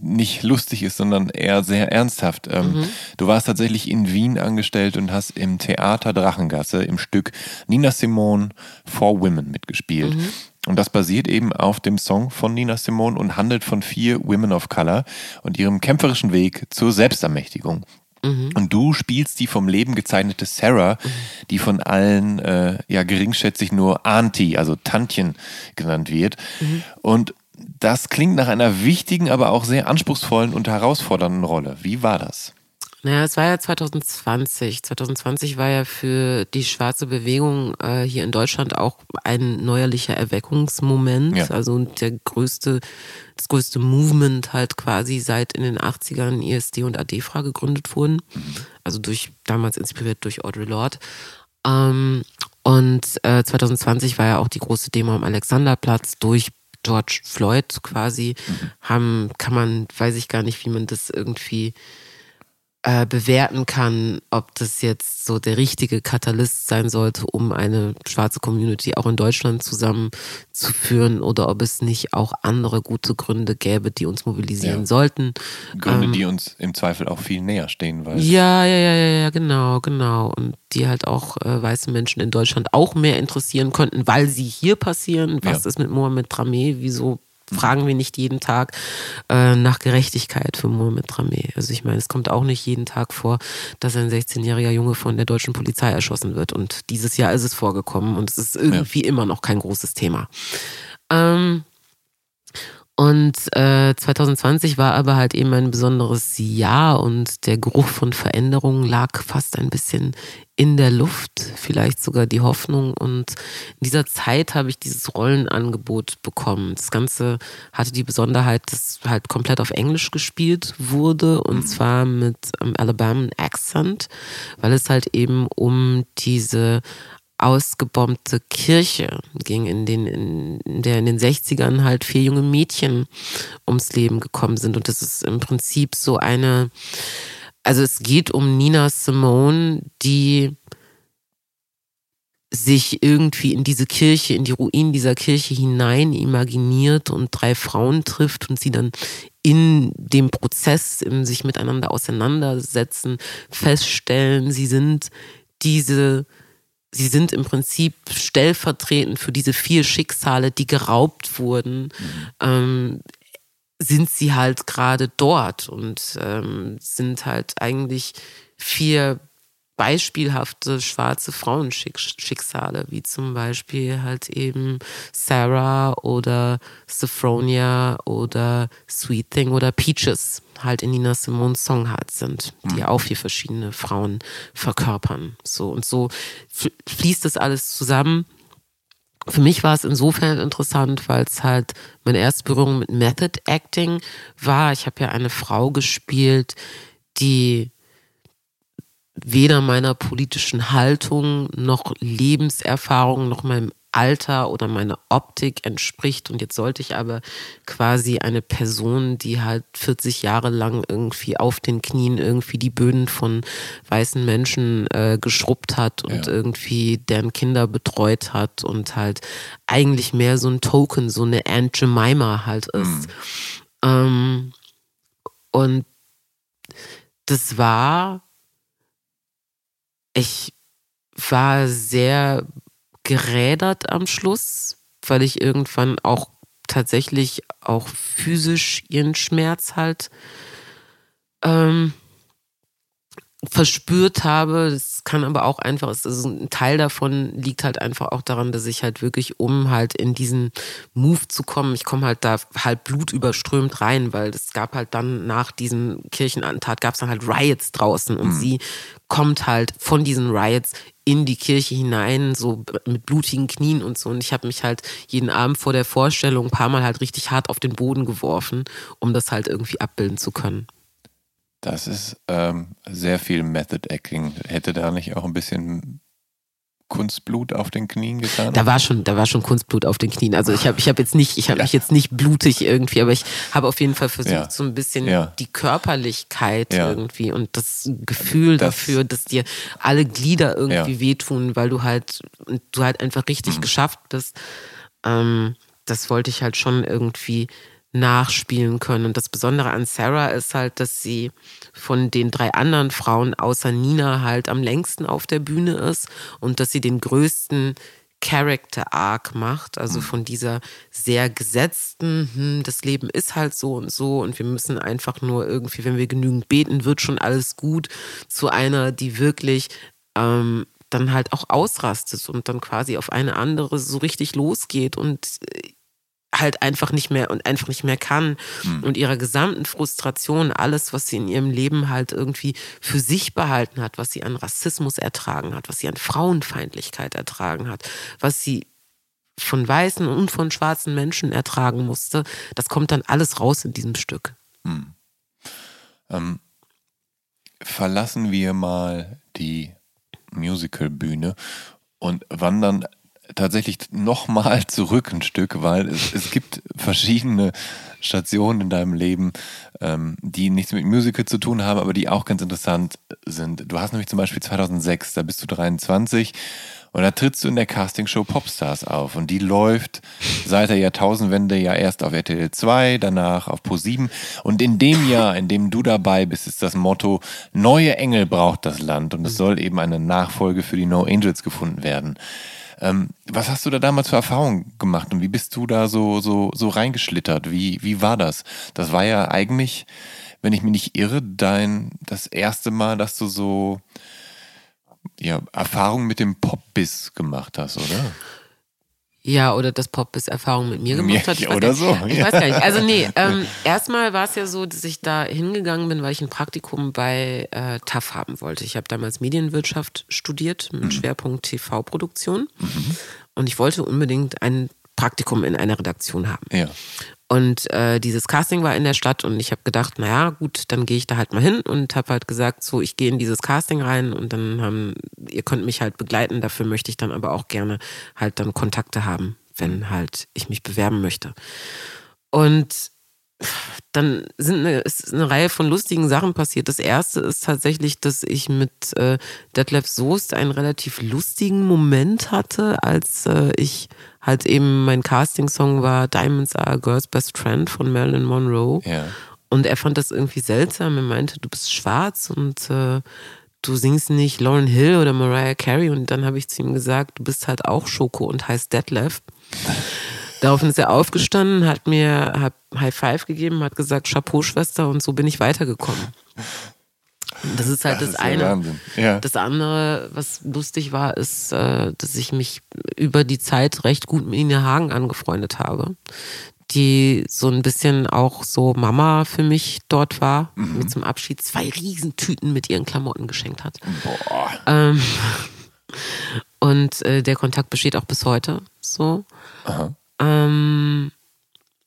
nicht lustig ist, sondern eher sehr ernsthaft. Ähm, mhm. Du warst tatsächlich in Wien angestellt und hast im Theater Drachengasse im Stück Nina Simone for Women mitgespielt. Mhm. Und das basiert eben auf dem Song von Nina Simone und handelt von vier Women of Color und ihrem kämpferischen Weg zur Selbstermächtigung. Mhm. Und du spielst die vom Leben gezeichnete Sarah, mhm. die von allen äh, ja geringschätzig nur Auntie, also Tantchen genannt wird. Mhm. Und das klingt nach einer wichtigen, aber auch sehr anspruchsvollen und herausfordernden Rolle. Wie war das? Naja, es war ja 2020. 2020 war ja für die schwarze Bewegung äh, hier in Deutschland auch ein neuerlicher Erweckungsmoment. Ja. Also der größte, das größte Movement halt quasi seit in den 80ern ISD und ADFRA gegründet wurden. Mhm. Also durch, damals inspiriert durch Audre Lorde. Ähm, und äh, 2020 war ja auch die große Demo am Alexanderplatz durch George Floyd quasi. Mhm. Haben, kann man, weiß ich gar nicht, wie man das irgendwie äh, bewerten kann, ob das jetzt so der richtige Katalyst sein sollte, um eine schwarze Community auch in Deutschland zusammenzuführen oder ob es nicht auch andere gute Gründe gäbe, die uns mobilisieren ja. sollten. Gründe, ähm, die uns im Zweifel auch viel näher stehen, weil. Ja, ja, ja, ja, genau, genau. Und die halt auch äh, weiße Menschen in Deutschland auch mehr interessieren könnten, weil sie hier passieren. Was ja. ist mit Mohamed Dramé? Wieso fragen wir nicht jeden Tag äh, nach Gerechtigkeit für Mohamed Rameh. Also ich meine, es kommt auch nicht jeden Tag vor, dass ein 16-jähriger Junge von der deutschen Polizei erschossen wird. Und dieses Jahr ist es vorgekommen und es ist irgendwie ja. immer noch kein großes Thema. Ähm, Und äh, 2020 war aber halt eben ein besonderes Jahr und der Geruch von Veränderungen lag fast ein bisschen in der Luft, vielleicht sogar die Hoffnung. Und in dieser Zeit habe ich dieses Rollenangebot bekommen. Das Ganze hatte die Besonderheit, dass halt komplett auf Englisch gespielt wurde und zwar mit ähm, Alabama Accent, weil es halt eben um diese ausgebombte Kirche ging, in, den, in der in den 60ern halt vier junge Mädchen ums Leben gekommen sind. Und das ist im Prinzip so eine, also es geht um Nina Simone, die sich irgendwie in diese Kirche, in die Ruinen dieser Kirche hinein imaginiert und drei Frauen trifft und sie dann in dem Prozess, im sich miteinander auseinandersetzen, feststellen, sie sind diese sie sind im Prinzip stellvertretend für diese vier Schicksale, die geraubt wurden, ähm, sind sie halt gerade dort und ähm, sind halt eigentlich vier beispielhafte schwarze Frauenschicksale, wie zum Beispiel halt eben Sarah oder Sophronia oder Sweet Thing oder Peaches halt in Nina Simone's Song halt sind, die mhm. auch vier verschiedene Frauen verkörpern. So und so fließt das alles zusammen. Für mich war es insofern interessant, weil es halt meine erste Berührung mit Method Acting war. Ich habe ja eine Frau gespielt, die weder meiner politischen Haltung noch Lebenserfahrung noch meinem Alter oder meiner Optik entspricht. Und jetzt sollte ich aber quasi eine Person, die halt 40 Jahre lang irgendwie auf den Knien irgendwie die Böden von weißen Menschen äh, geschrubbt hat und ja. irgendwie deren Kinder betreut hat und halt eigentlich mehr so ein Token, so eine Aunt Jemima halt ist. Mhm. Ähm, und das war ich war sehr gerädert am Schluss, weil ich irgendwann auch tatsächlich auch physisch ihren Schmerz halt ähm, verspürt habe. Das kann aber auch einfach, also ein Teil davon liegt halt einfach auch daran, dass ich halt wirklich, um halt in diesen Move zu kommen, ich komme halt da halt blutüberströmt rein, weil es gab halt dann nach diesem Kirchenattentat gab es dann halt Riots draußen und mhm. sie kommt halt von diesen Riots in die Kirche hinein, so mit blutigen Knien und so. Und ich habe mich halt jeden Abend vor der Vorstellung ein paar Mal halt richtig hart auf den Boden geworfen, um das halt irgendwie abbilden zu können. Das ist ähm, sehr viel Method Acting. Hätte da nicht auch ein bisschen Kunstblut auf den Knien getan? Da war schon, da war schon Kunstblut auf den Knien. Also ich habe, ich habe jetzt nicht, ich habe ja. mich jetzt nicht blutig irgendwie, aber ich habe auf jeden Fall versucht, ja. so ein bisschen ja. die Körperlichkeit irgendwie und das Gefühl das, dafür, dass dir alle Glieder irgendwie wehtun, weil du halt, du halt einfach richtig mhm. geschafft bist. Ähm, das wollte ich halt schon irgendwie nachspielen können. Und das Besondere an Sarah ist halt, dass sie von den drei anderen Frauen außer Nina halt am längsten auf der Bühne ist und dass sie den größten Character Arc macht, also von dieser sehr gesetzten, hm, das Leben ist halt so und so und wir müssen einfach nur irgendwie, wenn wir genügend beten, wird schon alles gut, zu einer, die wirklich ähm, dann halt auch ausrastet und dann quasi auf eine andere so richtig losgeht und äh, halt einfach nicht mehr und einfach nicht mehr kann mhm. und ihrer gesamten Frustration, alles, was sie in ihrem Leben halt irgendwie für sich behalten hat, was sie an Rassismus ertragen hat, was sie an Frauenfeindlichkeit ertragen hat, was sie von weißen und von schwarzen Menschen ertragen musste, das kommt dann alles raus in diesem Stück. Mhm. Ähm, verlassen wir mal die Musicalbühne und wandern tatsächlich nochmal zurück ein Stück, weil es, es gibt verschiedene Stationen in deinem Leben, ähm, die nichts mit Musical zu tun haben, aber die auch ganz interessant sind. Du hast nämlich zum Beispiel 2006, da bist du 23 und da trittst du in der Castingshow Popstars auf und die läuft seit der Jahrtausendwende ja erst auf RTL 2, danach auf Pro 7 und in dem Jahr, in dem du dabei bist, ist das Motto Neue Engel braucht das Land und es soll eben eine Nachfolge für die No Angels gefunden werden. Ähm, was hast du da damals für Erfahrungen gemacht und wie bist du da so, so, so reingeschlittert? Wie, wie war das? Das war ja eigentlich, wenn ich mich nicht irre, dein, das erste Mal, dass du so, ja, Erfahrungen mit dem Pop-Biss gemacht hast, oder? Ja, oder dass Pop bis Erfahrung mit mir gemacht hat. Ich oder so. Ich weiß gar nicht. Also nee, ähm, erstmal war es ja so, dass ich da hingegangen bin, weil ich ein Praktikum bei äh, TAF haben wollte. Ich habe damals Medienwirtschaft studiert mit mhm. Schwerpunkt TV-Produktion. Mhm. Und ich wollte unbedingt ein Praktikum in einer Redaktion haben. Ja. Und äh, dieses Casting war in der Stadt und ich habe gedacht, naja, gut, dann gehe ich da halt mal hin und habe halt gesagt, so, ich gehe in dieses Casting rein und dann haben, ihr könnt mich halt begleiten, dafür möchte ich dann aber auch gerne halt dann Kontakte haben, wenn halt ich mich bewerben möchte. Und dann sind eine, ist eine Reihe von lustigen Sachen passiert. Das erste ist tatsächlich, dass ich mit äh, Detlef Soest einen relativ lustigen Moment hatte, als äh, ich halt eben mein Casting-Song war Diamonds Are a Girl's Best Friend von Marilyn Monroe. Ja. Und er fand das irgendwie seltsam. Er meinte, du bist schwarz und äh, du singst nicht Lauren Hill oder Mariah Carey. Und dann habe ich zu ihm gesagt, du bist halt auch Schoko und heißt Detlef. Daraufhin ist er aufgestanden, hat mir hat High Five gegeben, hat gesagt, Chapeau, Schwester, und so bin ich weitergekommen. Das ist halt das, das ist eine. Ja. Das andere, was lustig war, ist, äh, dass ich mich über die Zeit recht gut mit Ina Hagen angefreundet habe, die so ein bisschen auch so Mama für mich dort war, mhm. mir zum Abschied zwei Riesentüten mit ihren Klamotten geschenkt hat. Boah. Ähm, und äh, der Kontakt besteht auch bis heute so. Ähm,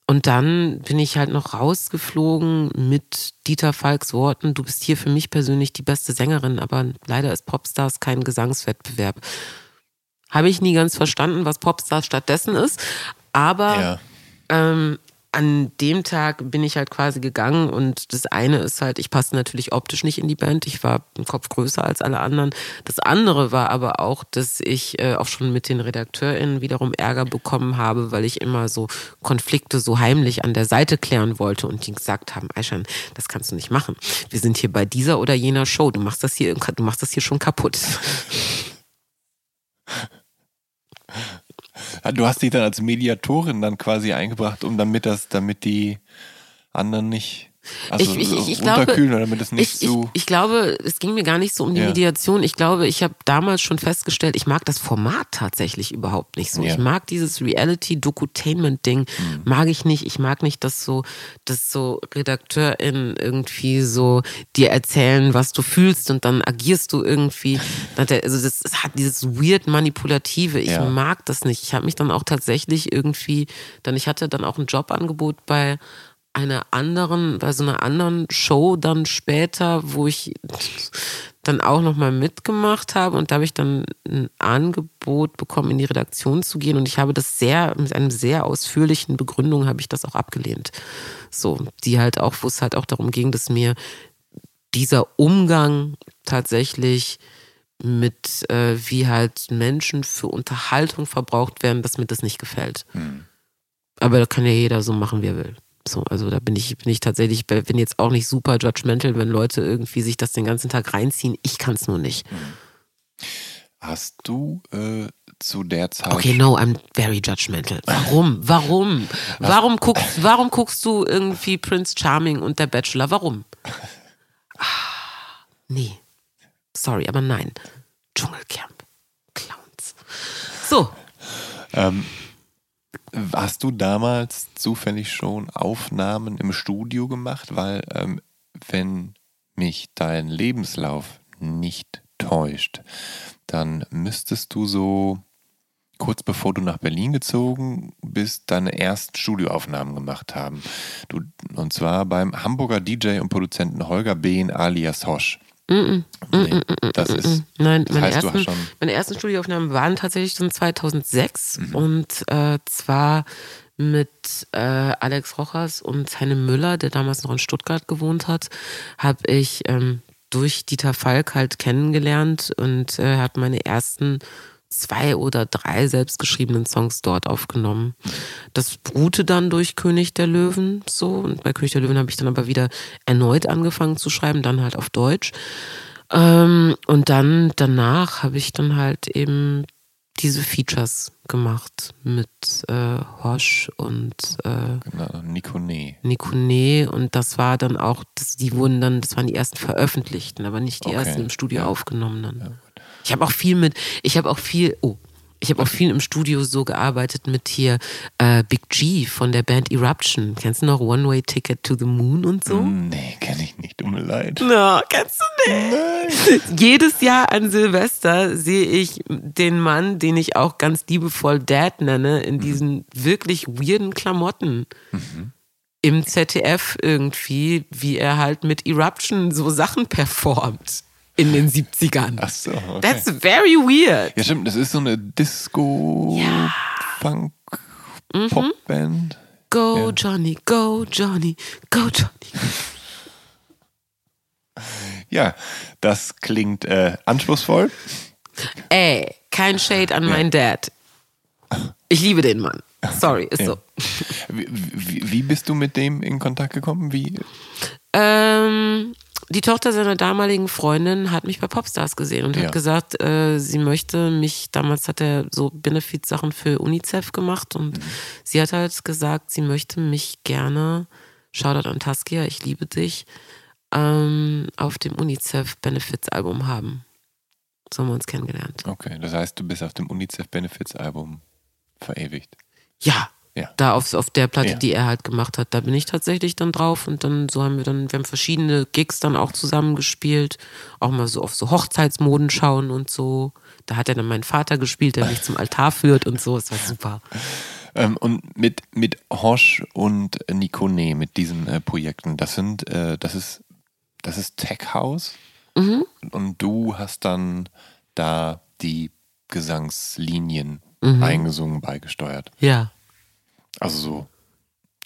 und dann bin ich halt noch rausgeflogen mit Dieter Falks Worten, du bist hier für mich persönlich die beste Sängerin, aber leider ist Popstars kein Gesangswettbewerb. Habe ich nie ganz verstanden, was Popstars stattdessen ist, aber ja. ähm, an dem Tag bin ich halt quasi gegangen und das eine ist halt, ich passe natürlich optisch nicht in die Band. Ich war ein Kopf größer als alle anderen. Das andere war aber auch, dass ich äh, auch schon mit den RedakteurInnen wiederum Ärger bekommen habe, weil ich immer so Konflikte so heimlich an der Seite klären wollte und die gesagt haben, Aishan, das kannst du nicht machen. Wir sind hier bei dieser oder jener Show. Du machst das hier, du machst das hier schon kaputt. Du hast dich dann als Mediatorin dann quasi eingebracht, um damit das, damit die anderen nicht also ich, ich, ich runterkühlen, glaube, damit es nicht ich, so. Ich, glaube, es ging mir gar nicht so um die ja. Mediation. Ich glaube, ich habe damals schon festgestellt, ich mag das Format tatsächlich überhaupt nicht so. Ja. Ich mag dieses Reality-Dokutainment-Ding, mhm. mag ich nicht. Ich mag nicht, dass so, dass so RedakteurInnen irgendwie so dir erzählen, was du fühlst und dann agierst du irgendwie. Also das, das hat dieses weird Manipulative. Ich ja. mag das nicht. Ich habe mich dann auch tatsächlich irgendwie, dann ich hatte dann auch ein Jobangebot bei einer anderen, bei so einer anderen Show dann später, wo ich dann auch nochmal mitgemacht habe und da habe ich dann ein Angebot bekommen, in die Redaktion zu gehen und ich habe das sehr, mit einem sehr ausführlichen Begründung habe ich das auch abgelehnt. So, die halt auch, wo es halt auch darum ging, dass mir dieser Umgang tatsächlich mit, äh, wie halt Menschen für Unterhaltung verbraucht werden, dass mir das nicht gefällt. Hm. Aber da kann ja jeder so machen, wie er will. So, also da bin ich, bin ich tatsächlich, bin jetzt auch nicht super judgmental, wenn Leute irgendwie sich das den ganzen Tag reinziehen. Ich kann es nur nicht. Hm. Hast du äh, zu der Zeit. Okay, no, I'm very judgmental. Warum? Warum? Warum guckst, warum guckst du irgendwie Prince Charming und der Bachelor? Warum? Ah, nee. Sorry, aber nein. Dschungelcamp. Clowns. So. Ähm, Hast du damals zufällig schon Aufnahmen im Studio gemacht? Weil, ähm, wenn mich dein Lebenslauf nicht täuscht, dann müsstest du so kurz bevor du nach Berlin gezogen bist, deine ersten Studioaufnahmen gemacht haben. Du, und zwar beim Hamburger DJ und Produzenten Holger Behn alias Hosch. Mm -mm, nee, das ist. Nein, meine, heißt, ersten, meine ersten Studioaufnahmen waren tatsächlich schon 2006 mhm. und äh, zwar mit äh, Alex Rochers und Heine Müller, der damals noch in Stuttgart gewohnt hat, habe ich ähm, durch Dieter Falk halt kennengelernt und äh, habe meine ersten zwei oder drei selbstgeschriebenen Songs dort aufgenommen. Das ruhte dann durch König der Löwen so und bei König der Löwen habe ich dann aber wieder erneut angefangen zu schreiben, dann halt auf Deutsch. Ähm, und dann danach habe ich dann halt eben diese Features gemacht mit äh, Hosch und äh, genau, Nikone. Nikone und das war dann auch, das, die wurden dann, das waren die ersten veröffentlichten, aber nicht die okay. ersten im Studio ja. aufgenommenen. Ja. Ich habe auch viel mit, ich habe auch viel, oh, Ich habe auch viel im Studio so gearbeitet mit hier äh, Big G von der Band Eruption. Kennst du noch One Way Ticket to the Moon und so? Nee, kenne ich nicht, tut mir leid. No, kennst du nicht? Jedes Jahr an Silvester sehe ich den Mann, den ich auch ganz liebevoll Dad nenne, in diesen wirklich weirden Klamotten. Im ZDF irgendwie, wie er halt mit Eruption so Sachen performt in den 70ern. Ach so, okay. That's very weird. Ja, stimmt, das ist so eine Disco-Funk-Popband. Go Ja. Johnny, go Johnny, go Johnny. Ja, das klingt äh, anspruchsvoll. Ey, kein Shade an meinen Dad. Ich liebe den Mann. Sorry, ist Ja. so. Wie, wie, wie bist du mit dem in Kontakt gekommen? Wie? Ähm, die Tochter seiner damaligen Freundin hat mich bei Popstars gesehen und Ja. hat gesagt, äh, sie möchte mich, damals hat er so Benefit-Sachen für UNICEF gemacht und sie hat halt gesagt, sie möchte mich gerne, Shoutout an Taskia, ich liebe dich, ähm, auf dem UNICEF-Benefits-Album haben. So haben wir uns kennengelernt. Okay, das heißt, du bist auf dem UNICEF Benefits Album verewigt. Ja. Ja. Da auf, auf der Platte, Ja. die er halt gemacht hat, da bin ich tatsächlich dann drauf und dann so haben wir dann, wir haben verschiedene Gigs dann auch zusammen gespielt, auch mal so auf so Hochzeitsmoden schauen und so. Da hat er dann meinen Vater gespielt, der mich zum Altar führt und so. Es war super. Ähm, und mit, mit Hosch und Nikone, mit diesen äh, Projekten, das sind, äh, das ist, das ist Tech House. Und du hast dann da die Gesangslinien eingesungen, beigesteuert. Ja. Also so,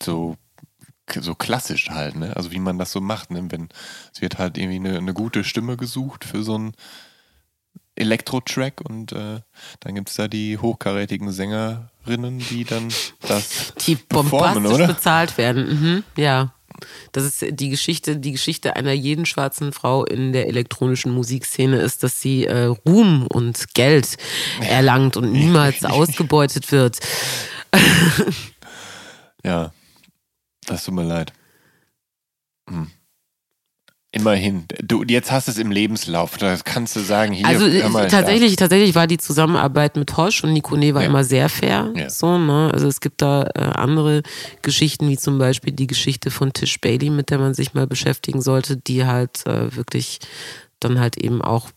so, so klassisch halt, ne? Also wie man das so macht, ne? Wenn es wird halt irgendwie eine, eine gute Stimme gesucht für so einen Elektro-Track und äh, dann gibt es da die hochkarätigen Sängerinnen, die dann das Die bombastisch oder? bezahlt werden. Mhm. Ja. Das ist die Geschichte, die Geschichte einer jeden schwarzen Frau in der elektronischen Musikszene ist, dass sie äh, Ruhm und Geld erlangt und niemals ausgebeutet wird. Ja, das tut mir leid. Hm. Immerhin. Du, jetzt hast du es im Lebenslauf. Das kannst du sagen, hier. Also tatsächlich, tatsächlich war die Zusammenarbeit mit Hosch und Nikone war Ja. immer sehr fair. Ja. So, ne? Also es gibt da äh, andere Geschichten, wie zum Beispiel die Geschichte von Tish Bailey, mit der man sich mal beschäftigen sollte, die halt äh, wirklich dann halt eben auch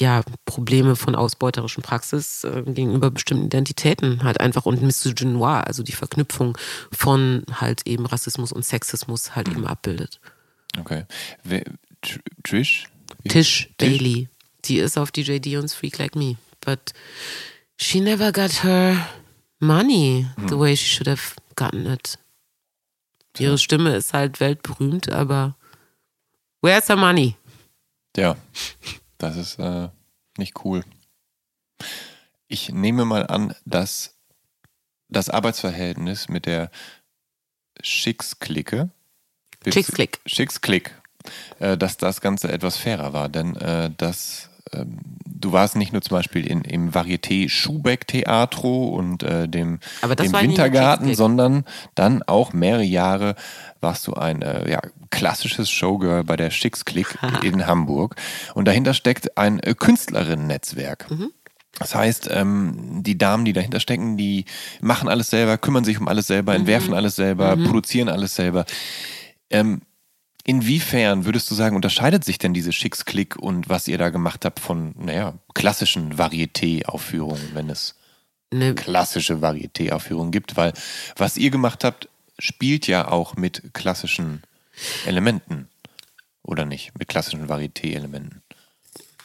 ja, Probleme von ausbeuterischen Praxis äh, gegenüber bestimmten Identitäten halt einfach und Misogynoir, also die Verknüpfung von halt eben Rassismus und Sexismus halt eben abbildet. Okay. Tr- Trish? Tish Bailey. Die ist auf DJ Dion's Freak Like Me. But she never got her money the way she should have gotten it. Ihre Stimme ist halt weltberühmt, aber where's her money? Ja, das ist äh, nicht cool. Ich nehme mal an, dass das Arbeitsverhältnis mit der Schicks-Clique, Chicks-Click. Schicks-Click, äh, dass das Ganze etwas fairer war, denn äh, das, ähm, du warst nicht nur zum Beispiel in, im Varieté Schubeck Teatro und äh, dem, dem Wintergarten, sondern dann auch mehrere Jahre warst du ein äh, ja, klassisches Showgirl bei der Schicks-Click in Hamburg. Und dahinter steckt ein äh, Künstlerinnen-Netzwerk. Das heißt, ähm, die Damen, die dahinter stecken, die machen alles selber, kümmern sich um alles selber, entwerfen alles selber, produzieren alles selber. Ähm, inwiefern würdest du sagen, unterscheidet sich denn diese Schicks-Click und was ihr da gemacht habt von, naja, klassischen Varieté-Aufführungen, wenn es Ne, klassische Varieté-Aufführungen gibt? Weil was ihr gemacht habt, spielt ja auch mit klassischen Elementen. Oder nicht? Mit klassischen Varieté-Elementen.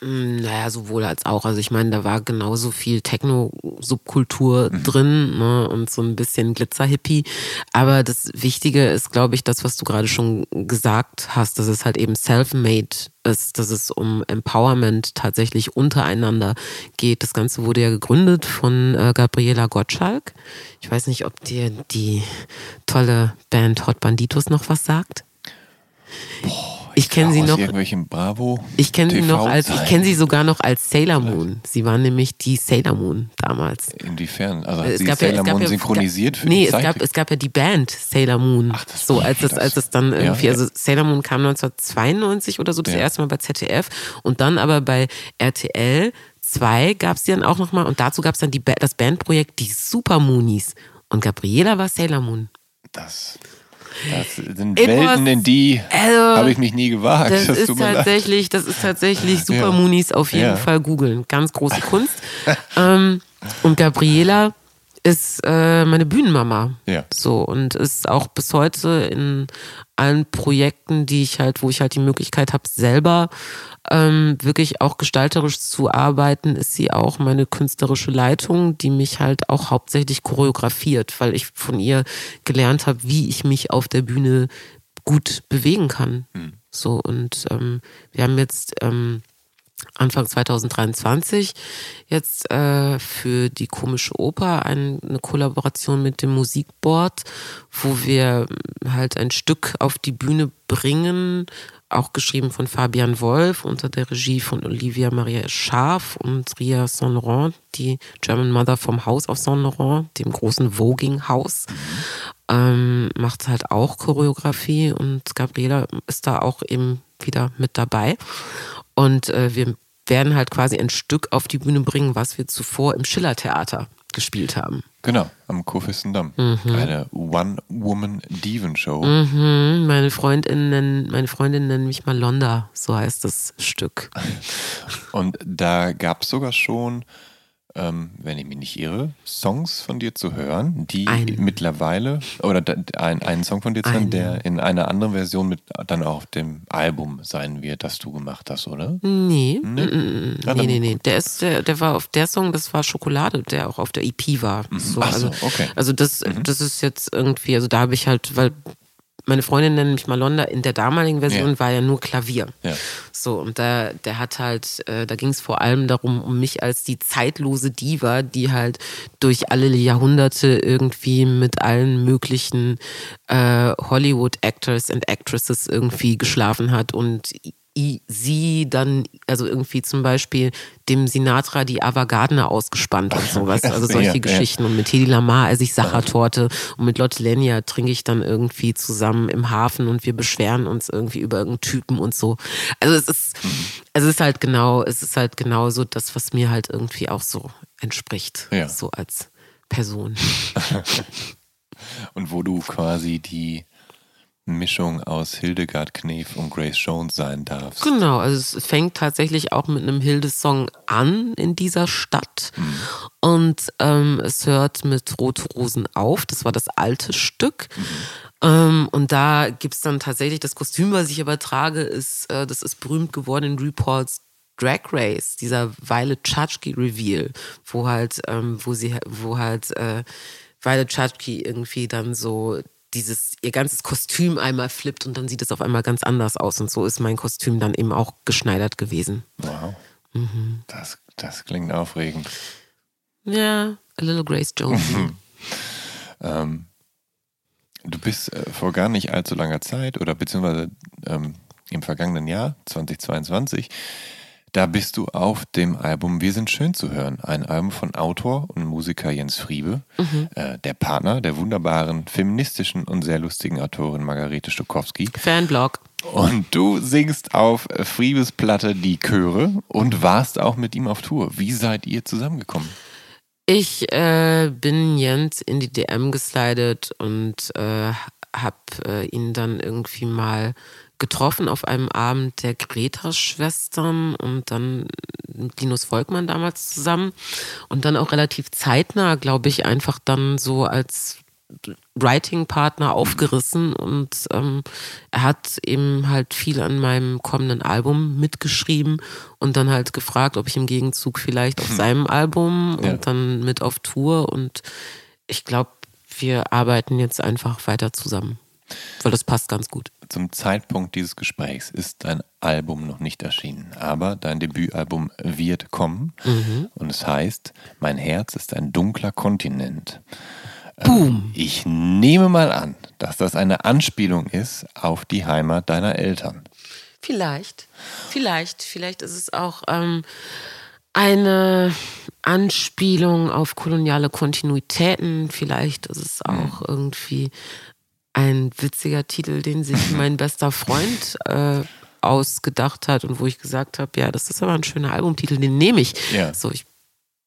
Naja, sowohl als auch. Also ich meine, da war genauso viel Techno-Subkultur drin ne, und so ein bisschen Glitzer-Hippie. Aber das Wichtige ist, glaube ich, das, was du gerade schon gesagt hast, dass es halt eben self-made ist, dass es um Empowerment tatsächlich untereinander geht. Das Ganze wurde ja gegründet von äh, Gabriela Gottschalk. Ich weiß nicht, ob dir die tolle Band Hot Banditos noch was sagt. Ich kenne sie noch. irgendwelchen Bravo. Ich kenne sie noch als, ich kenne sie sogar noch als Sailor Moon. Sie war nämlich die Sailor Moon damals. Inwiefern? Also hat Es sie gab ja- es Sailor gab Moon ja- synchronisiert für nee, die es gab, es gab ja die Band Sailor Moon. Ach, das so, als es, als es dann Ja, irgendwie, ja. also Sailor Moon kam 1992 oder so das Ja. erste Mal bei ZDF und dann aber bei RTL 2002 gab es die dann auch nochmal und dazu gab es dann die, das Bandprojekt Die Super Moonies. Und Gabriela war Sailor Moon. Das, das sind It Welten, in die also, habe ich mich nie gewagt. Das, das ist tatsächlich, das ist tatsächlich Super ja. Moonies auf jeden ja. Fall googeln. Ganz große Kunst. ähm, und Gabriela ist äh, meine Bühnenmama. Ja. So und ist auch bis heute in allen Projekten, die ich halt, wo ich halt die Möglichkeit habe, selber ähm, wirklich auch gestalterisch zu arbeiten, ist sie auch meine künstlerische Leitung, die mich halt auch hauptsächlich choreografiert, weil ich von ihr gelernt habe, wie ich mich auf der Bühne gut bewegen kann. Mhm. So und ähm, wir haben jetzt ähm, Anfang 2023 jetzt äh, für die komische Oper ein, eine Kollaboration mit dem Musikboard, wo wir halt ein Stück auf die Bühne bringen, auch geschrieben von Fabian Wolf unter der Regie von Olivia Maria Scharf und Ria Saint-Laurent, die German Mother vom Haus auf Saint-Laurent, dem großen Voging-Haus. Ähm, macht halt auch Choreografie und Gabriela ist da auch eben wieder mit dabei. Und äh, wir werden halt quasi ein Stück auf die Bühne bringen, was wir zuvor im Schillertheater gespielt haben. Genau, am Kurfürstendamm. Mhm. Eine One-Woman-Diven-Show. Mhm. Meine Freundinnen, meine Freundinnen nennen mich mal Londa, so heißt das Stück. Und da gab es sogar schon ähm, wenn ich mich nicht irre, Songs von dir zu hören, die eine. mittlerweile, oder ein, einen Song von dir zu hören, der in einer anderen Version mit dann auch auf dem Album sein wird, das du gemacht hast, oder? Nee. Nee, mm, ja, nee, nee, nee. Der, ist, der, der war auf der Song, das war Schokolade, der auch auf der EP war. Mhm. So, Ach so, also, okay. Also das, mhm. das ist jetzt irgendwie, also da habe ich halt, weil meine Freundin nennt mich Malonda, in der damaligen Version ja. war ja nur Klavier. Ja. So, und da, der hat halt, äh, da ging es vor allem darum, um mich als die zeitlose Diva, die halt durch alle Jahrhunderte irgendwie mit allen möglichen äh, Hollywood-Actors and Actresses irgendwie geschlafen hat und sie dann, also irgendwie zum Beispiel dem Sinatra die Ava Gardner ausgespannt und sowas, also solche ja, Geschichten. Ja. Und mit Hedi Lamar esse ich Sachertorte und mit Lotte Lenya trinke ich dann irgendwie zusammen im Hafen und wir beschweren uns irgendwie über irgendeinen Typen und so. Also es ist, mhm. es ist halt genau, es ist halt genau so das, was mir halt irgendwie auch so entspricht, ja. so als Person. und wo du quasi die Mischung aus Hildegard Knef und Grace Jones sein darf. Genau, also es fängt tatsächlich auch mit einem Hilde-Song an in dieser Stadt. Mhm. Und ähm, es hört mit Rote Rosen auf. Das war das alte Stück. Mhm. Ähm, und da gibt es dann tatsächlich das Kostüm, was ich aber trage, ist, äh, das ist berühmt geworden in RuPaul's Drag Race, dieser Violet Chachki Reveal, wo halt, ähm, wo sie, wo halt äh, Violet Chachki irgendwie dann so dieses, ihr ganzes Kostüm einmal flippt und dann sieht es auf einmal ganz anders aus. Und so ist mein Kostüm dann eben auch geschneidert gewesen. Wow. Mhm. Das, das klingt aufregend. Ja, a little Grace Jones. ähm, du bist äh, vor gar nicht allzu langer Zeit oder beziehungsweise ähm, im vergangenen Jahr, 2022, da bist du auf dem Album Wir sind schön zu hören. Ein Album von Autor und Musiker Jens Friebe, mhm. äh, der Partner der wunderbaren feministischen und sehr lustigen Autorin Margarete Stokowski. Fanblog. Und du singst auf Friebes Platte die Chöre und warst auch mit ihm auf Tour. Wie seid ihr zusammengekommen? Ich äh, bin Jens in die DM geslidet und äh, habe äh, ihn dann irgendwie mal getroffen auf einem Abend der Greta-Schwestern und dann mit Linus Volkmann damals zusammen. Und dann auch relativ zeitnah, glaube ich, einfach dann so als Writing-Partner aufgerissen. Und ähm, er hat eben halt viel an meinem kommenden Album mitgeschrieben und dann halt gefragt, ob ich im Gegenzug vielleicht auf seinem Album ja. und dann mit auf Tour. Und ich glaube, wir arbeiten jetzt einfach weiter zusammen, weil das passt ganz gut. Zum Zeitpunkt dieses Gesprächs ist dein Album noch nicht erschienen, aber dein Debütalbum wird kommen mhm. und es heißt, mein Herz ist ein dunkler Kontinent. Ähm, Boom. Ich nehme mal an, dass das eine Anspielung ist auf die Heimat deiner Eltern. Vielleicht, vielleicht, vielleicht ist es auch ähm, eine Anspielung auf koloniale Kontinuitäten. Vielleicht ist es auch mhm. irgendwie ein witziger Titel, den sich mein bester Freund äh, ausgedacht hat und wo ich gesagt habe, ja, das ist aber ein schöner Albumtitel, den nehme ich. Ja. So, ich,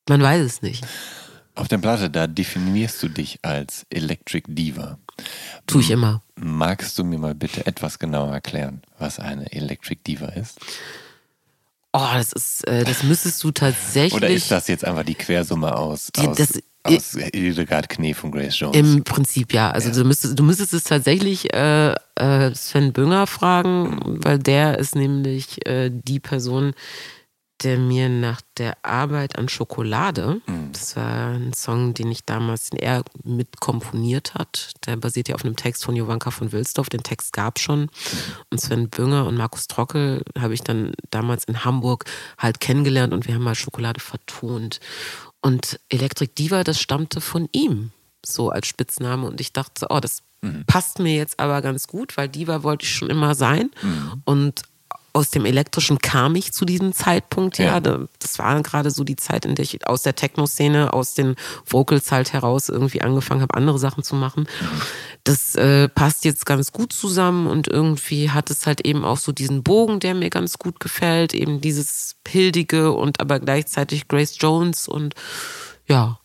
man weiß es nicht. Auf der Platte, da definierst du dich als Electric Diva. Tue ich immer. Magst du mir mal bitte etwas genauer erklären, was eine Electric Diva ist? Oh, das ist, äh, das müsstest du tatsächlich. Oder ist das jetzt einfach die Quersumme aus, Die- aus, das- aus Hildegard Knef und Grace Jones? Im Prinzip ja. Also du, müsstest, du müsstest es tatsächlich äh, äh, Sven Bünger fragen, weil der ist nämlich äh, die Person, der mir nach der Arbeit an Schokolade, das war ein Song, den ich damals, den er mit komponiert hat. Der basiert ja auf einem Text von Jovanka von Wilsdorf. Den Text gab schon. Und Sven Bünger und Markus Trockel habe ich dann damals in Hamburg halt kennengelernt und wir haben mal Schokolade vertont. Und Electric Diva, das stammte von ihm, so als Spitzname. Und ich dachte, oh, das passt mir jetzt aber ganz gut, weil Diva wollte ich schon immer sein. Und aus dem Elektrischen kam ich zu diesem Zeitpunkt, ja. Ja. Da- Das war gerade so die Zeit, in der ich aus der Techno-Szene, aus den Vocals halt heraus irgendwie angefangen habe, andere Sachen zu machen. Das äh, passt jetzt ganz gut zusammen und irgendwie hat es halt eben auch so diesen Bogen, der mir ganz gut gefällt. Eben dieses Hildige und aber gleichzeitig Grace Jones und ja.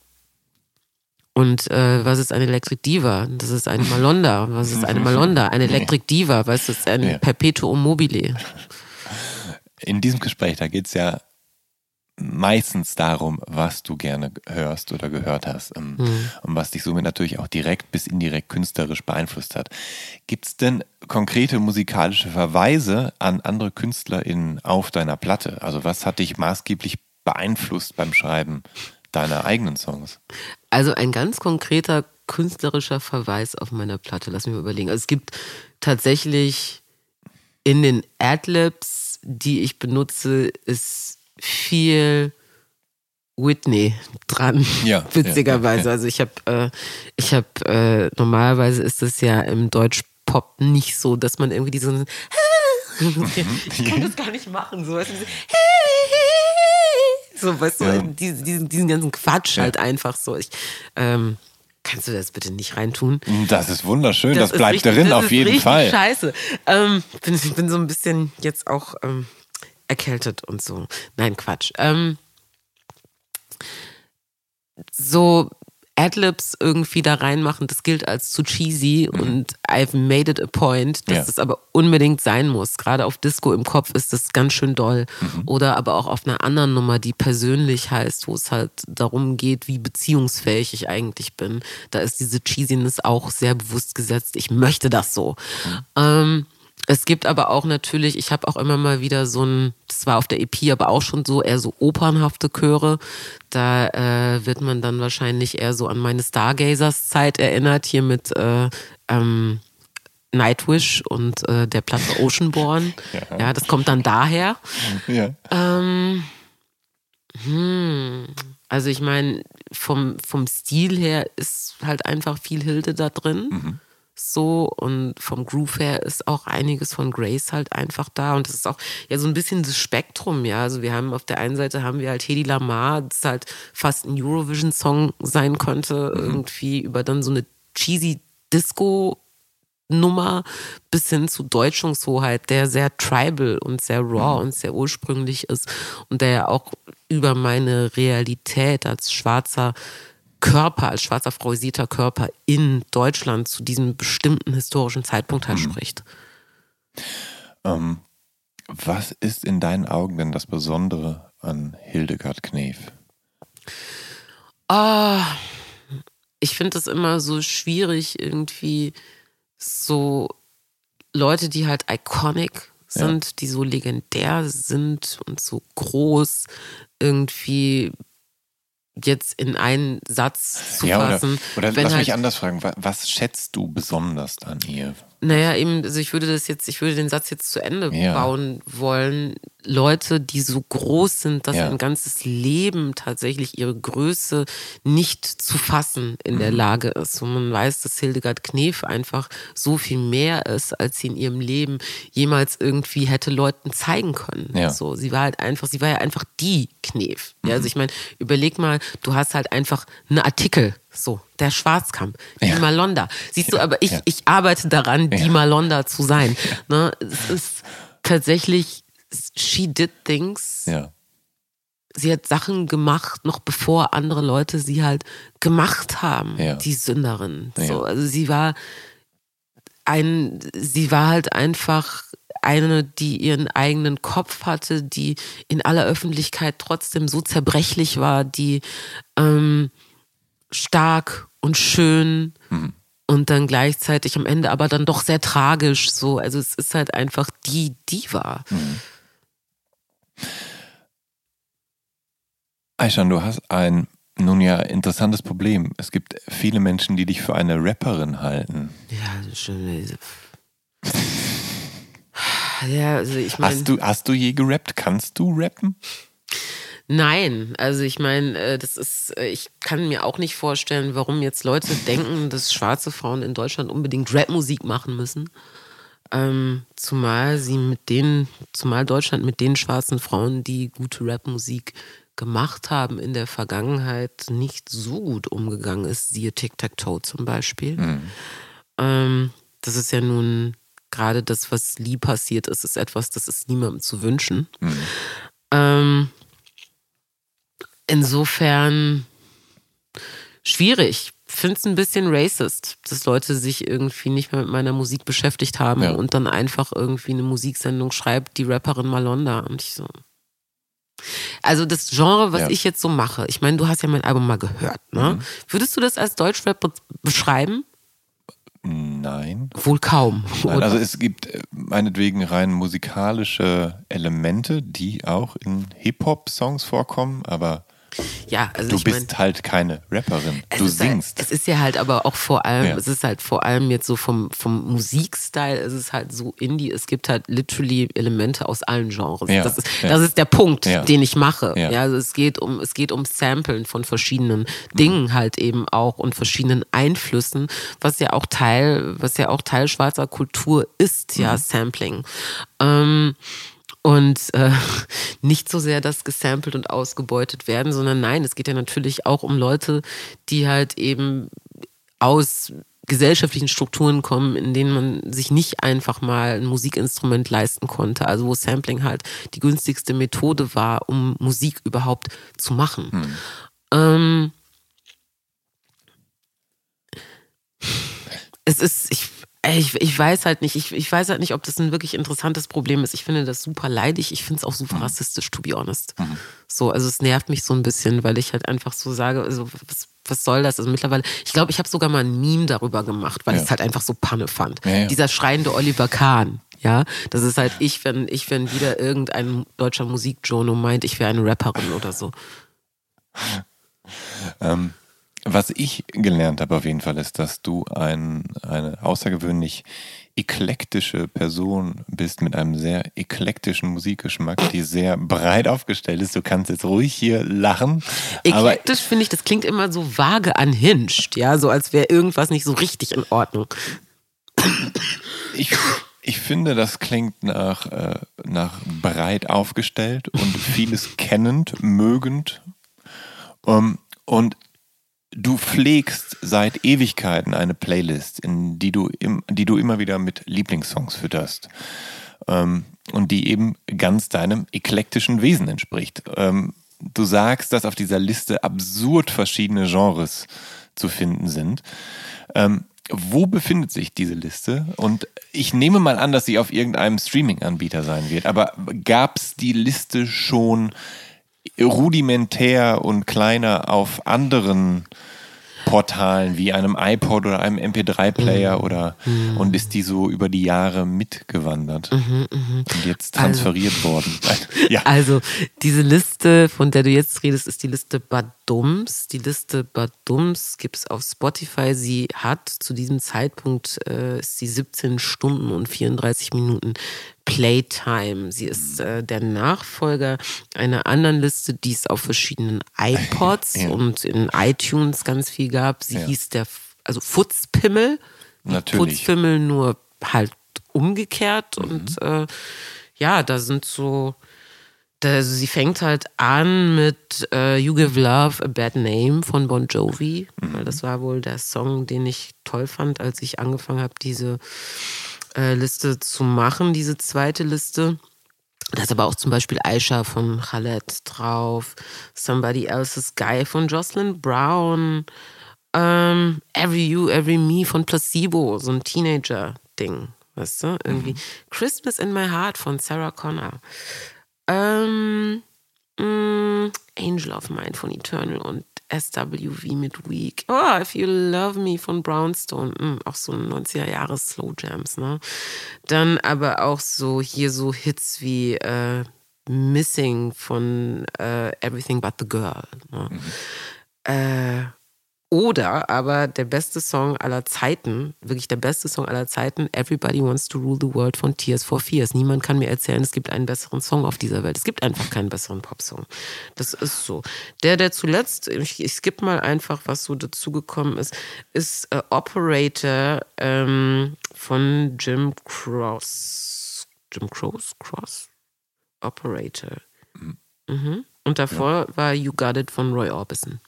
Und äh, was ist eine Electric Diva? Das ist eine Malonda. Was ist eine Malonda? Eine Electric Diva. Weißt du, ist ein Ja. Perpetuum mobile. In diesem Gespräch, da geht es ja meistens darum, was du gerne hörst oder gehört hast ähm, und was dich somit natürlich auch direkt bis indirekt künstlerisch beeinflusst hat. Gibt es denn konkrete musikalische Verweise an andere KünstlerInnen auf deiner Platte? Also was hat dich maßgeblich beeinflusst beim Schreiben deiner eigenen Songs? Also ein ganz konkreter künstlerischer Verweis auf meiner Platte. Lass mich mal überlegen. Also es gibt tatsächlich in den Adlibs, die ich benutze, ist viel Whitney dran, Ja, witzigerweise. ja, ja. Also ich habe, äh, ich habe, äh, normalerweise ist es ja im Deutsch-Pop nicht so, dass man irgendwie diesen ich kann das gar nicht machen, so weißt du, so, weißt du, diesen, diesen, ganzen Quatsch halt einfach so. Ich, ähm, kannst du das bitte nicht reintun? Das ist wunderschön, das, ist bleibt richtig- drin das auf jeden Fall. Scheiße. Ähm, bin, ich bin so ein bisschen jetzt auch ähm, erkältet und so. Nein, Quatsch. Ähm, so Adlibs irgendwie da reinmachen, das gilt als zu cheesy und I've made it a point, dass Ja. das aber unbedingt sein muss. Gerade auf Disco im Kopf ist das ganz schön doll. Oder aber auch auf einer anderen Nummer, die persönlich heißt, wo es halt darum geht, wie beziehungsfähig ich eigentlich bin. Da ist diese Cheesiness auch sehr bewusst gesetzt. Ich möchte das so. Ähm, es gibt aber auch natürlich, ich habe auch immer mal wieder so ein, das war auf der EP aber auch schon so, eher so opernhafte Chöre. Da äh, wird man dann wahrscheinlich eher so an meine Stargazers-Zeit erinnert, hier mit äh, ähm, Nightwish und äh, der Platte Oceanborn. Ja. Ja. das kommt dann daher. Ja. Ähm, hm, also ich meine, vom, vom Stil her ist halt einfach viel Hilde da drin. So, und vom Groove her ist auch einiges von Grace halt einfach da. Und das ist auch ja so ein bisschen das Spektrum, ja. Also wir haben auf der einen Seite haben wir halt Hedy Lamar, das halt fast ein Eurovision-Song sein könnte, irgendwie über dann so eine cheesy Disco Nummer bis hin zu Deutschungshoheit, der sehr tribal und sehr raw und sehr ursprünglich ist und der ja auch über meine Realität als schwarzer Körper, als schwarzer frauisierter Körper in Deutschland zu diesem bestimmten historischen Zeitpunkt halt spricht. Ähm, was ist in deinen Augen denn das Besondere an Hildegard Knef? Ah, ich finde es immer so schwierig, irgendwie so Leute, die halt iconic sind, die so legendär sind und so groß, irgendwie jetzt in einen Satz zu Ja, oder, fassen. oder wenn lass halt, mich anders fragen. wa- Was schätzt du besonders an ihr? Naja, eben, also ich würde das jetzt, ich würde den Satz jetzt zu Ende Ja. bauen wollen. Leute, die so groß sind, dass Ja. ein ganzes Leben tatsächlich ihre Größe nicht zu fassen in Mhm. der Lage ist. Und man weiß, dass Hildegard Knef einfach so viel mehr ist, als sie in ihrem Leben jemals irgendwie hätte Leuten zeigen können. Ja. So, sie war halt einfach, sie war ja einfach die Knef. Ja, Mhm. also ich meine, überleg mal, du hast halt einfach einen Artikel, so, der Schwarzkamp, die Ja. Malonda. Siehst du, aber ich, ja. ich arbeite daran, die. Malonda zu sein. Ne? Es ist tatsächlich, she did things. Ja. Sie hat Sachen gemacht, noch bevor andere Leute sie halt gemacht haben, Ja. die Sünderin. So, also sie war ein, sie war halt einfach eine, die ihren eigenen Kopf hatte, die in aller Öffentlichkeit trotzdem so zerbrechlich war, die ähm, stark und schön Mhm. und dann gleichzeitig am Ende aber dann doch sehr tragisch so. Also es ist halt einfach die Diva. Aishan, du hast ein nun ja interessantes Problem. Es gibt viele Menschen, die dich für eine Rapperin halten. Ja, schon. Ja, also ich meine. Hast du, hast du je gerappt? Kannst du rappen? Nein, also ich meine, äh, das ist, äh, ich kann mir auch nicht vorstellen, warum jetzt Leute denken, dass schwarze Frauen in Deutschland unbedingt Rapmusik machen müssen. Ähm, zumal sie mit den, zumal Deutschland mit den schwarzen Frauen, die gute Rapmusik gemacht haben in der Vergangenheit, nicht so gut umgegangen ist, siehe Tic-Tac-Toe zum Beispiel. Ähm, das ist ja nun gerade das, was Lee passiert ist, ist etwas, das ist niemandem zu wünschen. Ähm, insofern schwierig. Finde es ein bisschen racist, dass Leute sich irgendwie nicht mehr mit meiner Musik beschäftigt haben Ja. und dann einfach irgendwie eine Musiksendung schreibt, die Rapperin Malonda. Und ich so. Also das Genre, was Ja. ich jetzt so mache, ich meine, du hast ja mein Album mal gehört, ne? Mhm. Würdest du das als Deutschrap be beschreiben? Nein. Wohl kaum. Nein, also es gibt äh, meinetwegen rein musikalische Elemente, die auch in Hip-Hop-Songs vorkommen, aber ja, also du ich mein, bist halt keine Rapperin. Du halt- singst. es ist ja halt aber auch vor allem, Ja. es ist halt vor allem jetzt so vom, vom Musikstyle, es ist halt so Indie, es gibt halt literally Elemente aus allen Genres. Ja, Das, ist, ja. das ist der Punkt, den ich mache. Ja. Also es geht um, es geht um Samplen von verschiedenen Dingen halt eben auch und verschiedenen Einflüssen, was ja auch Teil, was ja auch Teil schwarzer Kultur ist, Mhm. ja, Sampling. Ähm, und äh, nicht so sehr das gesampelt und ausgebeutet werden, sondern nein, es geht ja natürlich auch um Leute, die halt eben aus gesellschaftlichen Strukturen kommen, in denen man sich nicht einfach mal ein Musikinstrument leisten konnte. Also wo Sampling halt die günstigste Methode war, um Musik überhaupt zu machen. Ähm, es ist, ich, ich, ich weiß halt nicht, ich, ich weiß halt nicht, ob das ein wirklich interessantes Problem ist. Ich finde das super leidig, ich finde es auch super rassistisch, to be honest. So, also es nervt mich so ein bisschen, weil ich halt einfach so sage, also was, was soll das? Also mittlerweile, ich glaube, ich habe sogar mal ein Meme darüber gemacht, weil Ja. ich es halt einfach so Panne fand. Ja, ja. Dieser schreiende Oliver Kahn. Ja, das ist halt ich, wenn ich, wenn wieder irgendein deutscher Musikjournal meint, ich wäre eine Rapperin oder so. Ähm, was ich gelernt habe auf jeden Fall ist, dass du ein, eine außergewöhnlich eklektische Person bist mit einem sehr eklektischen Musikgeschmack, die sehr breit aufgestellt ist. Du kannst jetzt ruhig hier lachen. Eklektisch finde ich, das klingt immer so vage anhinscht, ja, so als wäre irgendwas nicht so richtig in Ordnung. ich, ich finde, das klingt nach, äh, nach breit aufgestellt und vieles kennend, mögend. Um, und du pflegst seit Ewigkeiten eine Playlist, in die du, im, die du immer wieder mit Lieblingssongs fütterst. Ähm, und die eben ganz deinem eklektischen Wesen entspricht. Ähm, du sagst, dass auf dieser Liste absurd verschiedene Genres zu finden sind. Ähm, wo befindet sich diese Liste? Und ich nehme mal an, dass sie auf irgendeinem Streaming-Anbieter sein wird. Aber gab es die Liste schon rudimentär und kleiner auf anderen Portalen wie einem iPod oder einem MP3-Player oder und ist die so über die Jahre mitgewandert und jetzt transferiert worden? ja. Also, diese Liste, von der du jetzt redest, ist die Liste Badums. Die Liste Badums gibt es auf Spotify. Sie hat zu diesem Zeitpunkt äh, ist sie 17 Stunden und 34 Minuten Playtime. Sie ist äh, der Nachfolger einer anderen Liste, die es auf verschiedenen iPods Ja. und in iTunes ganz viel gab. Sie Ja. hieß der, also Futzpimmel. Natürlich. Futzpimmel nur halt umgekehrt Mhm. und äh, ja, da sind so, also sie fängt halt an mit äh, You Give Love a Bad Name von Bon Jovi, Mhm. weil das war wohl der Song, den ich toll fand, als ich angefangen habe, diese äh, Liste zu machen, diese zweite Liste. Da ist aber auch zum Beispiel Aisha von Khaled drauf, Somebody Else's Guy von Jocelyn Brown, ähm, Every You, Every Me von Placebo, so ein Teenager-Ding, weißt du? Irgendwie. Mhm. Christmas in My Heart von Sarah Connor. Ähm, mh, mm, Angel of Mine von Eternal und SWV mit Week. Oh, If You Love Me von Brownstone. Hm, auch so 90er Jahre Slow Jams, ne? Dann aber auch so hier so Hits wie äh, Missing von äh, Everything But the Girl. Ne? Mhm. Äh, oder aber der beste Song aller Zeiten, wirklich der beste Song aller Zeiten, Everybody Wants to Rule the World von Tears for Fears. Niemand kann mir erzählen, es gibt einen besseren Song auf dieser Welt. Es gibt einfach keinen besseren Popsong. Das ist so. Der, der zuletzt, ich, ich skippe mal einfach, was so dazugekommen ist, ist äh, Operator ähm, von Jim Cross. Jim Cross? Cross? Operator. Mhm. Mhm. Und davor ja. war You Got It von Roy Orbison.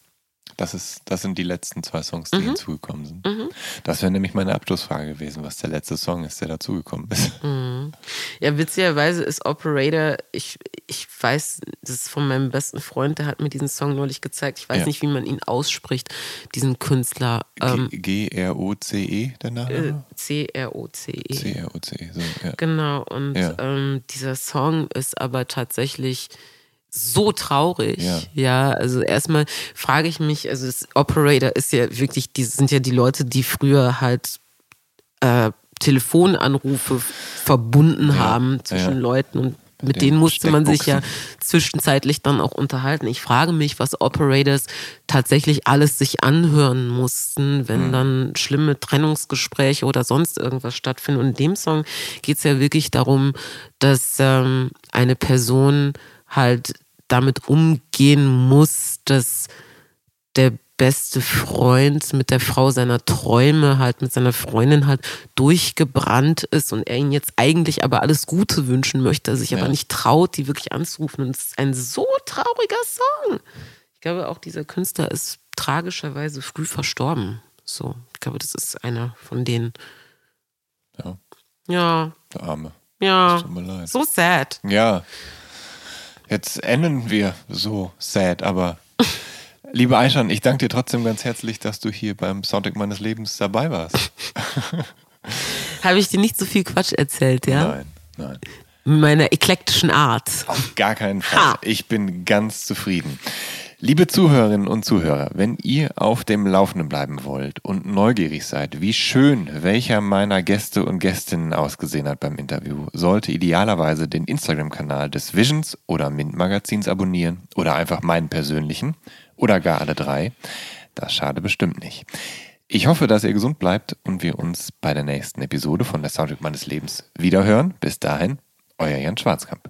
Das, ist, das sind die letzten zwei Songs, die mhm. hinzugekommen sind. Mhm. Das wäre nämlich meine Abschlussfrage gewesen, was der letzte Song ist, der dazugekommen ist. Mhm. Ja, witzigerweise ist Operator, ich, ich weiß, das ist von meinem besten Freund, der hat mir diesen Song neulich gezeigt. Ich weiß ja. nicht, wie man ihn ausspricht, diesen Künstler. Ähm, G-R-O-C-E, der Name? Äh, C-R-O-C-E. C-R-O-C-E, so, ja. Genau, und ja. ähm, dieser Song ist aber tatsächlich so traurig. Ja, ja also erstmal frage ich mich, also das Operator ist ja wirklich, die sind ja die Leute, die früher halt äh, Telefonanrufe verbunden ja, haben zwischen ja. Leuten und mit denen musste man sich ja zwischenzeitlich dann auch unterhalten. Ich frage mich, was Operators tatsächlich alles sich anhören mussten, wenn mhm. dann schlimme Trennungsgespräche oder sonst irgendwas stattfinden. Und in dem Song geht es ja wirklich darum, dass ähm, eine Person halt damit umgehen muss, dass der beste Freund mit der Frau seiner Träume halt mit seiner Freundin halt durchgebrannt ist und er ihn jetzt eigentlich aber alles Gute wünschen möchte, sich ja. aber nicht traut, die wirklich anzurufen. Und es ist ein so trauriger Song. Ich glaube, auch dieser Künstler ist tragischerweise früh verstorben. So, ich glaube, das ist einer von denen. Ja. Ja. Der Arme. Ja. So sad. Ja. Jetzt enden wir so sad, aber liebe Aishan, ich danke dir trotzdem ganz herzlich, dass du hier beim Soundtrack meines Lebens dabei warst. Habe ich dir nicht so viel Quatsch erzählt, ja? Nein, nein. Mit meiner eklektischen Art. Auf gar keinen Fall. Ha. Ich bin ganz zufrieden. Liebe Zuhörerinnen und Zuhörer, wenn ihr auf dem Laufenden bleiben wollt und neugierig seid, wie schön welcher meiner Gäste und Gästinnen ausgesehen hat beim Interview, sollte idealerweise den Instagram-Kanal des Visions oder Mint Magazins abonnieren oder einfach meinen persönlichen oder gar alle drei. Das schade bestimmt nicht. Ich hoffe, dass ihr gesund bleibt und wir uns bei der nächsten Episode von der Soundtrack meines Lebens wiederhören. Bis dahin, euer Jan Schwarzkamp.